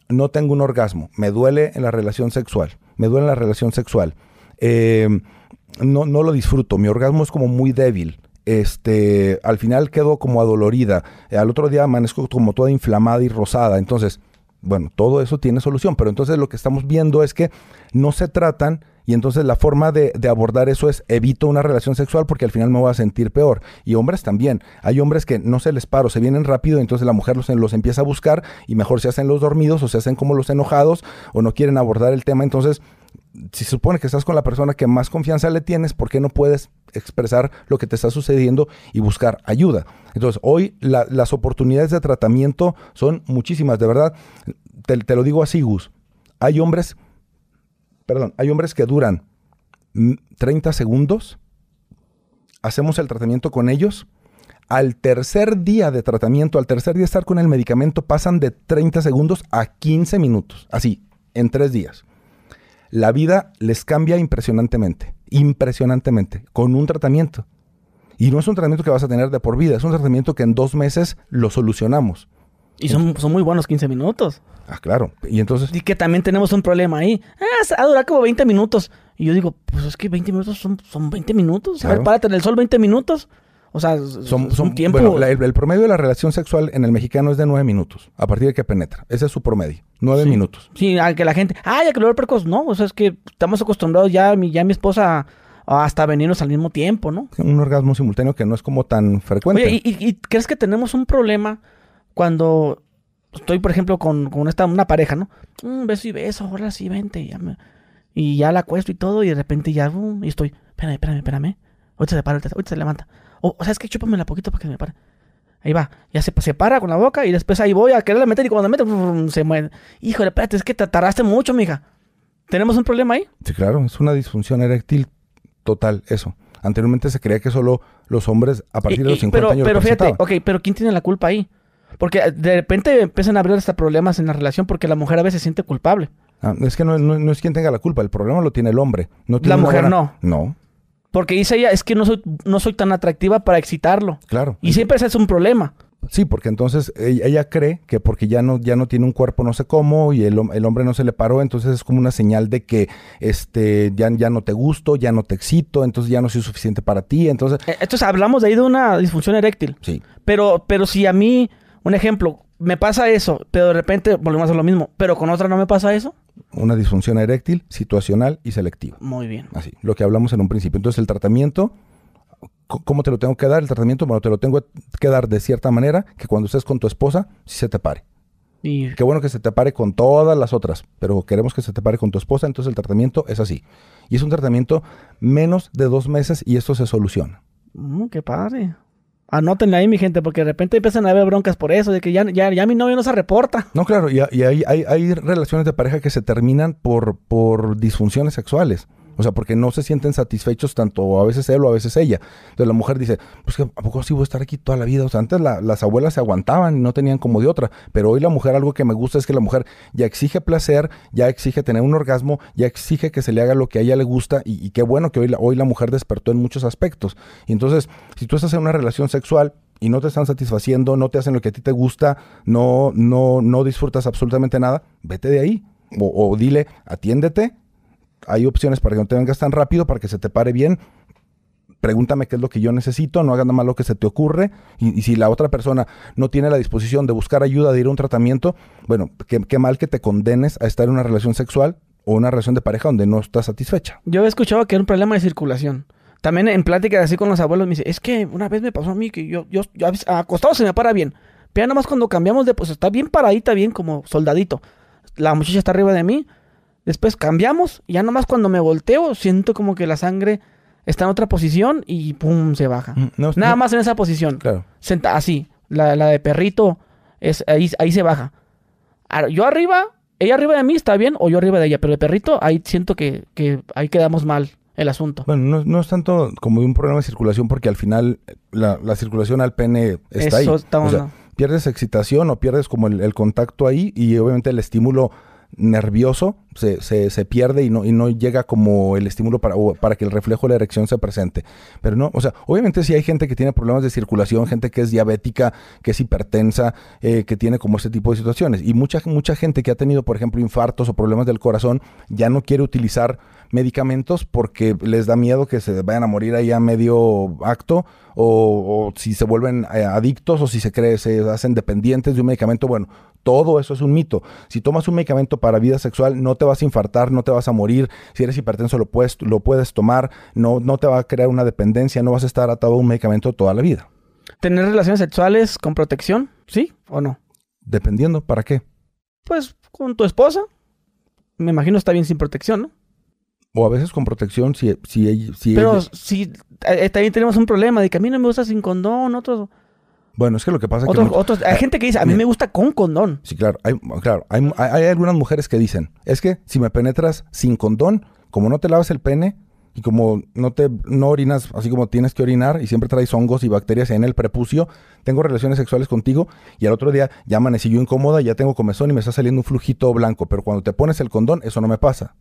No tengo un orgasmo. Me duele en la relación sexual. Me duele en la relación sexual. Eh, no, no lo disfruto. Mi orgasmo es como muy débil. Este, al final quedo como adolorida. Al otro día amanezco como toda inflamada y rosada. Entonces, bueno, todo eso tiene solución, pero entonces lo que estamos viendo es que no se tratan y entonces la forma de, de abordar eso es evito una relación sexual porque al final me voy a sentir peor. Y hombres también. Hay hombres que no se les paro, se vienen rápido, entonces la mujer los, los empieza a buscar y mejor se hacen los dormidos o se hacen como los enojados o no quieren abordar el tema. Entonces, si supone que estás con la persona que más confianza le tienes, ¿por qué no puedes expresar lo que te está sucediendo y buscar ayuda? Entonces, hoy la- las oportunidades de tratamiento son muchísimas, de verdad. Te, te lo digo así, Gus. Hay hombres, perdón, hay hombres que duran 30 segundos, hacemos el tratamiento con ellos. Al tercer día de tratamiento, al tercer día de estar con el medicamento, pasan de 30 segundos a 15 minutos. Así, en tres días. La vida les cambia impresionantemente, impresionantemente, con un tratamiento. Y no es un tratamiento que vas a tener de por vida, es un tratamiento que en dos meses lo solucionamos. Y son, son muy buenos 15 minutos. Ah, claro. Y entonces... Y que también tenemos un problema ahí. Ah, va a durar como 20 minutos. Y yo digo, pues es que 20 minutos son, son 20 minutos. A ver, Claro. párate en el sol 20 minutos. O sea, Son, son- un tiempo. bueno, la- el, el promedio de la relación sexual en el mexicano es de nueve minutos, a partir de que penetra. Ese es su promedio, nueve Sí. minutos. Sí, a que la gente, ay, a que lo veo precoz. No, o sea, es que estamos acostumbrados ya, mi, ya mi esposa, hasta venirnos al mismo tiempo, ¿no? Un orgasmo simultáneo que no es como tan frecuente. Oye, ¿y, y- crees que tenemos un problema cuando estoy, por ejemplo, con, con esta, una pareja, ¿no? Un beso y beso, ahora sí, vente. ya me- y ya la acuesto y todo, y de repente ya, um, y estoy, espérame, espérame, espérame. Ahorita se para, ahorita se levanta. O, o sea, es que chúpamela poquito para que me pare. Ahí va, ya se, se para con la boca y después ahí voy a quererle meter y cuando me mete, brum, se muere. Híjole, espérate, es que te tardaste mucho, mija. ¿Tenemos un problema ahí? Sí, claro, es una disfunción eréctil total, eso. Anteriormente se creía que solo los hombres a partir Y- de los y- 50 pero, años pero fíjate, ok, pero ¿quién tiene la culpa ahí? Porque eh, de repente empiezan a abrir hasta problemas en la relación porque la mujer a veces se siente culpable. Ah, es que no, no- no es quien tenga la culpa, el problema lo tiene el hombre. No tiene La mujer buena- No, Porque dice ella, es que no soy, no soy tan atractiva para excitarlo. claro. Y siempre ese es un problema. Sí, porque entonces ella, cree que porque ya no, ya no tiene un cuerpo no sé cómo y el, el hombre no se le paró, entonces es como una señal de que este, ya, ya no te gusto, ya no te excito, entonces ya no soy suficiente para ti. Entonces, Eh, Entonces hablamos de ahí de una disfunción eréctil. sí, Pero, pero si a mí, un ejemplo, me pasa eso, pero de repente volvemos a hacer lo mismo, pero con otra no me pasa eso, una disfunción eréctil, situacional y selectiva. muy bien. Así, lo que hablamos en un principio. Entonces, el tratamiento, ¿cómo te lo tengo que dar? El tratamiento, bueno, te lo tengo que dar de cierta manera que cuando estés con tu esposa, sí se te pare. Y Qué bueno que se te pare con todas las otras, pero queremos que se te pare con tu esposa, entonces el tratamiento es así. Y es un tratamiento menos de dos meses y esto se soluciona. Mm, qué padre. Anótenla ahí, mi gente, porque de repente empiezan a haber broncas por eso, de que ya, ya, ya mi novio no se reporta. No, claro, y, hay, hay relaciones de pareja que se terminan por, por disfunciones sexuales. O sea, porque no se sienten satisfechos tanto a veces él o a veces ella. Entonces la mujer dice, pues a poco sí voy a estar aquí toda la vida. O sea, antes la- las abuelas se aguantaban y no tenían como de otra. Pero hoy la mujer, algo que me gusta es que la mujer ya exige placer, ya exige tener un orgasmo, ya exige que se le haga lo que a ella le gusta. Y, qué bueno que hoy la, hoy la mujer despertó en muchos aspectos. Y entonces, si tú estás en una relación sexual y no te están satisfaciendo, no te hacen lo que a ti te gusta, no, no, no disfrutas absolutamente nada, vete de ahí. O dile, atiéndete. Hay opciones para que no te vengas tan rápido, para que se te pare bien. Pregúntame qué es lo que yo necesito, no hagas nada más lo que se te ocurre. Y, si la otra persona no tiene la disposición de buscar ayuda, de ir a un tratamiento, bueno, qué, mal que te condenes a estar en una relación sexual o una relación de pareja donde no estás satisfecha. Yo he escuchado que era un problema de circulación. También en pláticas así con los abuelos me dice, es que una vez me pasó a mí que yo, yo, yo acostado se me para bien. Pero ya nomás cuando cambiamos de, pues está bien paradita, bien como soldadito. La muchacha está arriba de mí. Después cambiamos y ya nomás cuando me volteo siento como que la sangre está en otra posición y pum, se baja. Mm, no, Nada no- más en esa posición. Claro. Senta así. La, la de perrito, es, ahí, ahí se baja. Yo arriba, ella arriba de mí está bien, o yo arriba de ella, pero el perrito, ahí siento que, que ahí quedamos mal el asunto. Bueno, no, no es tanto como un problema de circulación porque al final la, la circulación al pene está Eso ahí. está O sea, pierdes excitación o pierdes como el, el contacto ahí y obviamente el estímulo nervioso se, se, se pierde y no, y no llega como el estímulo para, para que el reflejo de la erección se presente. Pero no, o sea, obviamente sí hay gente que tiene problemas de circulación, gente que es diabética, que es hipertensa, eh, que tiene como ese tipo de situaciones. Y mucha, mucha gente que ha tenido, por ejemplo, infartos o problemas del corazón, ya no quiere utilizar medicamentos porque les da miedo que se vayan a morir ahí a medio acto o, o si se vuelven eh, adictos o si se cree, se hacen dependientes de un medicamento. Bueno, todo eso es un mito. Si tomas un medicamento para vida sexual, no te vas a infartar, no te vas a morir. Si eres hipertenso, lo puedes, lo puedes tomar. No, no te va a crear una dependencia, no vas a estar atado a un medicamento toda la vida. ¿Tener relaciones sexuales con protección? ¿Sí o no? Dependiendo, ¿para qué? Pues con tu esposa. Me imagino está bien sin protección, ¿no? O a veces con protección, si, si, si Pero ella- si eh, también tenemos un problema de que a mí no me gusta sin condón, otros, Bueno, es que lo que pasa es que... otros, hay gente que dice, a mí mira. me gusta con condón. Sí, claro. Hay, claro, hay, hay- hay algunas mujeres que dicen, es que si me penetras sin condón, como no te lavas el pene, y como no te no orinas así como tienes que orinar y siempre traes hongos y bacterias en el prepucio, tengo relaciones sexuales contigo y al otro día ya amanecí yo incómoda, ya tengo comezón y me está saliendo un flujito blanco, pero cuando te pones el condón eso no me pasa.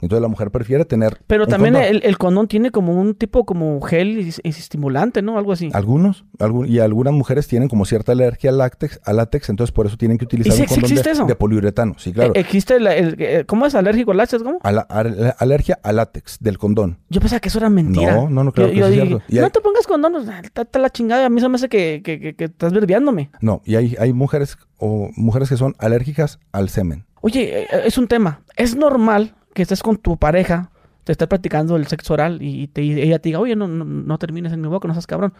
Entonces la mujer prefiere tener. Pero un también condón. el, el condón tiene como un tipo como gel y, y estimulante, ¿no? Algo así. Algunos, algún- y algunas mujeres tienen como cierta alergia al látex, al látex, entonces por eso tienen que utilizar sí un condón existe de, eso? de poliuretano. Sí, claro. Eh, ¿Existe la- el, eh, ¿Cómo es alérgico al látex? ¿Cómo? A la- a- alergia al látex del condón. Yo pensaba que eso era mentira. No, no, no, claro Yo, que yo es dije, cierto. Y no hay- te pongas condón, está, está la chingada. A mí se me hace que, que, que- que estás verbiándome. No, y hay, hay mujeres o mujeres que son alérgicas al semen. Oye, eh, es un tema. Es normal que estés con tu pareja, te estés practicando el sexo oral y, te, y ella te diga, oye, no, no, no termines en mi boca, no seas cabrón.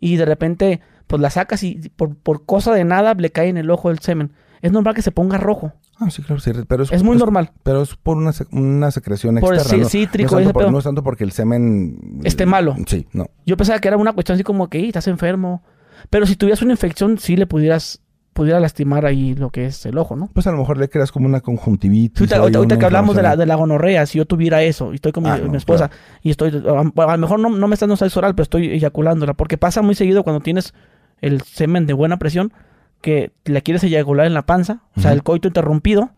Y de repente, pues la sacas y por, por cosa de nada le cae en el ojo el semen. Es normal que se ponga rojo. Ah, sí, claro, sí, pero es, Es muy normal. Pero es por una, una secreción Por el externa. cítrico no, es tanto por, no es tanto porque el semen... Esté malo. Sí, no. Yo pensaba que era una cuestión así como que "Ey, estás enfermo. Pero si tuvieras una infección, sí le pudieras pudiera lastimar ahí lo que es el ojo, ¿no? Pues a lo mejor le creas como una conjuntivitis. Ahorita, ahorita que hablamos de la, de la gonorrea, si yo tuviera eso y estoy con mi, Ah, no, mi esposa y estoy, a, a lo mejor no, no me está dando sexo oral, pero estoy eyaculándola, porque pasa muy seguido cuando tienes el semen de buena presión que la quieres eyacular en la panza, o sea, el coito interrumpido,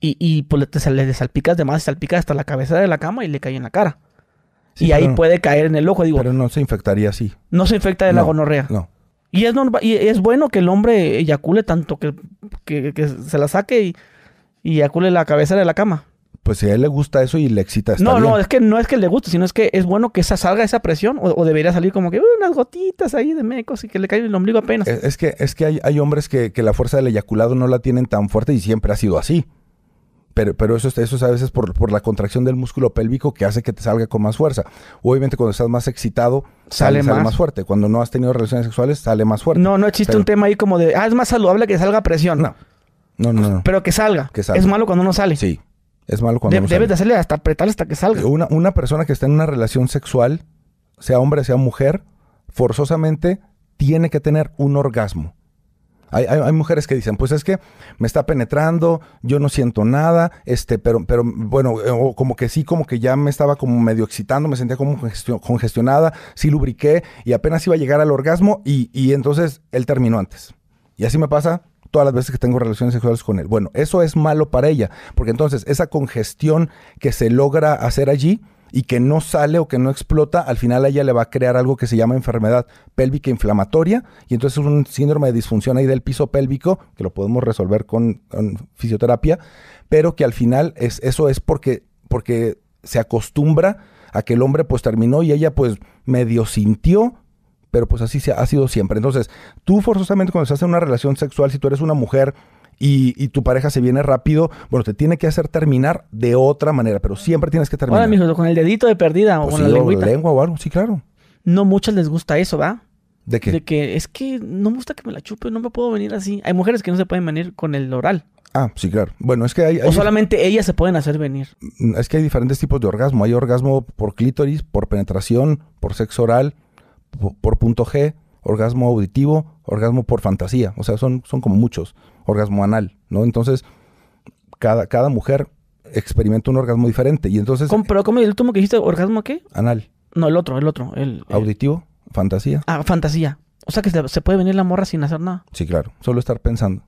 y, y pues le, te le salpicas de más, salpicas hasta la cabecera de la cama y le cae en la cara. Sí, y ahí puede caer en el ojo, digo, Pero no se infectaría así. no se infecta de la No, gonorrea. No. Y es, norma- y es bueno que el hombre eyacule tanto que, que, que se la saque y, y eyacule la cabecera de la cama. Pues si a él le gusta eso y le excita, está no, bien. no, es que no es que le guste, sino es que es bueno que esa salga esa presión o, o debería salir como que "Uh, unas gotitas ahí de mecos y que le en el ombligo apenas. Es, es que, es que hay, hay hombres que, que la fuerza del eyaculado no la tienen tan fuerte y siempre ha sido así. Pero, pero eso, es- eso es a veces por, por la contracción del músculo pélvico que hace que te salga con más fuerza. Obviamente cuando estás más excitado, Sale sale, sale más. más. fuerte. Cuando no has tenido relaciones sexuales, sale más fuerte. no, no existe Pero- un tema ahí como de, ah, es más saludable que salga presión. No. No, no, no. Pero que salga. Que salga. Es malo cuando no sale. Sí. Es malo cuando De- no debes de sale. hacerle hasta apretar hasta que salga. Una, una persona que está en una relación sexual, sea hombre, sea mujer, forzosamente tiene que tener un orgasmo. Hay, hay- mujeres que dicen, pues es que me está penetrando, yo no siento nada, este, pero, pero bueno, eh, como que sí, como que ya me estaba como medio excitando, me sentía como congestio- congestionada, sí lubriqué y apenas iba a llegar al orgasmo y, y entonces él terminó antes. Y así me pasa todas las veces que tengo relaciones sexuales con él. Bueno, eso es malo para ella, porque entonces esa congestión que se logra hacer allí y que no sale o que no explota, al final a ella le va a crear algo que se llama enfermedad pélvica inflamatoria y entonces es un síndrome de disfunción ahí del piso pélvico que lo podemos resolver con, fisioterapia, pero que al final es, eso es porque, porque se acostumbra a que el hombre pues terminó y ella pues medio sintió, pero pues así se ha, ha sido siempre. Entonces, tú forzosamente cuando estás en una relación sexual, si tú eres una mujer y, y tu pareja se viene rápido, bueno, te tiene que hacer terminar de otra manera, pero siempre tienes que terminar. Ahora, mijo, con el dedito de perdida o Pues con sí, la lengüita. lengua o algo, sí, claro. No muchas les gusta eso, ¿va? ¿De qué? De que es que no me gusta que me la chupe, no me puedo venir así. Hay mujeres que no se pueden venir con el oral. Ah, sí, claro. Bueno, es que hay, hay- O solamente ellas se pueden hacer venir. es que hay diferentes tipos de orgasmo. Hay orgasmo por clítoris, por penetración, por sexo oral, po- por punto G, orgasmo auditivo, orgasmo por fantasía. O sea, son, son como muchos. Orgasmo anal, ¿no? Entonces, cada, cada mujer experimenta un orgasmo diferente. Y entonces, ¿Cómo- pero ¿cómo el último que dijiste? ¿Orgasmo qué? anal, No, el otro, el otro. El, el- auditivo, fantasía. ah, fantasía. O sea que se, puede venir la morra sin hacer nada. Sí, claro. Solo estar pensando.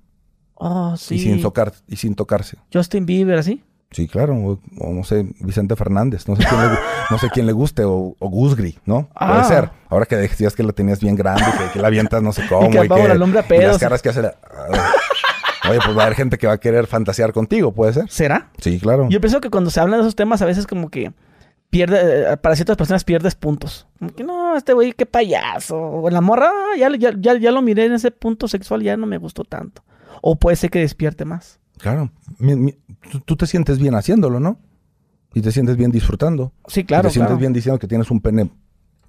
Oh, sí. Y, sin tocar, y sin tocarse. Justin Bieber, así. Sí, claro. O, o no sé, Vicente Fernández. No sé quién le, (laughs) no sé quién le guste. O, o Gusgri, ¿no? Ah. Puede ser. Ahora que decías que la tenías bien grande, que, que la avientas no sé (laughs) cómo. que apaga la lumbre a y pedos. las caras que hace. la- Oye, pues va a haber gente que va a querer fantasear contigo, ¿puede ser? ¿Será? Sí, claro. Yo pienso que cuando se hablan de esos temas, a veces como que pierde, eh, para ciertas personas pierdes puntos. Como que no, este güey, qué payaso. O la morra, ah, ya, ya, ya, ya lo miré en ese punto sexual, ya no me gustó tanto. O puede ser que despierte más. Claro. Mi- mi- tú, tú te sientes bien haciéndolo, ¿no? Y te sientes bien disfrutando. Sí, Y claro, te sientes claro. bien diciendo que tienes un pene.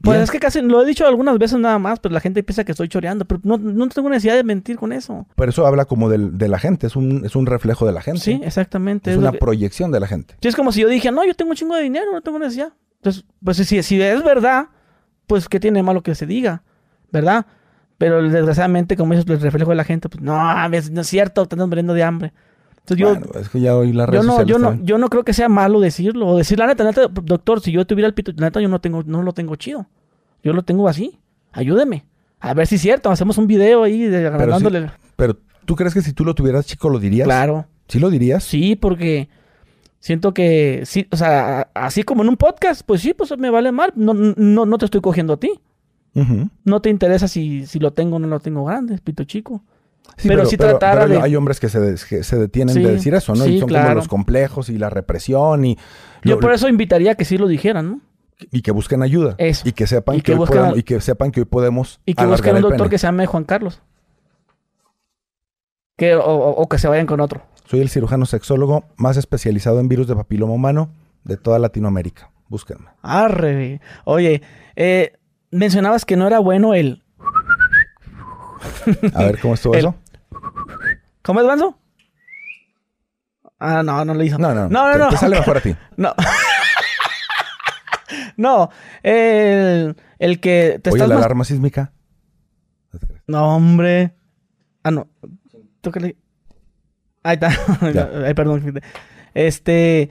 Pues es que casi lo he dicho algunas veces nada más, pero la gente piensa que estoy choreando. Pero no, no tengo necesidad de mentir con eso. Pero eso habla como del- de la gente. Es un, es un reflejo de la gente. Sí, exactamente. Es una que- proyección de la gente. Sí, es como si yo dije, no, yo tengo un chingo de dinero, no tengo necesidad. Entonces, pues si, si es verdad, pues qué tiene de malo que se diga, ¿verdad? Pero desgraciadamente, como dices, el reflejo de la gente, pues no, no es cierto, te andas muriendo de hambre. Entonces yo, es que ya hoy la yo no, yo no, yo no creo que sea malo decirlo. O decir, la neta, neta, doctor, si yo tuviera el pito, la neta, yo no tengo, no lo tengo chido. Yo lo tengo así. Ayúdeme. A ver si es cierto. Hacemos un video ahí de Pero, tú crees que si tú lo tuvieras chico lo dirías? Claro. ¿Sí lo dirías? Sí, porque siento que sí, o sea, así como en un podcast, pues sí, pues me vale mal. No, no, no te estoy cogiendo a ti. No te interesa si, si lo tengo o no lo tengo grande, pito chico. Sí, Pero si tratara pero de- hay hombres que se, que se detienen Sí, de decir eso, ¿no? sí, y son como los complejos y la represión y, Yo lo- por eso invitaría a que sí lo dijeran, ¿no? y que busquen ayuda. Eso. Y que sepan Y que, que hoy podemos, al- y que sepan que hoy podemos Y que busquen un doctor que se llame Juan Carlos. Que, o que se vayan con otro. Soy el cirujano sexólogo más especializado en virus de papiloma humano de toda Latinoamérica. Búsquenme. Arre. Oye, eh, mencionabas que no era bueno el... A ver cómo estuvo El- eso. ¿Cómo es, Banzo? Ah, no, no lo hizo. No, no, No, no, te, no. te sale mejor a ti. (laughs) No. (laughs) no, el, el que te Oye, estás la alarma sísmica. No, hombre. Ah, no. Tócale. Ahí está. (laughs) Ay, perdón. fíjate. Este.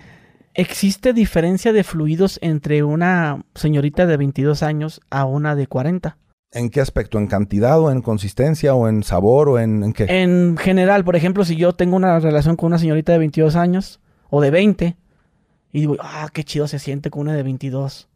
¿Existe diferencia de fluidos entre una señorita de 22 años a una de 40? ¿En qué aspecto? ¿En cantidad o en consistencia o en sabor o en, en qué? En general, por ejemplo, si yo tengo una relación con una señorita de 22 años o de 20 y digo, ah, qué chido se siente con una de 22.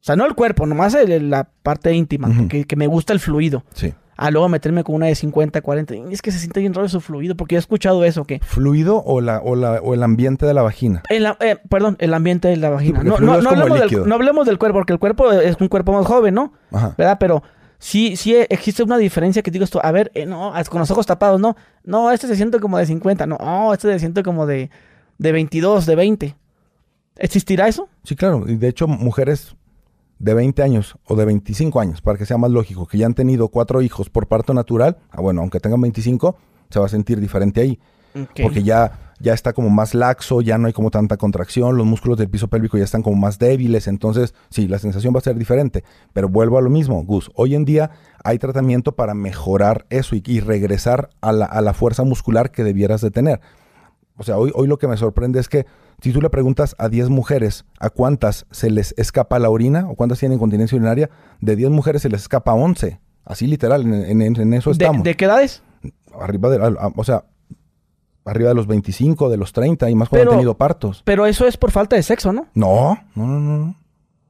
O sea, no el cuerpo, nomás el- la parte íntima, Ujú. que, que me gusta el fluido. Sí. A luego meterme con una de 50, 40. y Es que se siente bien raro su fluido, porque yo he escuchado eso, que... ¿Fluido o, la, o, la, o el ambiente de la vagina? eh, perdón, el ambiente de la vagina. No, hablemos del, no hablemos del cuerpo, porque el cuerpo es un cuerpo más joven, ¿no? Ajá. ¿Verdad? Pero sí, sí existe una diferencia que digo esto, a ver, eh, no, as- con los ojos tapados, no. No, este se siente como de 50, no, oh, este se siente como de, de 22, de 20. ¿Existirá eso? Sí, claro. Y de hecho, mujeres de 20 años o de 25 años, para que sea más lógico, que ya han tenido cuatro hijos por parto natural, ah, bueno, aunque tengan 25, se va a sentir diferente ahí. Porque ya, ya está como más laxo, ya no hay como tanta contracción, los músculos del piso pélvico ya están como más débiles, entonces sí, la sensación va a ser diferente. Pero vuelvo a lo mismo, Gus. Hoy en día hay tratamiento para mejorar eso y, y regresar a la, a la fuerza muscular que debieras de tener. O sea, hoy, hoy lo que me sorprende es que si tú le preguntas a 10 mujeres a cuántas se les escapa la orina o cuántas tienen incontinencia urinaria, de 10 mujeres se les escapa 11. Así literal, en, en- en eso ¿De, estamos. de qué edades? Arriba de, o sea, arriba de los 25, de los 30 y más cuando Pero- han tenido partos. Pero eso es por falta de sexo, ¿no? No, no, no, no.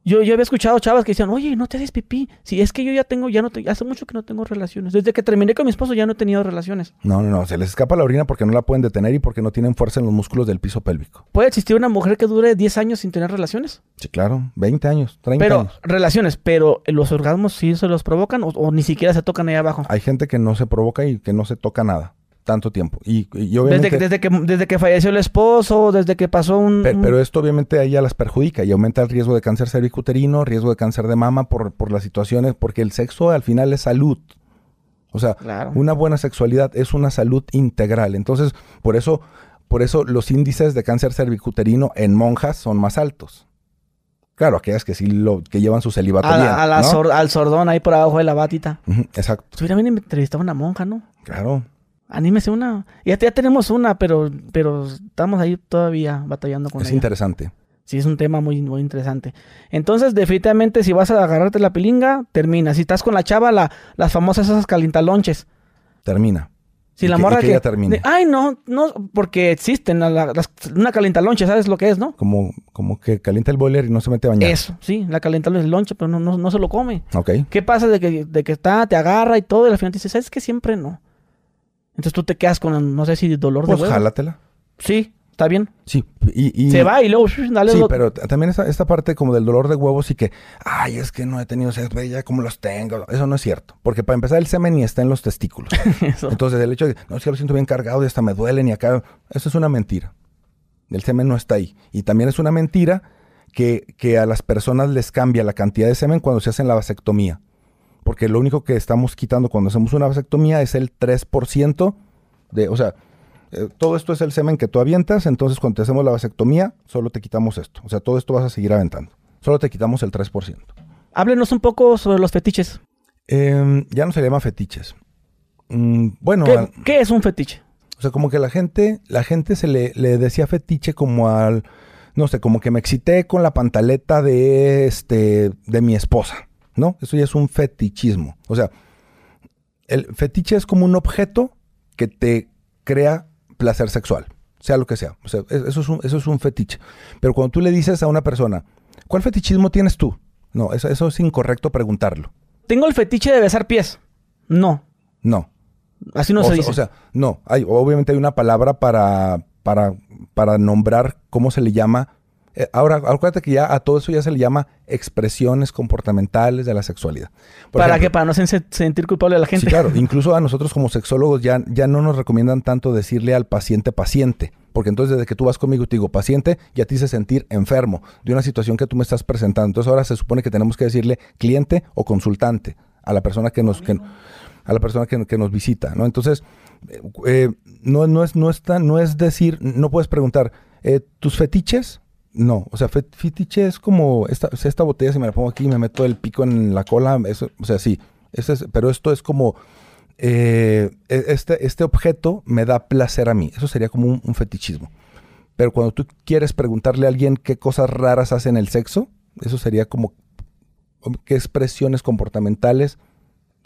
Yo, yo había escuchado chavas que decían, oye, no te des pipí. Si es que yo ya tengo, ya no te, hace mucho que no tengo relaciones. Desde que terminé con mi esposo ya no he tenido relaciones. No, no, no. Se les escapa la orina porque no la pueden detener y porque no tienen fuerza en los músculos del piso pélvico. ¿Puede existir una mujer que dure 10 años sin tener relaciones? Sí, claro. 20 años, 30 Pero, años. relaciones, pero los orgasmos sí se los provocan o, o ni siquiera se tocan ahí abajo. Hay gente que no se provoca y que no se toca nada. Tanto tiempo. Y, y obviamente... desde, que, desde que falleció el esposo, desde que pasó un... Pe- un- Pero, esto obviamente a ella las perjudica y aumenta el riesgo de cáncer cervicuterino, riesgo de cáncer de mama por, por las situaciones, porque el sexo al final es salud. O sea, Claro. una buena sexualidad es una salud integral. Entonces, por eso, por eso los índices de cáncer cervicuterino en monjas son más altos. Claro, aquellas que sí lo, que llevan su celibato a la- bien, a la ¿no? sor- al sordón ahí por abajo de la batita. Ujú, exacto, Estuviera bien entrevistar a una monja, ¿no? claro. Anímese una. Ya, ya tenemos una, pero, pero estamos ahí todavía batallando con es ella. interesante. Sí, es un tema muy, muy interesante. Entonces, definitivamente, si vas a agarrarte la pilinga, termina. Si estás con la chava, la, las famosas esas calintalonches. Termina. Si Y la que- y morra que que... ella termine. de, Ay, no, no, porque existen la- la- las- una calentalonche, ¿sabes lo que es, no? Como, como que calienta el boiler y no se mete a bañar. Eso, sí, la calentalonche es lonche, pero no, no, no se lo come. Ok. ¿Qué pasa de que, de que está, te agarra y todo, y al final te dice, ¿sabes que Siempre no. Entonces tú te quedas con, no sé si dolor Pues de huevo. jálatela. Sí, está bien. Sí. Y, y- Se va y luego, dale Sí, lo- pero también esta, esta parte como del dolor de huevos y que, ay, es que no he tenido sexo, ve ya como los tengo. Eso no es cierto. Porque para empezar, el semen ni está en los testículos. (laughs) Entonces, el hecho de, no, es que lo siento bien cargado y hasta me duelen y acá, eso es una mentira. El semen no está ahí. Y también es una mentira que, que a las personas les cambia la cantidad de semen cuando se hacen la vasectomía. Porque lo único que estamos quitando cuando hacemos una vasectomía es el 3% de, o sea, eh, todo esto es el semen que tú avientas, entonces cuando te hacemos la vasectomía, solo te quitamos esto. O sea, todo esto vas a seguir aventando. Solo te quitamos el 3%. Háblenos un poco sobre los fetiches. Em, ya no se le llama fetiches. Mm, bueno, ¿Qué, al- qué es un fetiche? O sea, como que la gente, la gente se le, le decía fetiche como al, no sé, como que me excité con la pantaleta de este, de mi esposa, ¿no? Eso ya es un fetichismo. O sea, el fetiche es como un objeto que te crea placer sexual, sea lo que sea. O sea, es- eso es un, eso es un fetiche. Pero cuando tú le dices a una persona, ¿cuál fetichismo tienes tú? No, eso, eso es incorrecto preguntarlo. Tengo el fetiche de besar pies. No. No. Así no o, se sea- dice. o sea, no, hay, obviamente hay una palabra para, para, para nombrar cómo se le llama. Eh, ahora, acuérdate que ya a todo eso ya se le llama expresiones comportamentales de la sexualidad. Por ¿Para ejemplo, qué? Para no sen- sentir culpable a la gente. Sí, claro. (laughs) Incluso a nosotros como sexólogos ya, ya no nos recomiendan tanto decirle al paciente paciente. Porque entonces desde que tú vas conmigo y te digo paciente, ya te hice sentir enfermo de una situación que tú me estás presentando. Entonces ahora se supone que tenemos que decirle cliente o consultante a la persona que nos, que- a la persona que, que nos visita, ¿no? Entonces, eh, eh, no, no, es, no, es tan- no es decir, no puedes preguntar, eh, ¿tus fetiches? No, o sea, fet- fetiche es como esta, esta botella, si me la pongo aquí y me meto el pico en la cola, eso, o sea, sí, eso es- pero esto es como, eh, e- este, este objeto me da placer a mí, eso sería como un, un fetichismo. Pero cuando tú quieres preguntarle a alguien qué cosas raras hace en el sexo, eso sería como qué expresiones comportamentales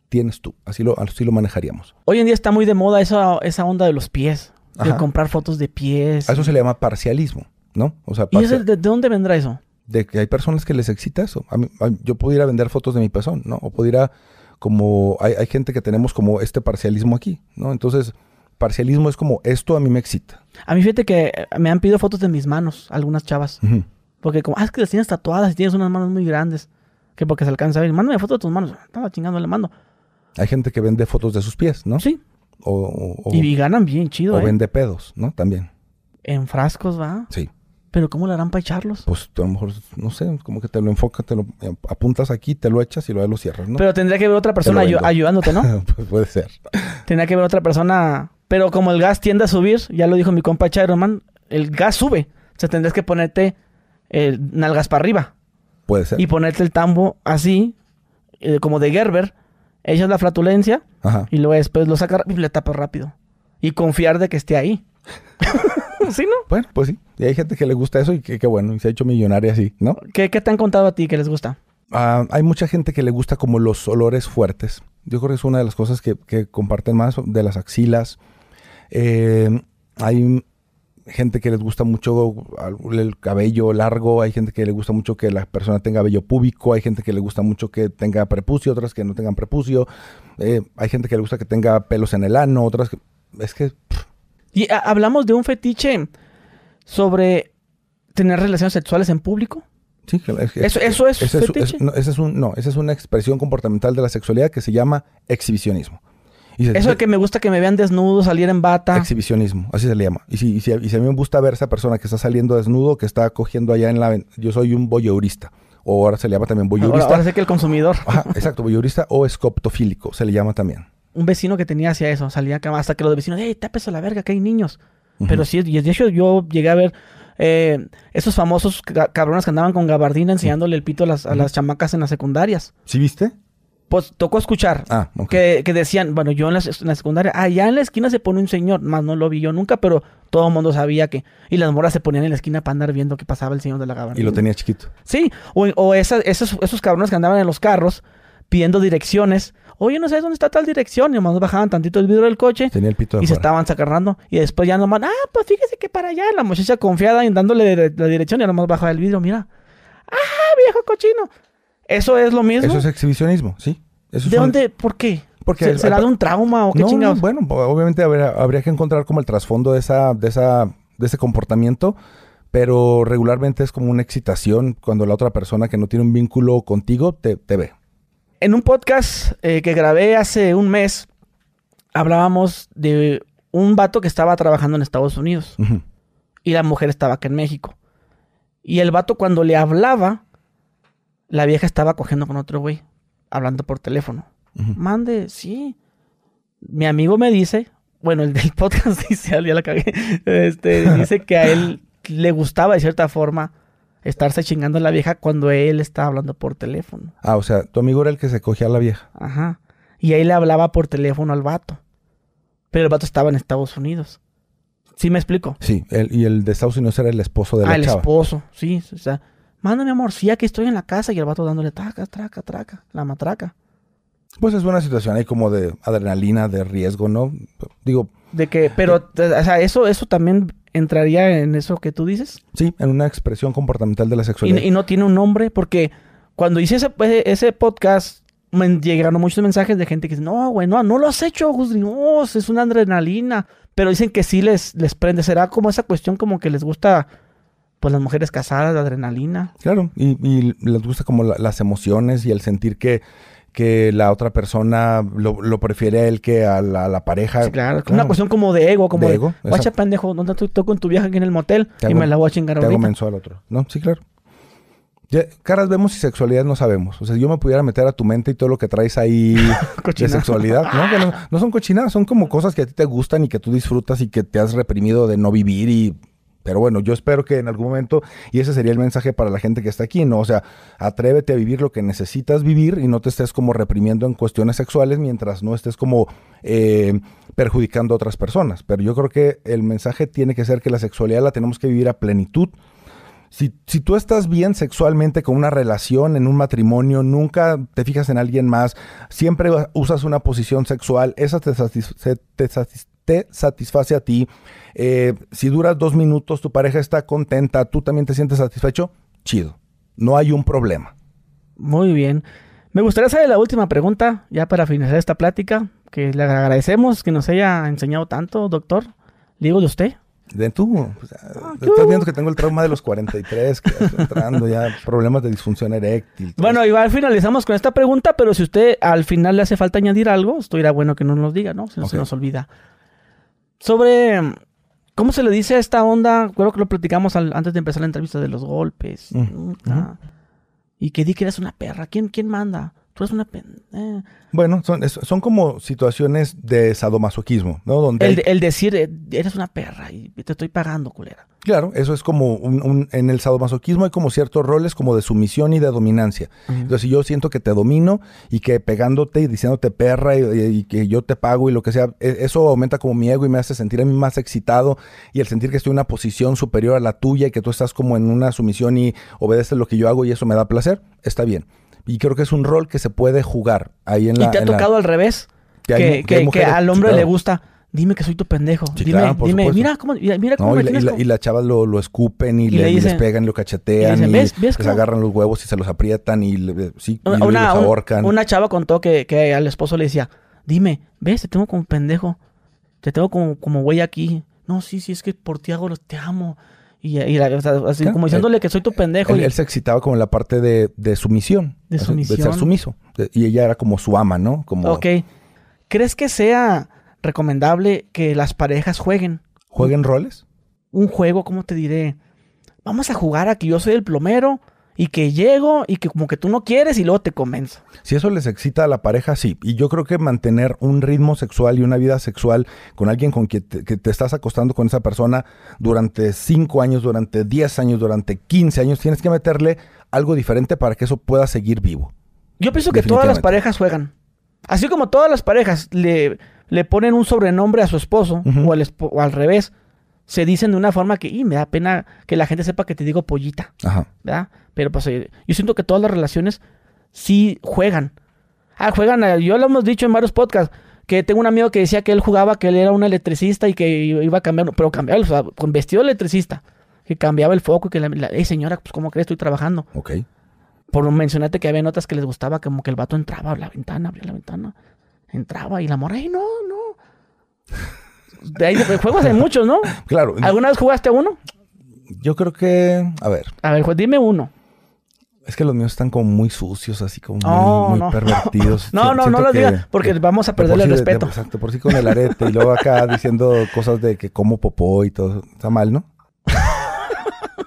tienes tú. Así lo, así lo manejaríamos. Hoy en día está muy de moda esa, esa onda de los pies. De comprar fotos de pies. A eso se le llama parcialismo, ¿no? O sea, ¿Y ese de, de dónde vendrá eso? de que hay personas que les excita eso. A mí- a- yo pudiera vender fotos de mi pezón, ¿no? O pudiera, como, hay, hay gente que tenemos como este parcialismo aquí, ¿no? Entonces, parcialismo es como, esto a mí me excita. A mí fíjate que eh, me han pedido fotos de mis manos, algunas chavas. Porque como, ah, es que las tienes tatuadas y tienes unas manos muy grandes. Que porque se alcanza a ver. Mándame foto de tus manos. Estaba chingando, le mando. Hay gente que vende fotos de sus pies, ¿no? Sí. O, o- o- Y, ganan bien chido, o ¿eh? vende pedos, ¿no? También. En frascos, va. Sí. Pero ¿cómo le harán para echarlos? Pues tú a lo mejor, no sé, como que te lo enfoca, te lo apuntas aquí, te lo echas y luego lo cierras, ¿no? Pero tendría que haber otra persona ayu- ayudándote, ¿no? (laughs) pues puede ser. tendría que haber otra persona. Pero como el gas tiende a subir, ya lo dijo mi compa Chiroman, el gas sube. O sea, tendrías que ponerte eh, nalgas para arriba. Puede ser. Y ponerte el tambo así, eh, como de Gerber. Echas la flatulencia Ajá. y luego después lo sacas y le tapas rápido. Y confiar de que esté ahí. (laughs) ¿Sí, no? Bueno, pues sí. Y hay gente que le gusta eso y que, que bueno, y se ha hecho millonaria así, ¿no? ¿Qué, qué te han contado a ti que les gusta? Ah, hay mucha gente que le gusta como los olores fuertes. Yo creo que es una de las cosas que, que comparten más de las axilas. Eh, hay gente que les gusta mucho el cabello largo, hay gente que le gusta mucho que la persona tenga vello púbico, hay gente que le gusta mucho que tenga prepucio, otras que no tengan prepucio, eh, hay gente que le gusta que tenga pelos en el ano, otras que... Es que... pff, Y hablamos de un fetiche sobre tener relaciones sexuales en público. Sí, es- ¿Eso- eso es ese fetiche? no, ese es un, no, esa es una expresión comportamental de la sexualidad que se llama exhibicionismo. Y se- Eso de que me gusta que me vean desnudo, salir en bata. Exhibicionismo, así se le llama. Y si, y, si, y si a mí me gusta ver esa persona que está saliendo desnudo, que está cogiendo allá en la... Yo soy un voyeurista. O ahora se le llama también Ahora, voyeurista. ahora sé que el consumidor. Ajá, exacto, voyeurista o escoptofílico, se le llama también. Un vecino que tenía hacia eso, salía hasta que los vecinos, ¡Ey, tapes a la verga, que hay niños! Pero sí, y de hecho yo llegué a ver eh, esos famosos ca- cabrones que andaban con gabardina enseñándole el pito a las, a las chamacas en las secundarias. ¿Sí viste? Pues tocó escuchar Ah, ok. que, que decían, bueno, yo en la, en la secundaria, allá en la esquina se pone un señor, más no lo vi yo nunca, pero todo el mundo sabía que... Y las moras se ponían en la esquina para andar viendo qué pasaba el señor de la gabardina. Y lo tenía chiquito. Sí, o, o esa- esos, esos cabrones que andaban en los carros pidiendo direcciones. Oye, no sabes dónde está tal dirección. Y nomás bajaban tantito el vidrio del coche Tenía el pito de y se estaban sacarrando. Y después ya nomás, ah, pues fíjese que para allá. La muchacha confiada en dándole la dirección y nomás bajaba el vidrio. Mira, ah, viejo cochino. Eso es lo mismo. Eso es exhibicionismo, sí. Eso ¿De dónde? ¿Por qué? Porque ¿Se- ¿Será de un trauma o qué no, chingados? no, bueno, obviamente habría, habría que encontrar como el trasfondo de esa, de esa, de ese comportamiento, pero regularmente es como una excitación cuando la otra persona que no tiene un vínculo contigo te, te ve. En un podcast eh, que grabé hace un mes, hablábamos de un vato que estaba trabajando en Estados Unidos. Y la mujer estaba acá en México. Y el vato cuando le hablaba, la vieja estaba cogiendo con otro güey, hablando por teléfono. Mande, sí. Mi amigo me dice, bueno, el del (laughs) podcast dice, ya la cagué, este, dice que a él le gustaba de cierta forma estarse chingando a la vieja cuando él estaba hablando por teléfono. Ah, o sea, tu amigo era el que se cogía a la vieja. Ajá. Y ahí le hablaba por teléfono al vato. Pero el vato estaba en Estados Unidos. ¿Sí me explico? Sí, el- y el de Estados Unidos era el esposo de la ah, el chava. esposo, sí. O sea, mándame amor, sí, aquí estoy en la casa y el vato dándole traca, traca, traca, la matraca. Pues es una situación ahí como de adrenalina, de riesgo, ¿no? Digo, De que, pero, o sea, eso, eso también entraría en eso que tú dices. sí, en una expresión comportamental de la sexualidad. y no tiene un nombre, porque cuando hice ese, ese, ese podcast, me llegaron muchos mensajes de gente que dice, no, güey, no, no lo has hecho, Gus, no, es una adrenalina. Pero dicen que sí les, les prende. ¿Será como esa cuestión como que les gusta, pues, las mujeres casadas, la adrenalina? Claro, y, y les gusta como la- las emociones y el sentir que, que la otra persona lo, lo prefiere a él que a la, a la pareja. Sí, claro. Una cuestión como de ego, como De de, ego, guacha pendejo, ¿dónde estoy, estoy con tu vieja aquí en el motel? Te y hago- me la voy a chingar Te hago ahorita. menso al otro. No, sí, claro. Ya, caras vemos y sexualidad no sabemos. O sea, yo me pudiera meter a tu mente y todo lo que traes ahí (laughs) de sexualidad. No, que no, no son cochinadas, son como cosas que a ti te gustan y que tú disfrutas y que te has reprimido de no vivir y... Pero bueno, yo espero que en algún momento, y ese sería el mensaje para la gente que está aquí, ¿no? O sea, atrévete a vivir lo que necesitas vivir y no te estés como reprimiendo en cuestiones sexuales mientras no estés como eh, perjudicando a otras personas. Pero yo creo que el mensaje tiene que ser que la sexualidad la tenemos que vivir a plenitud si, si tú estás bien sexualmente con una relación, en un matrimonio, nunca te fijas en alguien más, siempre usas una posición sexual, esa te, satis- te satis- te satisface a ti. Eh, si duras dos minutos, tu pareja está contenta, tú también te sientes satisfecho, chido. No hay un problema. Muy bien. Me gustaría hacerle la última pregunta, ya para finalizar esta plática, que le agradecemos que nos haya enseñado tanto, doctor. Digo de usted. De tú, o sea, ¿qué estás viendo que tengo el trauma de los 43, que ya estoy entrando ya, problemas de disfunción eréctil. Bueno, igual finalizamos con esta pregunta, pero si usted al final le hace falta añadir algo, esto irá bueno que nos lo diga, ¿no? Si no se nos olvida. Sobre, ¿cómo se le dice a esta onda? Creo que lo platicamos al- antes de empezar la entrevista de los golpes. Mm. Y que di que eres una perra. ¿Quién, quién manda? Tú eres una pen... eh. Bueno, son, son como situaciones de sadomasoquismo, ¿no? Donde El, hay- el decir, eh, eres una perra y te estoy pagando, culera. Claro, eso es como un, un- en el sadomasoquismo hay como ciertos roles como de sumisión y de dominancia. Entonces, si yo siento que te domino y que pegándote y diciéndote perra y, y- y que yo te pago y lo que sea, e- eso aumenta como mi ego y me hace sentir a mí más excitado y el sentir que estoy en una posición superior a la tuya y que tú estás como en una sumisión y obedeces lo que yo hago y eso me da placer, está bien. Y creo que es un rol que se puede jugar ahí en la... ¿Y te ha la- tocado al revés? que Que, hay que- al sí, hombre claro. le gusta. Dime que soy tu pendejo. Sí, dime, claro, dime, mira cómo, mira, cómo No, me y, la, y, la, y la chava lo, lo escupen y, Y le, les pegan y lo cachetean y dicen, ¿ves? ¿ves les cómo? agarran los huevos y se los aprietan y, le- sí, y Una, los ahorcan. una chava contó que, que al esposo le decía, dime, ves, te tengo como pendejo, te tengo como, como güey aquí. No, sí, sí, es que por ti hago los te amo. Y, y la- o sea, así Claro, como diciéndole que soy tu pendejo. él, y- él se excitaba como en la parte de, de sumisión. De sumisión. ser sumiso. De- Y ella era como su ama, ¿no? Como Ok. ¿Crees que sea recomendable que las parejas jueguen jueguen roles. un juego, ¿cómo te diré? Vamos a jugar a que yo soy el plomero y que llego y que como que tú no quieres y luego te convenzo. Si eso les excita a la pareja, sí. Y yo creo que mantener un ritmo sexual y una vida sexual con alguien con quien te, que te estás acostando con esa persona durante 5 años, durante 10 años, durante 15 años, tienes que meterle algo diferente para que eso pueda seguir vivo. Yo pienso que todas las parejas juegan. Así como todas las parejas le, le ponen un sobrenombre a su esposo o, al o al revés, se dicen de una forma que, y me da pena que la gente sepa que te digo pollita, Ajá. ¿verdad? Pero pues eh, yo siento que todas las relaciones sí juegan. Ah, juegan, eh, yo lo hemos dicho en varios podcasts, que tengo un amigo que decía que él jugaba, que él era un electricista y que iba a cambiar, pero cambiaba, o sea, con vestido de electricista, que cambiaba el foco y que la, la "Ey, señora, pues ¿cómo crees? Estoy trabajando. Ok. Por mencionarte que había notas que les gustaba, como que el vato entraba a la ventana, abría la ventana, entraba y la morra, ¡ay, no, no! De ahí de juegos hay muchos, ¿no? (laughs) Claro. ¿Alguna vez jugaste a uno? Yo creo que, a ver, A ver, pues dime uno. es que los míos están como muy sucios, así como muy, no. pervertidos. (laughs) No, no, no lo digas, porque que vamos a sí el de- de- respeto. exacto, por sí con el arete y luego acá (laughs) diciendo cosas de que como popó y todo. Está mal, ¿no?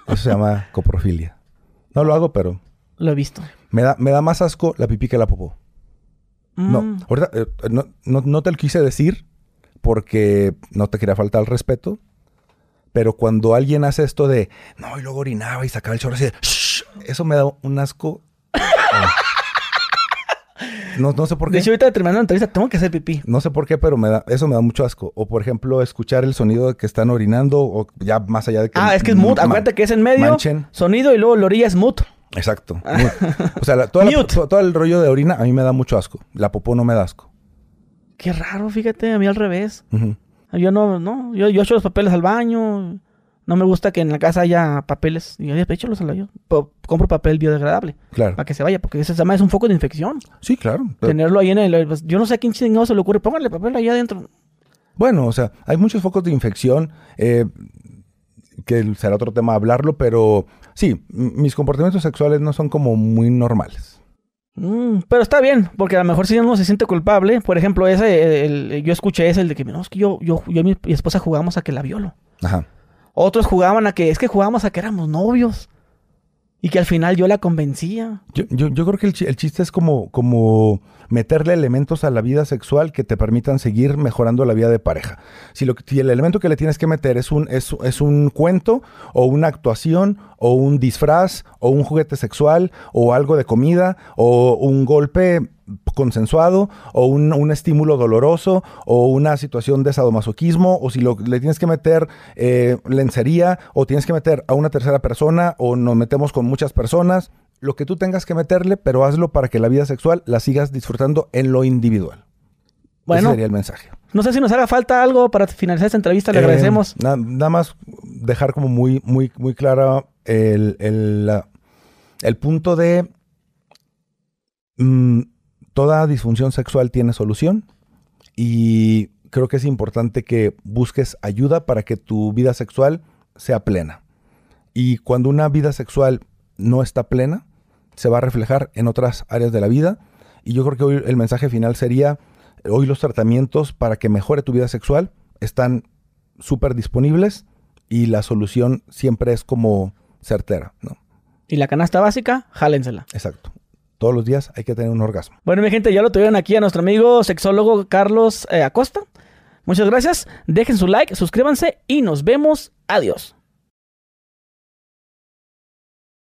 Eso se llama coprofilia. No lo hago, pero Lo he visto. me da, me da más asco la pipí que la popó. No, Mm, ahorita eh, no, no, no te lo quise decir porque no te quería faltar el respeto. Pero cuando alguien hace esto de no, y luego orinaba y sacaba el chorro así de "Shh", eso me da un asco. (laughs) No, no sé por De qué. hecho, ahorita terminando la entrevista, tengo que hacer pipí. No sé por qué, pero me da, eso me da mucho asco. O por ejemplo, escuchar el sonido de que están orinando, o ya más allá de que. Ah, es que es mute. Acuérdate que es en medio, manchen. sonido y luego la orilla es mute. Exacto. (laughs) mute. O sea, la- toda la- Mute. to- todo el rollo de orina a mí me da mucho asco. La popó no me da asco. Qué raro, fíjate, a mí al revés. Yo no, no, yo, yo echo los papeles al baño. No me gusta que en la casa haya papeles. Y yo échalos al baño. Compro papel biodegradable Claro. para que se vaya, porque ese es un foco de infección. Sí, claro. Tenerlo ahí en el. pues, Yo no sé a quién chingado se le ocurre. Póngale papel ahí adentro. Bueno, o sea, hay muchos focos de infección, eh, que será otro tema hablarlo, pero sí, mis comportamientos sexuales no son como muy normales. Mm, pero está bien, porque a lo mejor si uno se siente culpable. Por ejemplo, ese, el- el- yo escuché ese, el de que no, es que yo, yo, yo y mi, mi esposa jugamos a que la violo. Ajá. Otros jugaban a que, es que jugábamos a que éramos novios. Y que al final yo la convencía. Yo, yo, yo creo que el, chi- el chiste es como, como meterle elementos a la vida sexual que te permitan seguir mejorando la vida de pareja. Si, lo, si el elemento que le tienes que meter es un, es, es un cuento o una actuación o un disfraz o un juguete sexual o algo de comida o un golpe consensuado o un, un estímulo doloroso o una situación de sadomasoquismo o si lo, le tienes que meter eh, lencería o tienes que meter a una tercera persona o nos metemos con muchas personas, lo que tú tengas que meterle, pero hazlo para que la vida sexual la sigas disfrutando en lo individual. Bueno, Ese sería el mensaje. no sé si nos haga falta algo para finalizar esta entrevista. Le Eh, agradecemos. na- nada más dejar como muy, muy, muy clara el, el, el punto de mm, toda disfunción sexual tiene solución y creo que es importante que busques ayuda para que tu vida sexual sea plena. Y cuando una vida sexual no está plena, se va a reflejar en otras áreas de la vida. Y yo creo que hoy el mensaje final sería, hoy los tratamientos para que mejore tu vida sexual están súper disponibles y la solución siempre es como certera, ¿no? Y la canasta básica, jálensela. Exacto. Todos los días hay que tener un orgasmo. Bueno, mi gente, ya lo tuvieron aquí a nuestro amigo sexólogo Carlos eh, Acosta. Muchas gracias. Dejen su like, suscríbanse y nos vemos. Adiós.